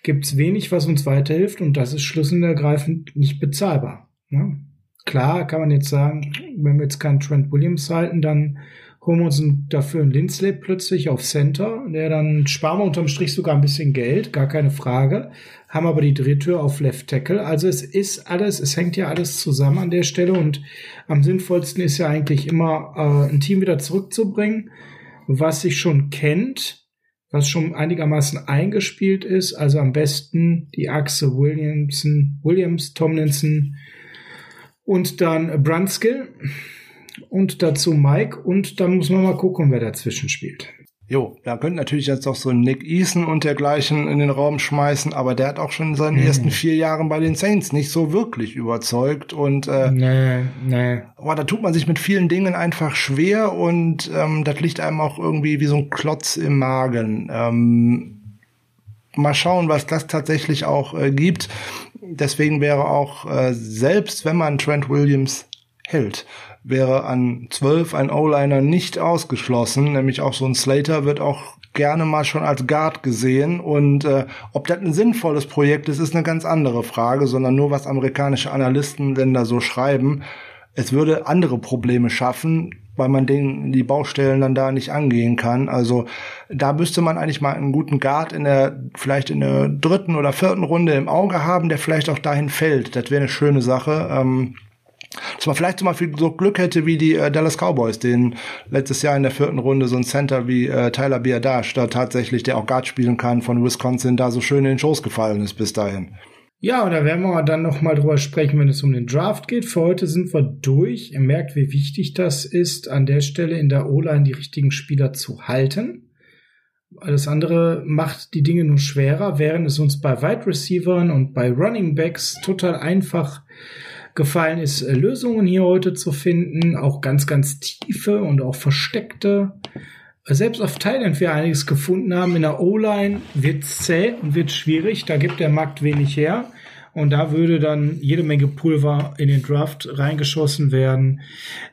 gibt's wenig, was uns weiterhilft und das ist schlicht ergreifend nicht bezahlbar. Ne? Klar kann man jetzt sagen, wenn wir jetzt keinen Trent Williams halten, dann holen wir uns dafür einen Lindsley plötzlich auf Center, der dann sparen wir unterm Strich sogar ein bisschen Geld, gar keine Frage, haben aber die Drehtür auf Left Tackle. Also es ist alles, es hängt ja alles zusammen an der Stelle und am sinnvollsten ist ja eigentlich immer äh, ein Team wieder zurückzubringen, was sich schon kennt, was schon einigermaßen eingespielt ist, also am besten die Achse Williamson, Williams, Tomlinson und dann Brunskill und dazu Mike und dann muss man mal gucken, wer dazwischen spielt. Jo, da könnte natürlich jetzt auch so Nick Eason und dergleichen in den Raum schmeißen, aber der hat auch schon in seinen mhm. ersten vier Jahren bei den Saints nicht so wirklich überzeugt und äh, nee, nee. Aber da tut man sich mit vielen Dingen einfach schwer und ähm, das liegt einem auch irgendwie wie so ein Klotz im Magen. Ähm, mal schauen, was das tatsächlich auch äh, gibt. Deswegen wäre auch äh, selbst, wenn man Trent Williams hält, wäre an 12 ein O-Liner nicht ausgeschlossen, nämlich auch so ein Slater wird auch gerne mal schon als Guard gesehen und äh, ob das ein sinnvolles Projekt ist, ist eine ganz andere Frage, sondern nur was amerikanische Analysten denn da so schreiben. Es würde andere Probleme schaffen, weil man den, die Baustellen dann da nicht angehen kann. Also da müsste man eigentlich mal einen guten Guard in der, vielleicht in der dritten oder vierten Runde im Auge haben, der vielleicht auch dahin fällt. Das wäre eine schöne Sache. Ähm, dass man vielleicht zum Beispiel so Glück hätte wie die äh, Dallas Cowboys, den letztes Jahr in der vierten Runde so ein Center wie äh, Tyler Biadash da tatsächlich, der auch Guard spielen kann von Wisconsin, da so schön in den Schoß gefallen ist bis dahin. Ja, und da werden wir dann nochmal drüber sprechen, wenn es um den Draft geht. Für heute sind wir durch. Ihr merkt, wie wichtig das ist, an der Stelle in der O-Line die richtigen Spieler zu halten. Alles andere macht die Dinge nur schwerer, während es uns bei Wide Receivern und bei Running Backs total einfach gefallen ist, äh, Lösungen hier heute zu finden, auch ganz, ganz tiefe und auch versteckte. Selbst auf Thailand wir einiges gefunden haben. In der O-Line wird zäh und wird schwierig. Da gibt der Markt wenig her. Und da würde dann jede Menge Pulver in den Draft reingeschossen werden.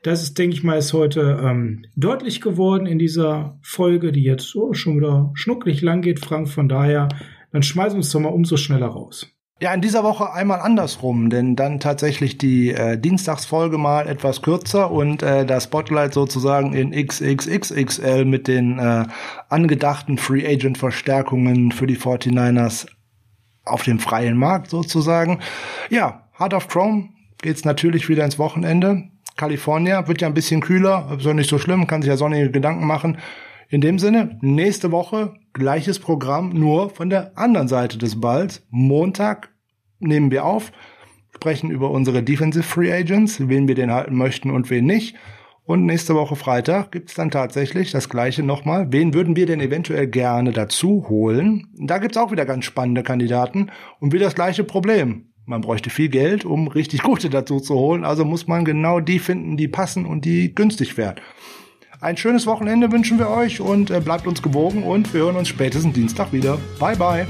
Das ist, denke ich mal, ist heute ähm, deutlich geworden in dieser Folge, die jetzt oh, schon wieder schnucklig lang geht, Frank. Von daher, dann schmeißen wir uns doch mal umso schneller raus. Ja, in dieser Woche einmal andersrum, denn dann tatsächlich die äh, Dienstagsfolge mal etwas kürzer und äh, das Spotlight sozusagen in XXXXL mit den äh, angedachten Free Agent Verstärkungen für die 49ers auf dem freien Markt sozusagen. Ja, Heart of Chrome geht's natürlich wieder ins Wochenende. California wird ja ein bisschen kühler, ist ja nicht so schlimm, kann sich ja sonnige Gedanken machen. In dem Sinne, nächste Woche gleiches Programm, nur von der anderen Seite des Balls. Montag nehmen wir auf, sprechen über unsere Defensive Free Agents, wen wir den halten möchten und wen nicht. Und nächste Woche Freitag gibt's dann tatsächlich das gleiche nochmal. Wen würden wir denn eventuell gerne dazu holen? Da gibt's auch wieder ganz spannende Kandidaten und wieder das gleiche Problem. Man bräuchte viel Geld, um richtig <laughs> gute dazu zu holen. Also muss man genau die finden, die passen und die günstig wären. Ein schönes Wochenende wünschen wir euch und äh, bleibt uns gewogen und wir hören uns spätestens Dienstag wieder. Bye bye.